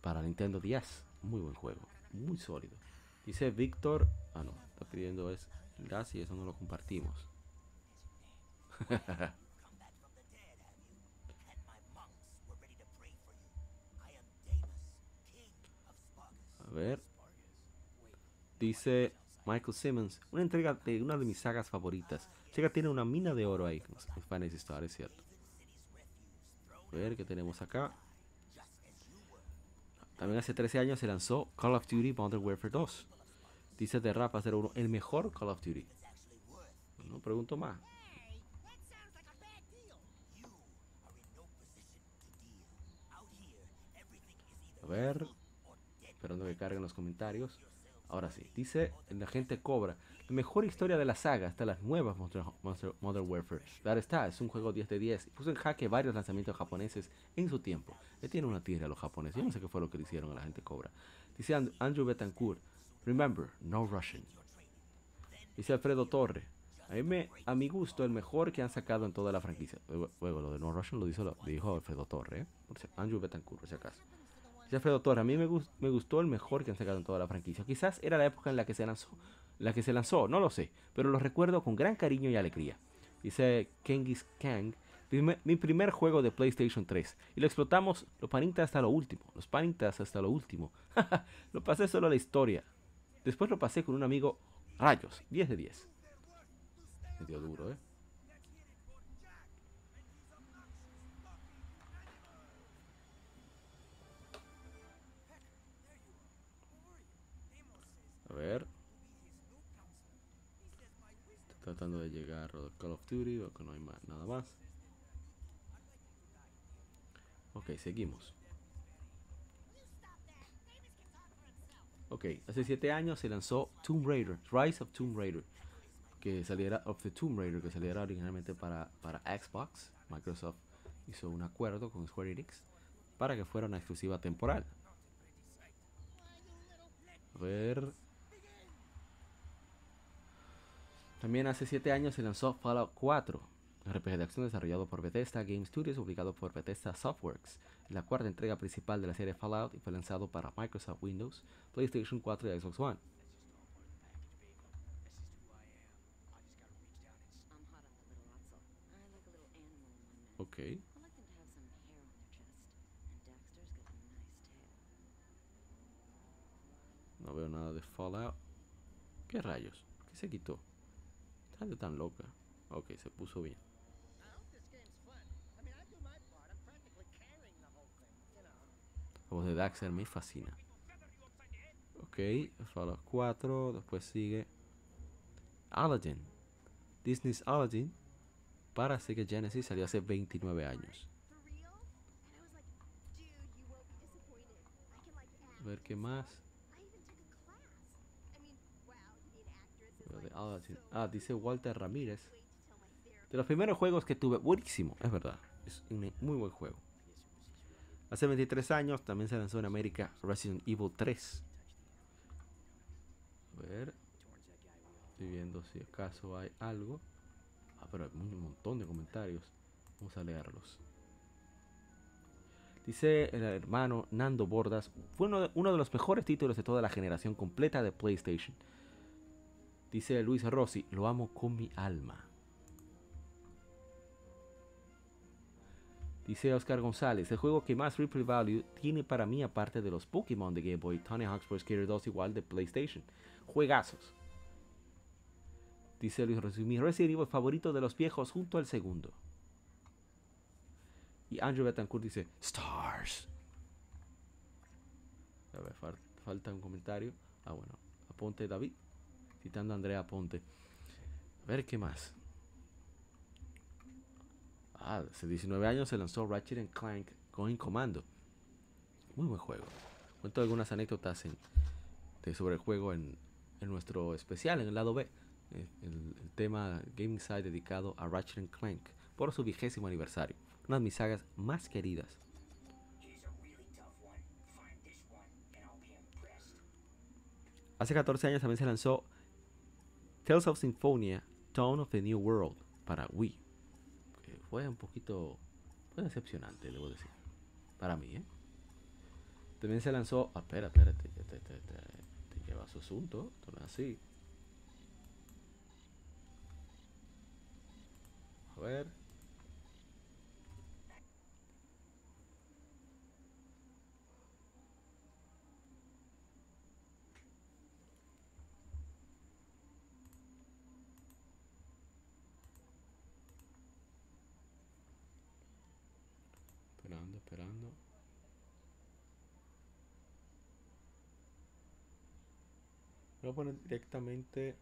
para Nintendo 10. Muy buen juego. Muy sólido. Dice Víctor. Ah, no. Está pidiendo es enlace y eso no lo compartimos. A ver. Dice Michael Simmons. Una entrega de una de mis sagas favoritas. Chica tiene una mina de oro ahí. con Fantasy Star, es cierto. A ver qué tenemos acá. También hace 13 años se lanzó Call of Duty Modern Warfare 2. Dice de Rapa 01, el mejor Call of Duty. No pregunto más. A ver. Esperando que carguen los comentarios. Ahora sí. Dice la gente cobra. La mejor historia de la saga hasta las nuevas Monster- Monster- Modern Warfare. Claro está, es un juego 10 de 10. Y puso en jaque varios lanzamientos japoneses en su tiempo. Le tiene una tierra a los japoneses. Yo no sé qué fue lo que le hicieron a la gente cobra. Dice And- Andrew Betancourt. Remember, no Russian. Dice Alfredo Torre. A, mí me- a mi gusto, el mejor que han sacado en toda la franquicia. Luego, luego, lo de No Russian lo lo dijo Alfredo Torre. ¿eh? Andrew Betancourt, por si acaso. Dice Alfredo Torre. A mí me, gus- me gustó el mejor que han sacado en toda la franquicia. Quizás era la época en la que se lanzó. La que se lanzó, no lo sé. Pero lo recuerdo con gran cariño y alegría. Dice Kengis Kang. "Prime- Mi primer juego de PlayStation 3. Y lo explotamos los panitas hasta lo último. Los panitas hasta lo último. lo pasé solo a la historia. Después lo pasé con un amigo Rayos, 10 de 10. Medio duro, ¿eh? A ver. Estoy tratando de llegar a Call of Duty, veo que no hay más, nada más. Ok, seguimos. Ok, hace 7 años se lanzó Tomb Raider, Rise of Tomb Raider, que saliera of the Tomb Raider, que saliera originalmente para, para Xbox. Microsoft hizo un acuerdo con Square Enix para que fuera una exclusiva temporal. A ver. También hace 7 años se lanzó Fallout 4. RPG de acción desarrollado por Bethesda Game Studios, publicado por Bethesda Softworks. La cuarta entrega principal de la serie Fallout y fue lanzado para Microsoft Windows, PlayStation 4 y Xbox One. Ok. No veo nada de Fallout. ¿Qué rayos? ¿Qué se quitó? Está tan loca. Ok, se puso bien. I hope this game's fun. I mean, I do my part. I'm practically carrying the whole thing, you know. La voz de Daxter me fascina. Ok, Fallout 4. Después sigue Aladdin. Disney's Aladdin para Sega Genesis salió hace 29 años. A ver qué más. Ah, dice Walter Ramírez. De los primeros juegos que tuve, buenísimo, es verdad. Es un muy buen juego. Hace 23 años también se lanzó en América Resident Evil 3. A ver. Estoy viendo si acaso hay algo. Ah, pero hay un montón de comentarios. Vamos a leerlos. Dice el hermano Nando Bordas. Fue uno de, uno de los mejores títulos de toda la generación completa de PlayStation. Dice Luis Rossi. Lo amo con mi alma. Dice Oscar González, el juego que más replay value tiene para mí aparte de los Pokémon de Game Boy, Tony Hawk's Pro Skater 2 igual de PlayStation. Juegazos. Dice Luis Rossi, mi Resident favorito de los viejos junto al segundo. Y Andrew Betancourt dice, Stars. A ver, fal- falta un comentario. Ah, bueno, Aponte David. Citando a Andrea Aponte. A ver qué más. Ah, hace 19 años se lanzó Ratchet Clank Going Commando. Muy buen juego. Cuento algunas anécdotas de- sobre el juego en, nuestro especial, en el lado B. eh, El, tema Gaming Side dedicado a Ratchet Clank por su vigésimo aniversario. Una de mis sagas más queridas. Hace 14 años también se lanzó Tales of Symphonia, Tone of the New World para Wii. Fue un poquito fue decepcionante, debo decir. Para mí, ¿eh? También se lanzó. Ah, espera, te, te, te, te, lleva su asunto. Es así. A ver. Esperando, esperando. Voy a poner directamente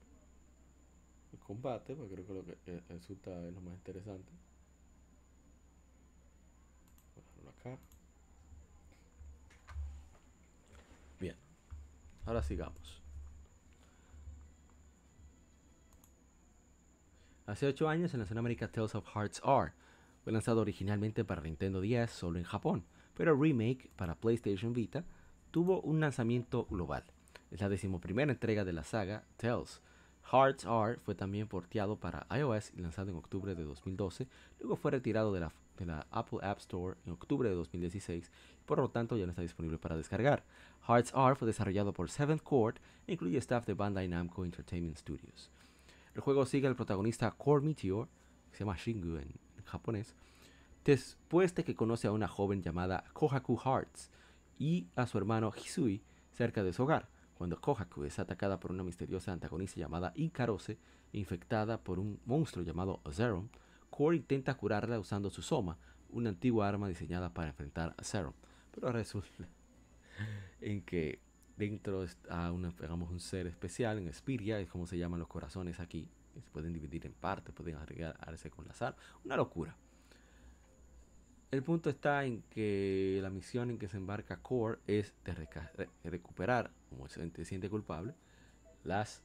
el combate, porque creo que lo que eh, resulta es lo más interesante. Voy a acá. Bien. Ahora sigamos. Hace 8 años en Latinoamérica Tales of Hearts R fue lanzado originalmente para Nintendo 10 solo en Japón, pero el remake para PlayStation Vita tuvo un lanzamiento global. Es la decimoprimera entrega de la saga Tales. Hearts R fue también porteado para iOS y lanzado en octubre de 2012, luego fue retirado de la, Apple App Store en octubre de 2016 y por lo tanto ya no está disponible para descargar. Hearts R fue desarrollado por Seventh Court e incluye staff de Bandai Namco Entertainment Studios. El juego sigue al protagonista Core Meteor, que se llama Shingu en, en japonés, después de que conoce a una joven llamada Kohaku Hearts y a su hermano Hisui cerca de su hogar. Cuando Kohaku es atacada por una misteriosa antagonista llamada Ikarose, infectada por un monstruo llamado Zeron, Core intenta curarla usando su Soma, una antigua arma diseñada para enfrentar a Zeron. Pero resulta en que dentro está una, digamos, un ser especial, en Spiria, es como se llaman los corazones aquí. Se pueden dividir en partes, pueden agregarse con la sal. Una locura. El punto está en que la misión en que se embarca Core es de re- recuperar, como se siente culpable, las,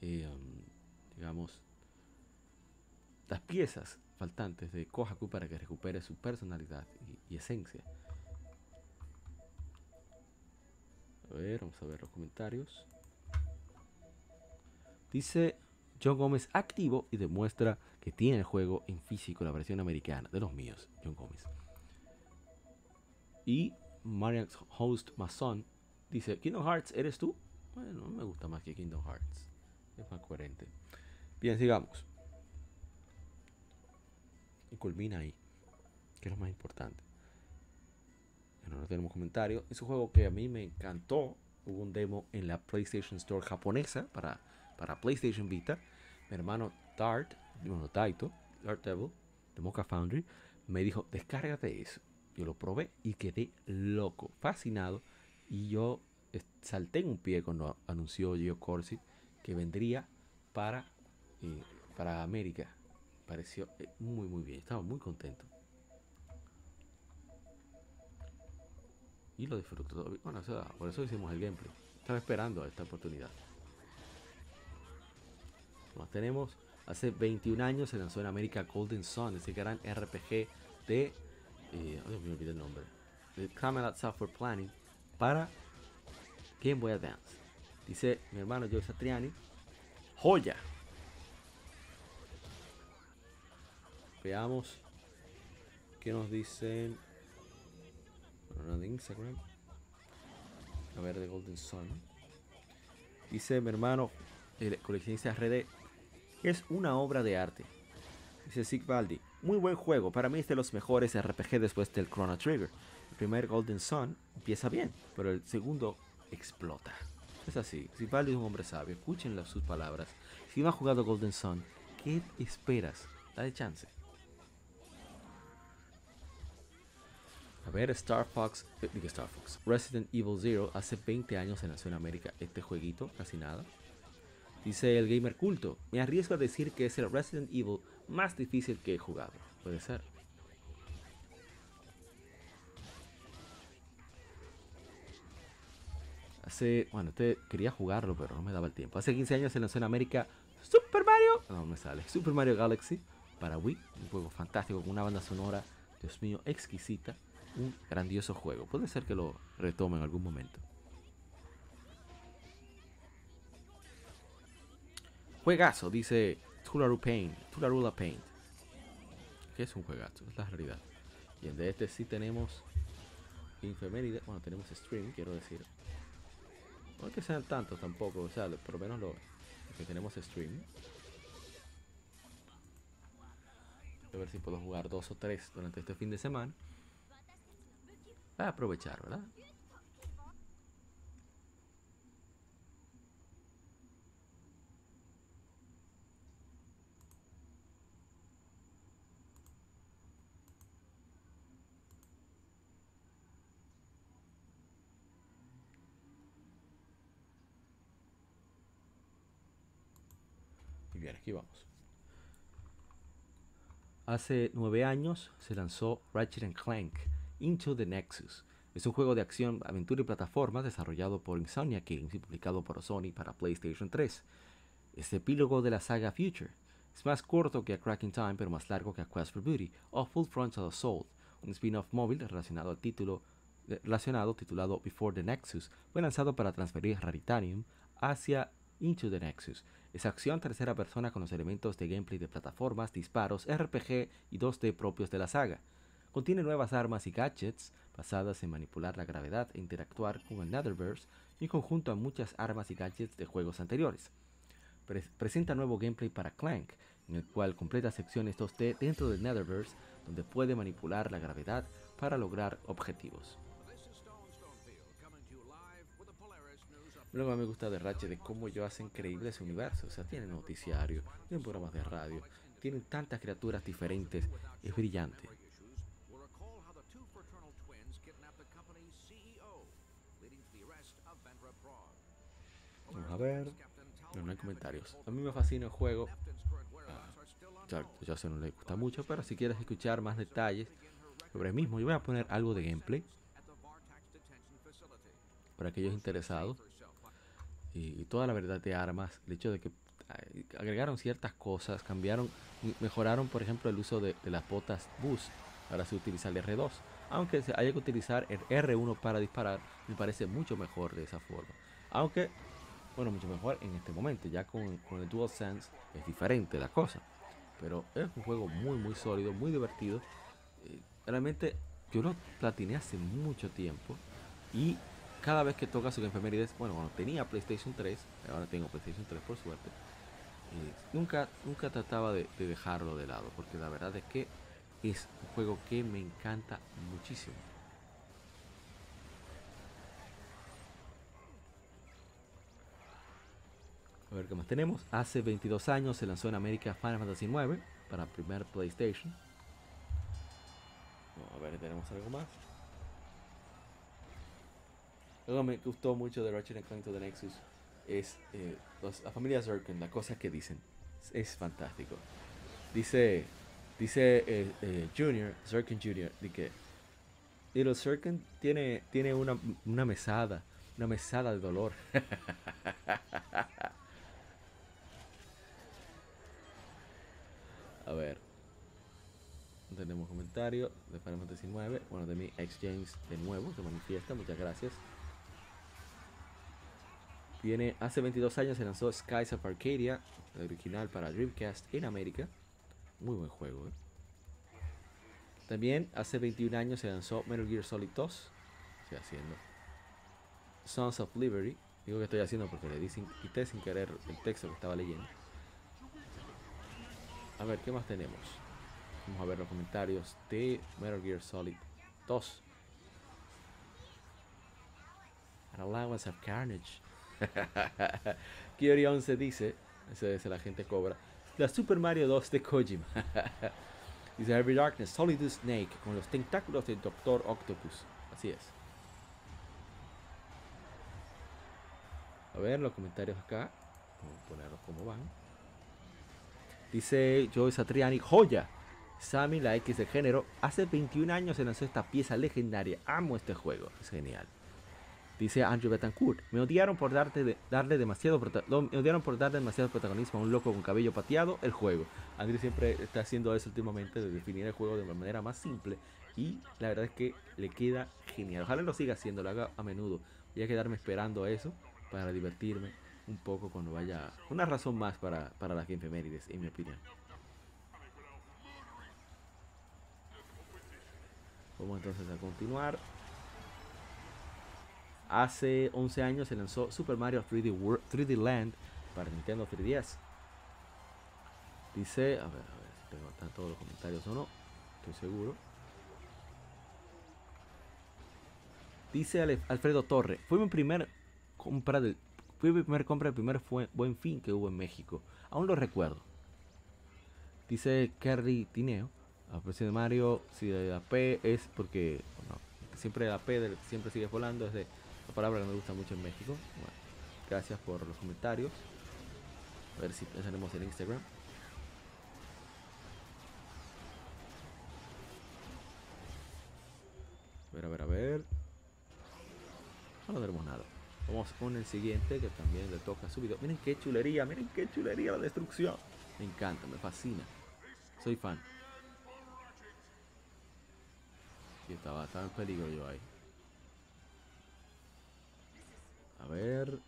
eh, digamos, las piezas faltantes de Kohaku para que recupere su personalidad y, y esencia. A ver, vamos a ver los comentarios. Dice John Gómez activo y demuestra que tiene el juego en físico, la versión americana de los míos, John Gómez. Y Marian Host Mason dice, Kingdom Hearts, ¿eres tú? Bueno, me gusta más que Kingdom Hearts. Es más coherente. Bien, sigamos. Y culmina ahí, que es lo más importante. Bueno, no tenemos comentarios. Es un juego que a mí me encantó. Hubo un demo en la PlayStation Store japonesa para, para PlayStation Vita. Mi hermano Dart, bueno, Taito, Dart Devil, de Mocha Foundry, me dijo, descárgate eso. Yo lo probé y quedé loco, fascinado. Y yo salté en un pie cuando anunció Gio Corsi que vendría para, eh, para América. Pareció eh, muy, muy bien. Estaba muy contento. Y lo disfruto. Bueno, por eso hicimos el gameplay. Estaba esperando esta oportunidad. Nos tenemos. Hace 21 años se lanzó en América Golden Sun, ese gran RPG de. Eh, me olvidé el nombre. Camelot Software Planning para Game Boy Advance. Dice mi hermano Joe Satriani. Joya. Veamos qué nos dicen. Bueno, Instagram. A ver, de Golden Sun. Dice mi hermano, el coleccionista RD, es una obra de arte. Dice Sigvaldi, muy buen juego. Para mí es de los mejores RPG después del Chrono Trigger. El primer Golden Sun empieza bien, pero el segundo explota. Es así. Sigvaldi es un hombre sabio. Escúchenle sus palabras. Si no has jugado Golden Sun, ¿qué esperas? Dale chance. A ver, Star Fox, eh, digo Star Fox, Resident Evil Zero hace 20 años se lanzó en América este jueguito, casi nada. Dice el gamer culto, me arriesgo a decir que es el Resident Evil más difícil que he jugado. Puede ser. Hace, bueno, este quería jugarlo, pero no me daba el tiempo. Hace 15 años se lanzó en América Super Mario, no me sale, Super Mario Galaxy para Wii, un juego fantástico con una banda sonora, Dios mío, exquisita un grandioso juego. Puede ser que lo retome en algún momento. Juegazo, dice Tularu Paint, Tularula Paint. Que es un juegazo, es la realidad. Y de este sí tenemos Infeméride, bueno, tenemos stream, quiero decir. No es que sean tantos tampoco, o sea, por lo menos lo, que tenemos stream. A ver si puedo jugar dos o tres durante este fin de semana. Voy a aprovechar, ¿verdad? Hace nueve años se lanzó Ratchet Clank Into the Nexus. Es un juego de acción, aventura y plataformas desarrollado por Insomnia Games y publicado por Sony para PlayStation 3. Es epílogo de la saga Future. Es más corto que A Cracking Time, pero más largo que A Quest for Beauty o Full Frontal Assault, un spin-off móvil relacionado al título relacionado titulado Before the Nexus, fue lanzado para transferir Raritanium hacia Into the Nexus. Es acción tercera persona con los elementos de gameplay de plataformas, disparos, RPG y 2D propios de la saga. Contiene nuevas armas y gadgets basadas en manipular la gravedad e interactuar con el Netherverse en conjunto a muchas armas y gadgets de juegos anteriores. Pre presenta nuevo gameplay para Clank, en el cual completa secciones 2D dentro del Netherverse donde puede manipular la gravedad para lograr objetivos. Lo que me gusta de Ratchet es cómo ellos hacen creíble ese universo. O sea, tienen noticiario, tienen programas de radio, tienen tantas criaturas diferentes. Es brillante. Vamos a ver. No, no hay comentarios. A mí me fascina el juego. Ah, ya, no le gusta mucho, pero si quieres escuchar más detalles sobre el mismo, yo voy a poner algo de gameplay para aquellos interesados. Y, toda la verdad de armas, el hecho de que agregaron ciertas cosas, cambiaron, mejoraron, por ejemplo, el uso de, las botas boost. Ahora se utiliza el R2. Aunque haya que utilizar el R1 para disparar, me parece mucho mejor de esa forma. Aunque Bueno, mucho mejor en este momento. Ya con, con el DualSense es diferente la cosa. Pero es un juego muy, muy sólido, muy divertido. Eh, realmente yo lo platiné hace mucho tiempo. Y cada vez que toca su efemérides, bueno, cuando tenía PlayStation 3, ahora tengo PlayStation 3 por suerte, nunca, nunca trataba de, de dejarlo de lado. Porque la verdad es que es un juego que me encanta muchísimo. A ver qué más tenemos. Hace 22 años se lanzó en América Final Fantasy IX para primer PlayStation. A ver, tenemos algo más. Algo que me gustó mucho de Ratchet Clank to the Nexus es eh, los- la familia Zirkin, la cosa que dicen. Es, es fantástico. Dice, dice eh, eh, Junior, Zirkin Junior, de que Little Zirkin tiene, tiene una, una mesada, una mesada de dolor. A ver. Tenemos comentario de Final Fantasy 9. Bueno, de mi ex James de nuevo, se manifiesta. Muchas gracias. Viene, hace 22 años se lanzó Skies of Arcadia, original para Dreamcast en América. Muy buen juego, ¿eh? También hace 21 años se lanzó Metal Gear Solid 2. Estoy haciendo. Sons of Liberty. Digo que estoy haciendo porque le di sin, quité sin querer el texto que estaba leyendo. A ver, ¿qué más tenemos? Vamos a ver los comentarios de Metal Gear Solid 2. An allowance of carnage. Kiori 11 dice, ese es la gente cobra, la Super Mario 2 de Kojima. dice Heavy Darkness, Solid Snake con los tentáculos del Doctor Octopus. Así es. A ver los comentarios acá. Vamos a ponerlos como van. Dice Joey Satriani, joya. Sammy, la X de género. Hace 21 años se lanzó esta pieza legendaria. Amo este juego. Es genial. Dice Andrew Betancourt. Me odiaron por darte darle demasiado me odiaron por darle demasiado protagonismo a un loco con cabello pateado. El juego. Andrew siempre está haciendo eso últimamente de definir el juego de manera más simple. Y la verdad es que le queda genial. Ojalá lo siga haciendo, lo haga a menudo. Voy a quedarme esperando eso para divertirme un poco cuando vaya. Una razón más para, para las Gamefemérides, en mi opinión. Vamos entonces a continuar. Hace 11 años se lanzó Super Mario 3D, World, 3D Land para Nintendo 3DS. Dice, a ver, a ver si tengo están todos los comentarios o no. Estoy seguro. Dice Alfredo Torre, fue mi primer compra del fue mi primer compra del primer fue- buen fin que hubo en México. Aún lo recuerdo. Dice Kerry Tineo, a precio de Mario, si la P es porque siempre la P siempre sigue volando, es de palabra que me gusta mucho en México. Bueno, gracias por los comentarios. A ver si pensaremos en Instagram. A ver, a ver, a ver. No, no tenemos nada. Vamos con el siguiente que también le toca su video. Miren qué chulería, miren qué chulería la destrucción. Me encanta, me fascina. Soy fan. Y estaba, estaba en peligro yo ahí. A ver.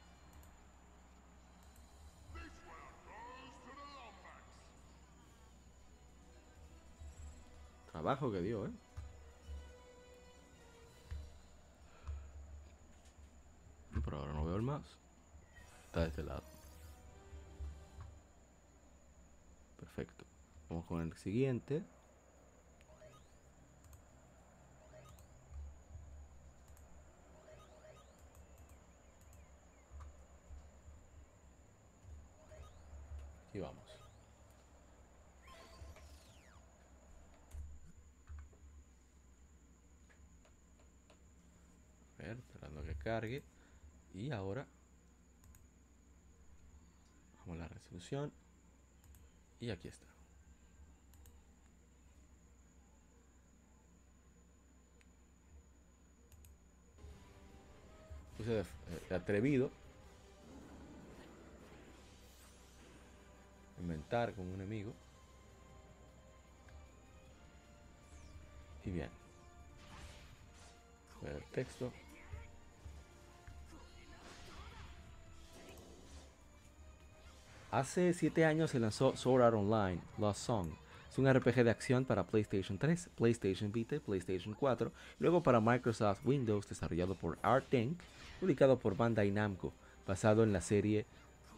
Trabajo que dio, eh. Pero ahora no veo el mouse. Está de este lado. Perfecto. Vamos con el siguiente. Aquí vamos. A ver, esperando que cargue. Y ahora vamos a la resolución. Y aquí está. Puse de atrevido. Inventar con un enemigo. Y bien. Ver el texto. Hace 7 años se lanzó Sword Art Online Lost Song. Es un RPG de acción para PlayStation 3, PlayStation Vita y PlayStation 4, y luego para Microsoft Windows desarrollado por Art Inc., publicado por Bandai Namco, basado en la serie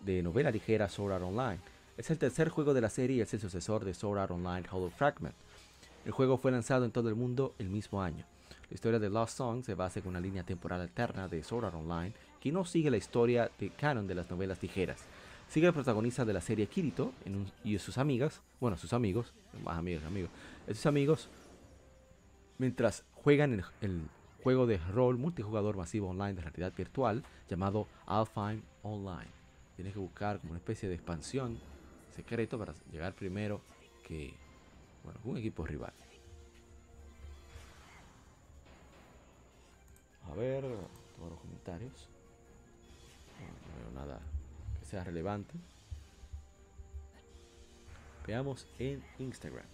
de novela ligera Sword Art Online. Es el tercer juego de la serie y es el sucesor de Sword Art Online Hollow Fragment. El juego fue lanzado en todo el mundo el mismo año. La historia de Lost Song se basa en una línea temporal alterna de Sword Art Online que no sigue la historia de canon de las novelas ligeras. Sigue al protagonista de la serie Kirito y sus amigas, bueno, sus amigos, más amigos, amigos, eh, sus amigos, mientras juegan el, juego de rol multijugador masivo online de realidad virtual llamado Alfheim Online. Tienes que buscar como una especie de expansión secreto para llegar primero que bueno, un equipo rival. A ver, todos los comentarios. No, no veo nada sea relevante. Veamos en Instagram.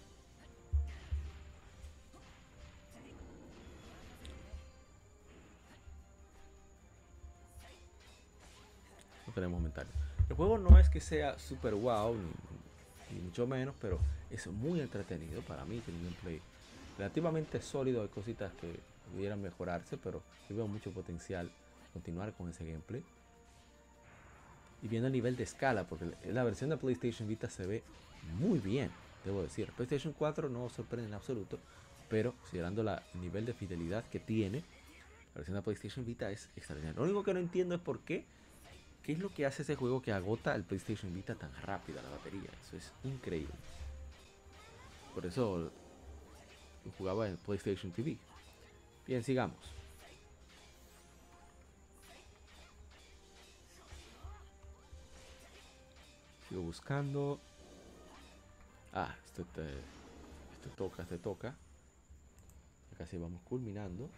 No tenemos comentarios. El juego no es que sea super wow, ni, mucho menos, pero es muy entretenido para mí. Tiene un gameplay relativamente sólido. Hay cositas que pudieran mejorarse, pero yo veo mucho potencial continuar con ese gameplay. Y viendo el nivel de escala, porque la versión de PlayStation Vita se ve muy bien, debo decir. PlayStation 4 no sorprende en absoluto, pero considerando el nivel de fidelidad que tiene, la versión de PlayStation Vita es extraordinaria. Lo único que no entiendo es por qué, qué es lo que hace ese juego que agota el PlayStation Vita tan rápida la batería. Eso es increíble. Por eso jugaba en PlayStation TV. Bien, sigamos. Buscando. Ah, esto te, esto toca, este toca. Casi vamos culminando.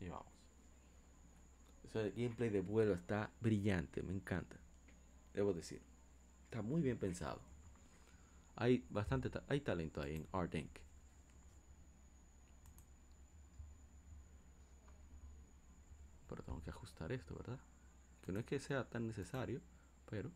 Y vamos. Eso el gameplay de vuelo está brillante, me encanta. Debo decir. Está muy bien pensado. Hay bastante ta- hay talento ahí en Art Inc. Tengo que ajustar esto, ¿verdad? Que no es que sea tan necesario, pero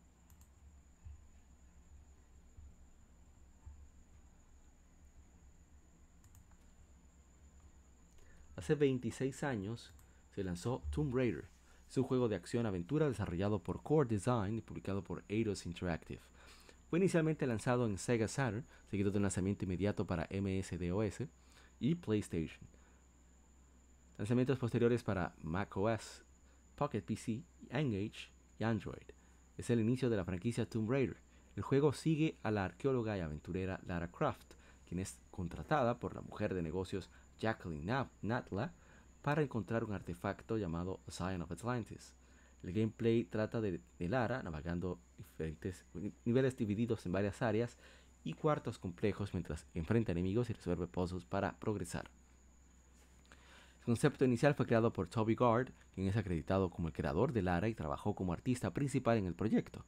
Hace 26 años se lanzó Tomb Raider. Es un juego de acción-aventura desarrollado por Core Design y publicado por Eidos Interactive. Fue inicialmente lanzado en Sega Saturn, seguido de un lanzamiento inmediato para MS-DOS y PlayStation. Lanzamientos posteriores para macOS, Pocket PC, Engage y Android. Es el inicio de la franquicia Tomb Raider. El juego sigue a la arqueóloga y aventurera Lara Croft, quien es contratada por la mujer de negocios Jacqueline Na- Natla para encontrar un artefacto llamado Zion of Atlantis. El gameplay trata de, de Lara navegando diferentes ni- niveles divididos en varias áreas y cuartos complejos mientras enfrenta enemigos y resuelve puzzles para progresar. El concepto inicial fue creado por Toby Gard, quien es acreditado como el creador de Lara y trabajó como artista principal en el proyecto.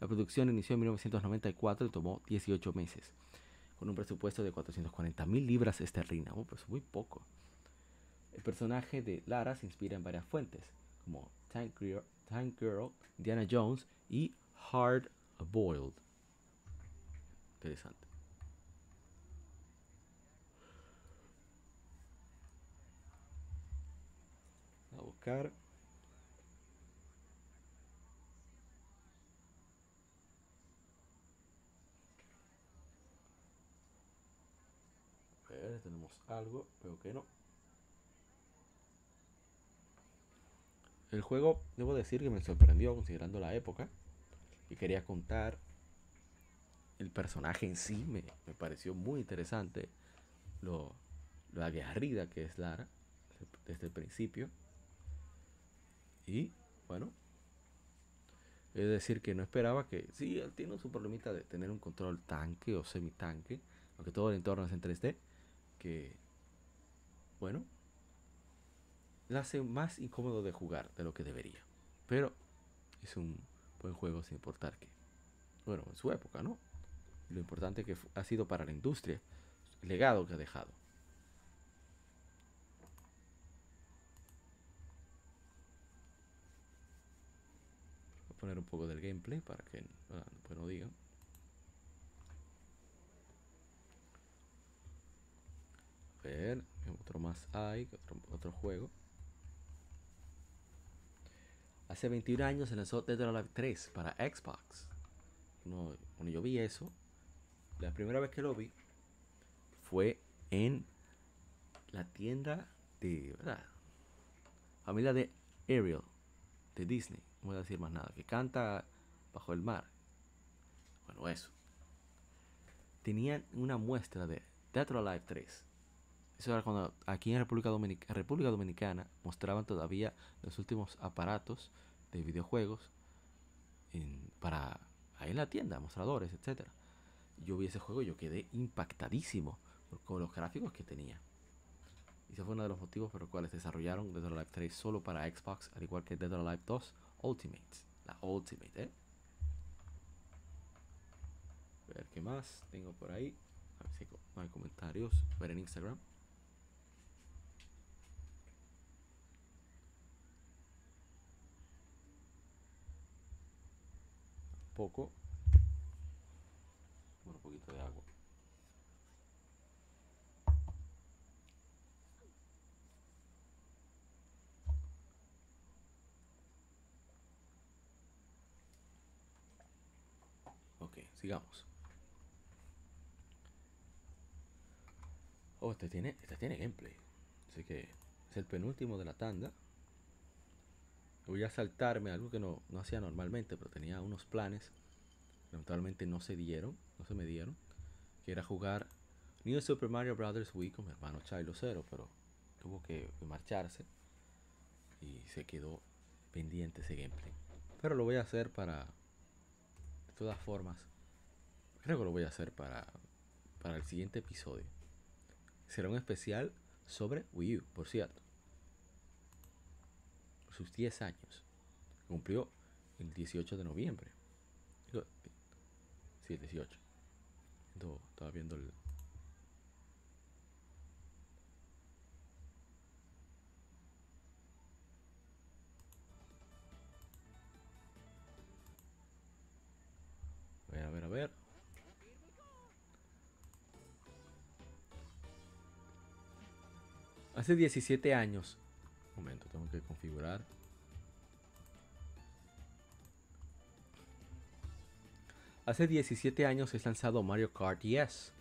La producción inició en 1994 y tomó 18 meses, con un presupuesto de 440 mil libras esterlinas, oh, pues muy poco. El personaje de Lara se inspira en varias fuentes, como Tank Girl, Tank Girl Indiana Jones y Hard Boiled. Interesante. A buscar. Tenemos algo, pero que no. El juego, debo decir que me sorprendió considerando la época. Y quería contar el personaje en sí. Me, me pareció muy interesante lo, lo aguerrida que es Lara desde el principio. Y bueno, de decir que no esperaba que. Sí, él tiene su problemita de tener un control tanque o semi-tanque, aunque todo el entorno es en 3D. Que, bueno, la hace más incómodo de jugar de lo que debería. Pero es un buen juego sin importar que, bueno, en su época, ¿no? Lo importante que ha sido para la industria, el legado que ha dejado. Poner un poco del gameplay para que ah, después no digan. A ver, ¿qué otro más hay? ¿Qué Otro, otro juego. Hace 21 años se lanzó Dead or Alive 3 para Xbox. No, cuando yo vi eso, la primera vez que lo vi fue en la tienda de ¿verdad? familia de Ariel de Disney. Voy a decir más nada. Que canta bajo el mar. Bueno, eso. Tenían una muestra de Dead or Alive 3. Eso era cuando aquí en República, Dominic- República Dominicana mostraban todavía los últimos aparatos de videojuegos en- para ahí en la tienda, mostradores, etcétera. Yo vi ese juego y yo quedé impactadísimo con los gráficos que tenía. Y ese fue uno de los motivos por los cuales desarrollaron Dead or Alive 3 solo para Xbox, al igual que Dead or Alive 2 Ultimate. La Ultimate, ¿eh? A ver qué más tengo por ahí. A ver si no hay comentarios. A ver en Instagram. Poco. Bueno, un poquito de agua. Ok, sigamos. Oh, este tiene, este tiene gameplay. Así que es el penúltimo de la tanda. Voy a saltarme algo que no, no hacía normalmente, pero tenía unos planes. Lamentablemente no se dieron, no se me dieron. Que era jugar New Super Mario Bros. Wii con mi hermano Chilo Zero, pero tuvo que marcharse. Y se quedó pendiente ese gameplay. Pero lo voy a hacer para, de todas formas, creo que lo voy a hacer para, para el siguiente episodio. Será un especial sobre Wii U, por cierto. Sus 10 años. Cumplió el 18 de noviembre. Sí, el 18. Ento- Estaba viendo el... A ver, a ver, Hace 17 años. Momento, tengo que configurar. Hace 17 años es lanzado Mario Kart DS.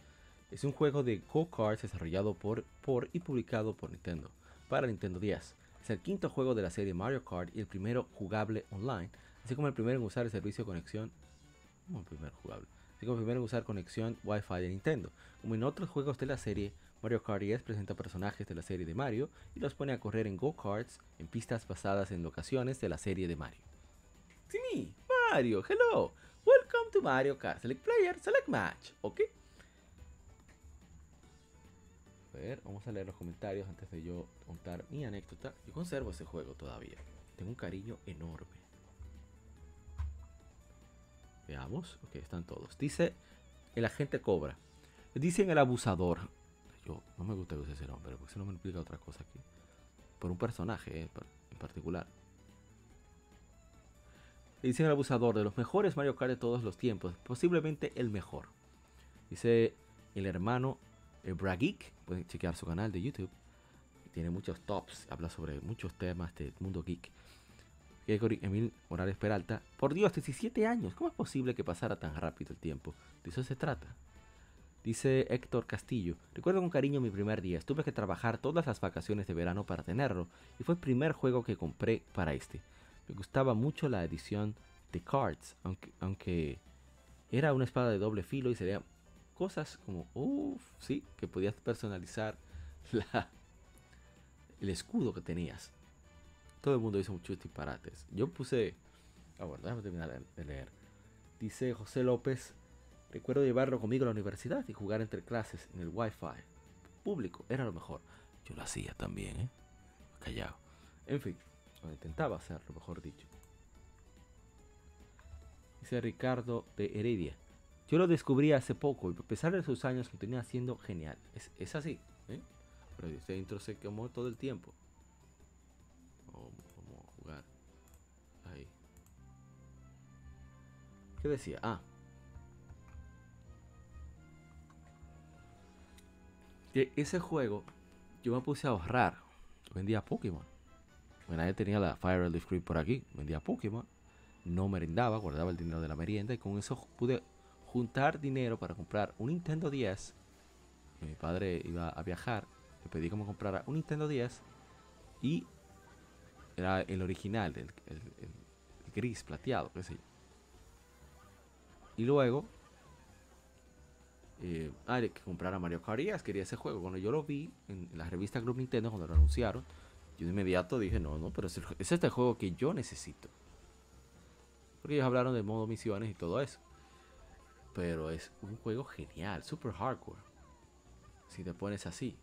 Es un juego de go-karts desarrollado por, por y publicado por Nintendo para Nintendo 10. Es el quinto juego de la serie Mario Kart y el primero jugable online, así como el primero en usar el servicio de conexión. Jugable. Así como el primero en usar conexión Wi-Fi de Nintendo. Como en otros juegos de la serie, Mario Kart 10 presenta personajes de la serie de Mario y los pone a correr en go-karts en pistas basadas en locaciones de la serie de Mario. Sí, me, Mario, hello. Welcome to Mario Kart. Select player, select match. ¿Ok? A ver, vamos a leer los comentarios antes de yo contar mi anécdota. Yo conservo ese juego todavía. Tengo un cariño enorme. Veamos. Ok, están todos. Dice el agente Cobra. Dicen el abusador. No me gusta que use ese nombre, porque ese nombre implica otra cosa aquí. Por un personaje eh, en particular. Dice el abusador de los mejores Mario Kart de todos los tiempos, posiblemente el mejor. Dice el hermano eh, Brageek, pueden chequear su canal de YouTube. Tiene muchos tops, habla sobre muchos temas del mundo geek. Gregory Emil Morales Peralta, por Dios, 17 años, ¿cómo es posible que pasara tan rápido el tiempo? De eso se trata. Dice Héctor Castillo, recuerdo con cariño mi primer día, tuve que trabajar todas las vacaciones de verano para tenerlo y fue el primer juego que compré para este. Me gustaba mucho la edición de Cards, aunque, aunque era una espada de doble filo y sería cosas como, uff, sí, que podías personalizar la, el escudo que tenías. Todo el mundo hizo muchos disparates. Yo puse, ah, bueno, déjame terminar de leer. Dice José López, recuerdo llevarlo conmigo a la universidad y jugar entre clases en el Wi-Fi público, era lo mejor. Yo lo hacía también, ¿eh? Callado. En fin, o intentaba hacerlo, mejor dicho. Dice Ricardo de Heredia. Yo lo descubrí hace poco y a pesar de sus años lo tenía haciendo genial. Es, así, ¿eh? Pero este intro se quemó todo el tiempo. Vamos a jugar. Ahí. ¿Qué decía? Ah. Ese juego yo me puse a ahorrar. Vendía Pokémon. Bueno, nadie tenía la Fire Leaf Creep por aquí. Vendía Pokémon. No merendaba, guardaba el dinero de la merienda y con eso pude juntar dinero para comprar un Nintendo 10. Mi padre iba a viajar. Le pedí que me comprara un Nintendo 10 y era el original, el gris plateado, qué sé yo. Y luego, eh, ah, que comprara Mario Kart 10, quería ese juego. Cuando yo lo vi en la revista Club Nintendo, cuando lo anunciaron, yo de inmediato dije, no, no, pero es, el- es este juego que yo necesito. Porque ellos hablaron de modo misiones y todo eso. Pero es un juego genial, super hardcore. Si te pones así.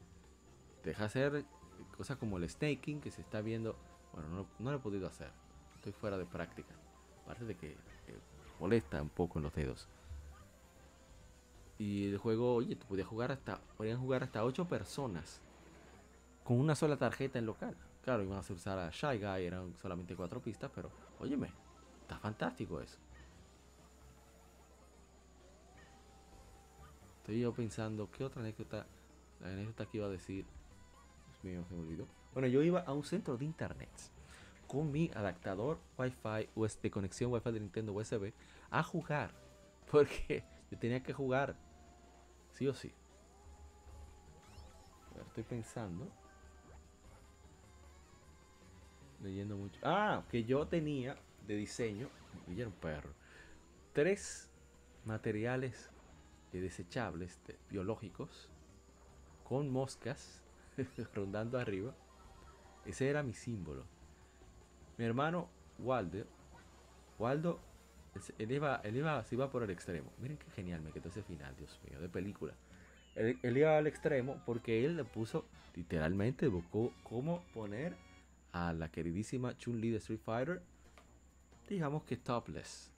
Deja hacer cosas como el staking que se está viendo. Bueno, no, no lo he podido hacer. Estoy fuera de práctica. Aparte de que eh, molesta un poco en los dedos. Y el juego, oye, tú podías jugar hasta, podían jugar hasta 8 personas con una sola tarjeta en local. Claro, iban a usar a Shy Guy, eran solamente 4 pistas, pero óyeme, está fantástico eso. Estoy yo pensando, ¿qué otra anécdota? La anécdota que iba a decir. Dios mío, se me olvidó. Bueno, yo iba a un centro de internet con mi adaptador Wi-Fi de conexión Wi-Fi de Nintendo USB a jugar. Porque yo tenía que jugar. Sí o sí. Estoy pensando. Leyendo mucho. Ah, que yo tenía de diseño. Y era un perro. Tres materiales eh, desechables de- biológicos con moscas rondando arriba. Ese era mi símbolo. Mi hermano Waldo, Waldo, él iba, él iba, se iba por el extremo. Miren qué genial me quedó ese final, Dios mío, de película. Él, iba al extremo porque él le puso, literalmente, buscó cómo poner a la queridísima Chun-Li de Street Fighter, digamos que topless.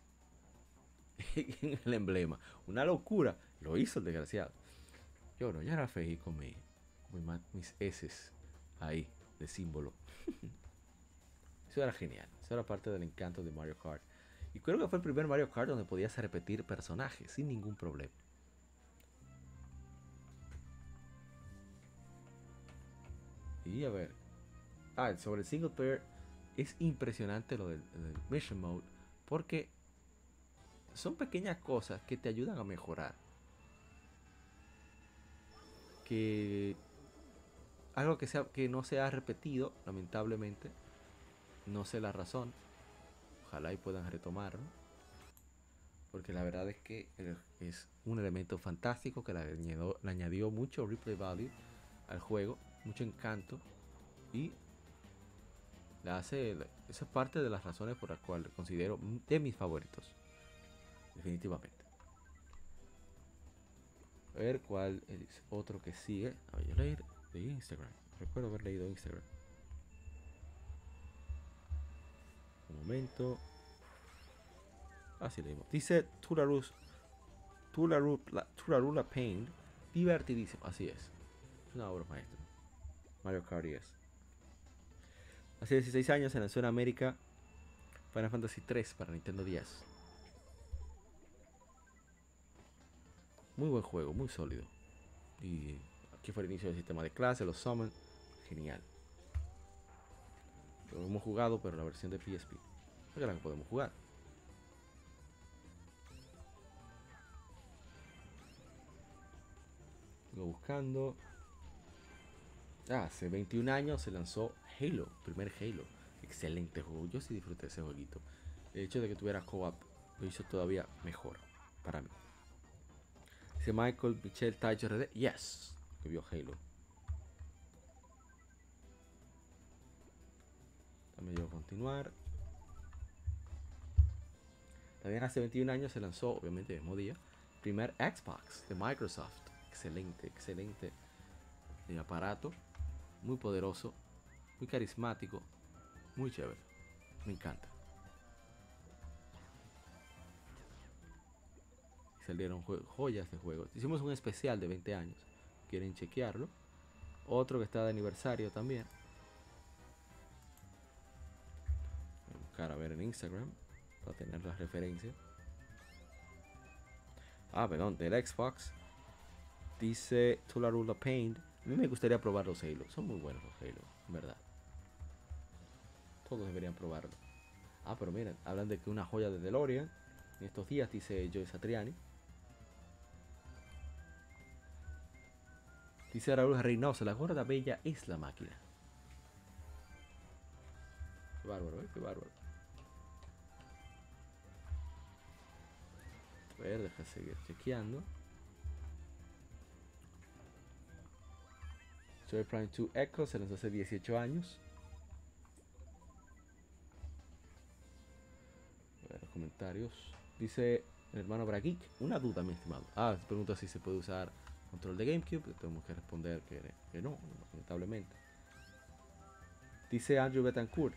en el emblema. Una locura. Lo hizo el desgraciado. Yo no, ya era feliz con, mi, con mi mis S ahí, de símbolo. Eso era genial. Eso era parte del encanto de Mario Kart. Y creo que fue el primer Mario Kart donde podías repetir personajes sin ningún problema. Y a ver. Ah, sobre el single player. Es impresionante lo del, del Mission Mode. Porque son pequeñas cosas que te ayudan a mejorar. Que algo que, sea, que no se ha repetido, lamentablemente. No sé la razón. Ojalá y puedan retomarlo. Porque la verdad es que es un elemento fantástico que le añadió, mucho replay value al juego, mucho encanto. Y le hace. Esa es parte de las razones por las cuales considero de mis favoritos. Definitivamente. A ver cuál es otro que sigue. A ver, yo leí de Instagram. Recuerdo haber leído Instagram. Un momento. Así leímos. Dice Tularus. Tularula, Tularula Paint. Divertidísimo. Así es. Una obra maestra. Mario Kart 10. Hace 16 años se lanzó en América Final Fantasy 3 para Nintendo 10. Muy buen juego, muy sólido. Y aquí fue el inicio del sistema de clase, los summon. Genial. Lo hemos jugado, pero la versión de PSP. Es la que podemos jugar. Sigo buscando. Ah, hace 21 años se lanzó Halo, primer Halo. Excelente juego. Yo sí disfruté ese jueguito. El hecho de que tuviera co-op lo hizo todavía mejor para mí. Dice Michael Michel Tacho RD. Yes, que vio Halo. También yo continuar. También hace 21 años se lanzó, obviamente el mismo día, primer Xbox de Microsoft. Excelente, excelente aparato. Muy poderoso, muy carismático, muy chévere. Me encanta. Salieron joyas de juegos. Hicimos un especial de 20 años. Quieren chequearlo. Otro que está de aniversario también. Buscar a ver en Instagram para tener la referencia. Ah, perdón, del Xbox. Dice Tularula Paint. A mí me gustaría probar los Halo. Son muy buenos los Halo, en verdad. Todos deberían probarlo. Ah, pero miren, hablan de que una joya de DeLorean. En estos días, dice Joe Satriani. Dice Raúl Reynoso, la gorda bella es la máquina. Qué bárbaro, ¿eh? Qué bárbaro. A ver, deja seguir chequeando. Joy Prime 2 Echo se lanzó hace 18 años. A ver, los comentarios. Dice el hermano Brageek, una duda, mi estimado. Ah, se pregunta si se puede usar control de GameCube. Tenemos que responder que, que no, lamentablemente. Dice Andrew Betancourt,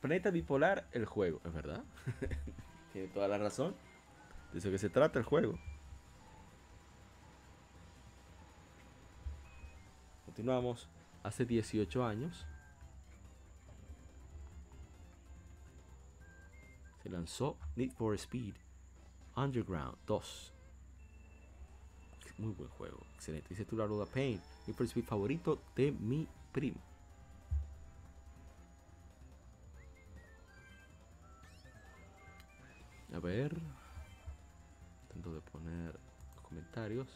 Planeta Bipolar, el juego. ¿Es verdad? Tiene toda la razón. De eso que se trata el juego. Continuamos. Hace 18 años. Se lanzó Need for Speed Underground 2. Muy buen juego. Excelente. Dice tu Laruda Pain. Need for Speed favorito de mi primo. A ver. De poner comentarios.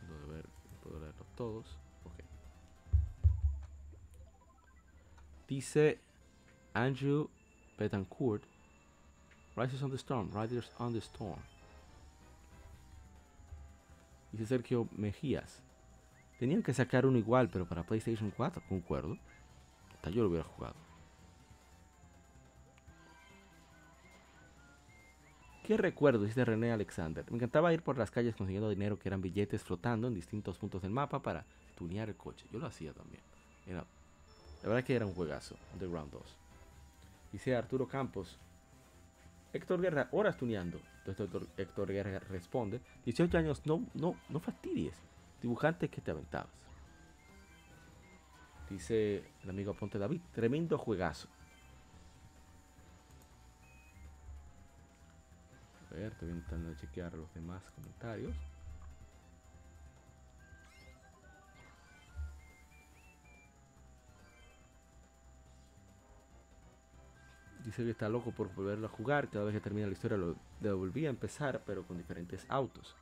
Intento de ver, puedo leerlos todos. Dice Andrew Betancourt. Riders on the Storm. Riders on the Storm. Dice Sergio Mejías. Tenían que sacar uno igual, pero para PlayStation 4, concuerdo. Hasta yo lo hubiera jugado. ¿Qué recuerdo? Dice René Alexander. Me encantaba ir por las calles consiguiendo dinero que eran billetes flotando en distintos puntos del mapa para tunear el coche. Yo lo hacía también. Era, la verdad que era un juegazo. Underground 2. Dice Arturo Campos. Héctor Guerra, horas tuneando. Entonces Héctor, Guerra responde. 18 años, no, no, no fastidies dibujante que te aventabas. Dice el amigo Aponte David, tremendo juegazo. A ver, estoy intentando chequear los demás comentarios. Dice que está loco por volverlo a jugar. Cada vez que termina la historia lo, volví a empezar, pero con diferentes autos.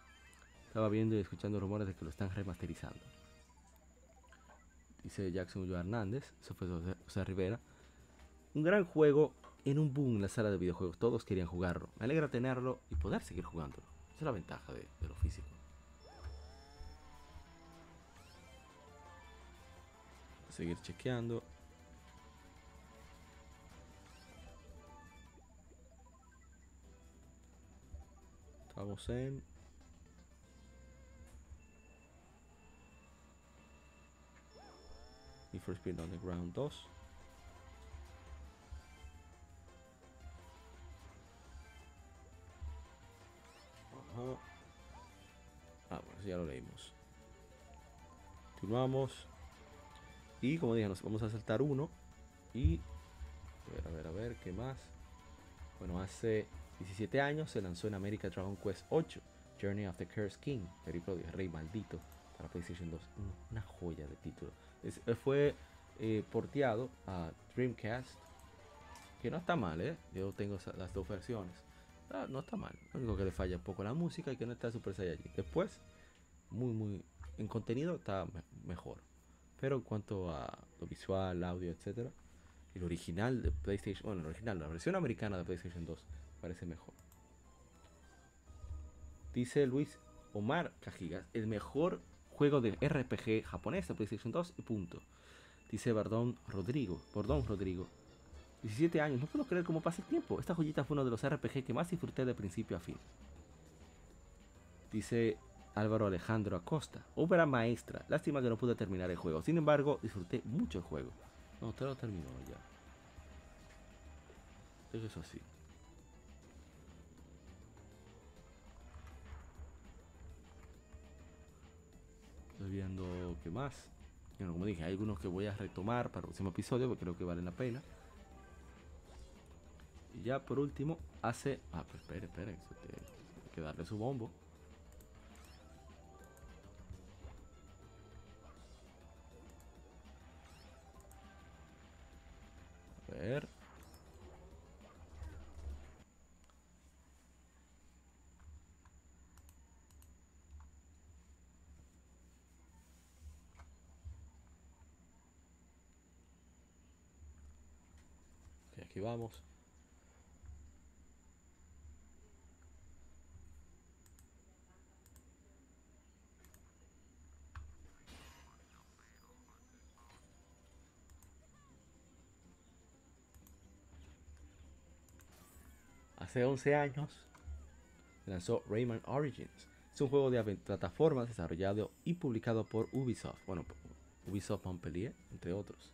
Estaba viendo y escuchando rumores de que lo están remasterizando. Dice Jackson Ulloa Hernández, eso fue José, Rivera. Un gran juego en un boom en la sala de videojuegos. Todos querían jugarlo. Me alegra tenerlo y poder seguir jugándolo. Esa es la ventaja de, de lo físico. Seguir chequeando. Estamos en Need for Speed Underground 2. Ajá. Ah, bueno, ya lo leímos. Continuamos. Y como dije, nos vamos a saltar uno. Y. A ver, a ver, a ver, ¿qué más? Bueno, hace 17 años se lanzó en América Dragon Quest 8, Journey of the Cursed King, Periplo de Rey Maldito, para PlayStation 2. Una joya de título. Es- fue eh, porteado a Dreamcast, que no está mal, ¿eh? Yo tengo las dos versiones. Ah, no está mal. Lo único que le falla un poco la música y que no está Super Saiyajin. Después, muy, muy. En contenido está me- mejor. Pero en cuanto a lo visual, audio, etcétera, el original de PlayStation, bueno, el original, la versión americana de PlayStation 2 parece mejor. Dice Luis Omar Cajigas, el mejor juego de RPG japonés de PlayStation 2 y punto. Dice Bardón Rodrigo, Bordón Rodrigo. 17 años, no puedo creer cómo pasa el tiempo. Esta joyita fue uno de los RPG que más disfruté de principio a fin. Dice Álvaro Alejandro Acosta. Obra maestra. Lástima que no pude terminar el juego. Sin embargo, disfruté mucho el juego. No, usted lo terminó ya. Eso es así. Estoy viendo qué más. Bueno, como dije, hay algunos que voy a retomar para el próximo episodio porque creo que valen la pena. Y ya por último, hace. Ah, pues espere, espere, hay que darle su bombo. A ver. Hace 11 años lanzó Rayman Origins. Es un juego de plataformas desarrollado y publicado por Ubisoft. Bueno, Ubisoft Montpellier, entre otros.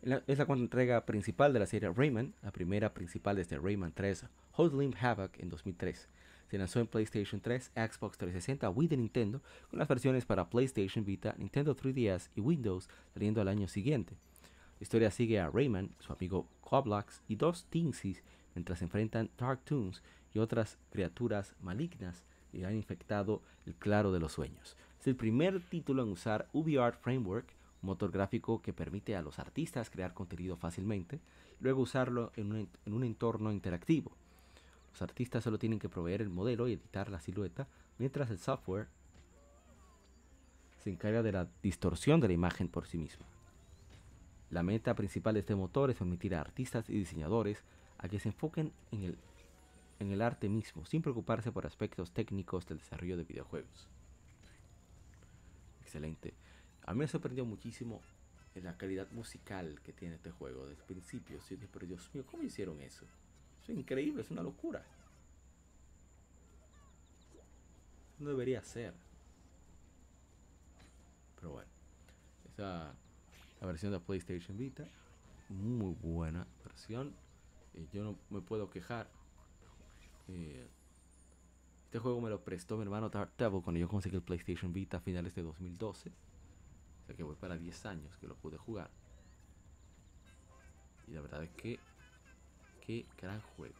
Es la cuarta entrega principal de la serie Rayman, la primera principal desde Rayman 3, Hoodlim Havoc en 2003. Se lanzó en PlayStation 3, Xbox 360, Wii de Nintendo, con las versiones para PlayStation Vita, Nintendo 3DS y Windows saliendo al año siguiente. La historia sigue a Rayman, su amigo Coblox y dos Teensies mientras enfrentan Dark Toons y otras criaturas malignas que han infectado el claro de los sueños. Es el primer título en usar UbiArt Framework, motor gráfico que permite a los artistas crear contenido fácilmente luego usarlo en un, en un entorno interactivo. Los artistas solo tienen que proveer el modelo y editar la silueta, mientras el software se encarga de la distorsión de la imagen por sí misma. La meta principal de este motor es permitir a artistas y diseñadores a que se enfoquen en el, en el arte mismo, sin preocuparse por aspectos técnicos del desarrollo de videojuegos. Excelente. A mí me sorprendió muchísimo la calidad musical que tiene este juego desde el principio. Sí, pero Dios mío, ¿cómo hicieron eso? Es increíble, es una locura. No debería ser. Pero bueno, esa la versión de PlayStation Vita, muy buena versión. Eh, yo no me puedo quejar. Eh, este juego me lo prestó mi hermano Dark Devil cuando yo conseguí el PlayStation Vita a finales de 2012. Que voy para 10 años que lo pude jugar. Y la verdad es que qué gran juego.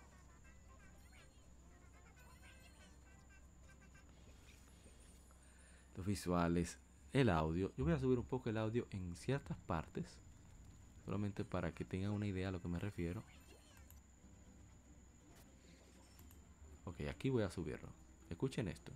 Los visuales, el audio. Yo voy a subir un poco el audio en ciertas partes. Solamente para que tengan una idea a lo que me refiero. Ok, aquí voy a subirlo. Escuchen esto.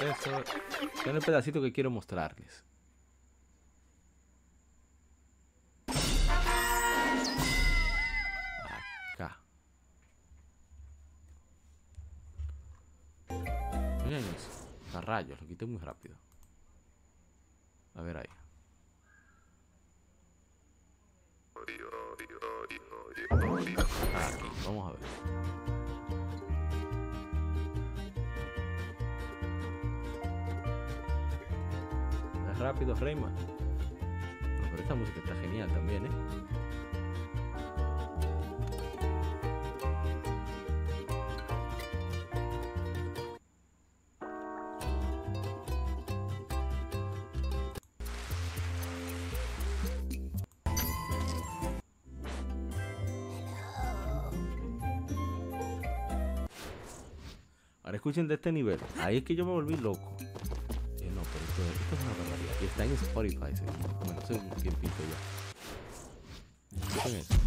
Eso. Son el pedacito que quiero mostrarles. Acá. Miren eso. A rayos, lo quité muy rápido. A ver ahí. Aquí, vamos a ver. Rápido, Rayman. Bueno, pero esta música está genial también, ¿eh? Ahora escuchen de este nivel. Ahí es que yo me volví loco. Barbaridad. Y está en Spotify, seguro. Bueno, hace un tiempito ya. Escuchen eso. está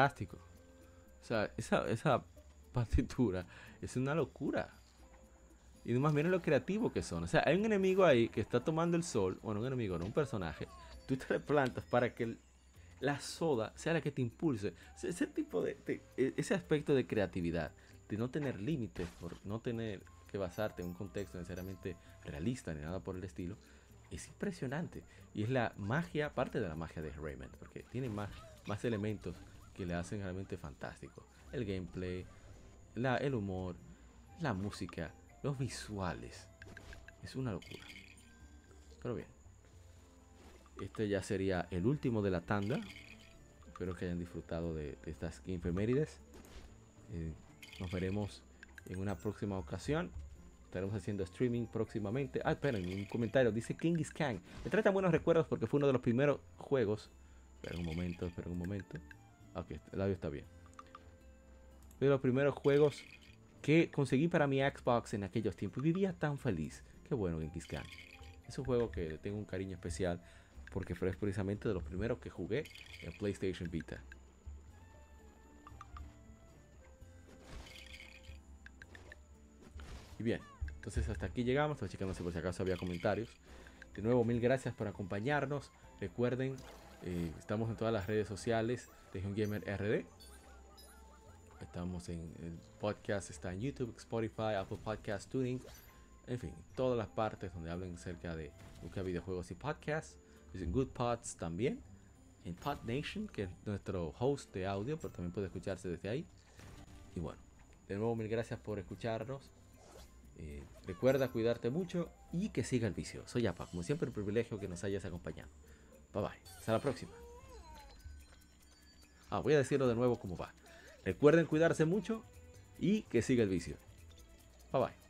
fantástico. O sea, esa, esa partitura es una locura. Y más miren lo creativo que son. O sea, hay un enemigo ahí que está tomando el sol. Bueno, un enemigo, no un personaje. Tú te le plantas para que la soda sea la que te impulse. Ese tipo de, e- Ese aspecto de creatividad. De no tener límites. Por no tener que basarte en un contexto necesariamente realista ni nada por el estilo. Es impresionante. Y es la magia, parte de la magia de Rayman. Porque tiene más, más elementos que le hacen realmente fantástico. El gameplay, la, el humor, la música, los visuales. Es una locura. Pero bien. Este ya sería el último de la tanda. Espero que hayan disfrutado de, estas efemérides. Eh, nos veremos en una próxima ocasión. Estaremos haciendo streaming próximamente. Ah, esperen, un comentario. Dice Kingis Kang. Me trae tan buenos recuerdos porque fue uno de los primeros juegos. Espera un momento, espera un momento. Ok, el audio está bien. De los primeros juegos que conseguí para mi Xbox en aquellos tiempos. Vivía tan feliz. Qué bueno, Genghis Khan. Es un juego que tengo un cariño especial porque fue precisamente de los primeros que jugué en PlayStation Vita. Y bien, entonces hasta aquí llegamos. Estoy checando si por si acaso había comentarios. De nuevo, mil gracias por acompañarnos. Recuerden, eh, estamos en todas las redes sociales. Legion Gamer RD. Estamos en el podcast, está en YouTube, Spotify, Apple Podcast Tuning. En fin, todas las partes donde hablen acerca de buscar videojuegos y podcasts. En Good Pods también. En Pod Nation, que es nuestro host de audio, pero también puede escucharse desde ahí. Y bueno, de nuevo mil gracias por escucharnos. Eh, recuerda cuidarte mucho y que siga el vicio. Soy Apa, como siempre, un privilegio que nos hayas acompañado. Bye bye. Hasta la próxima. Ah, voy a decirlo de nuevo cómo va. Recuerden cuidarse mucho y que siga el vicio. Bye bye.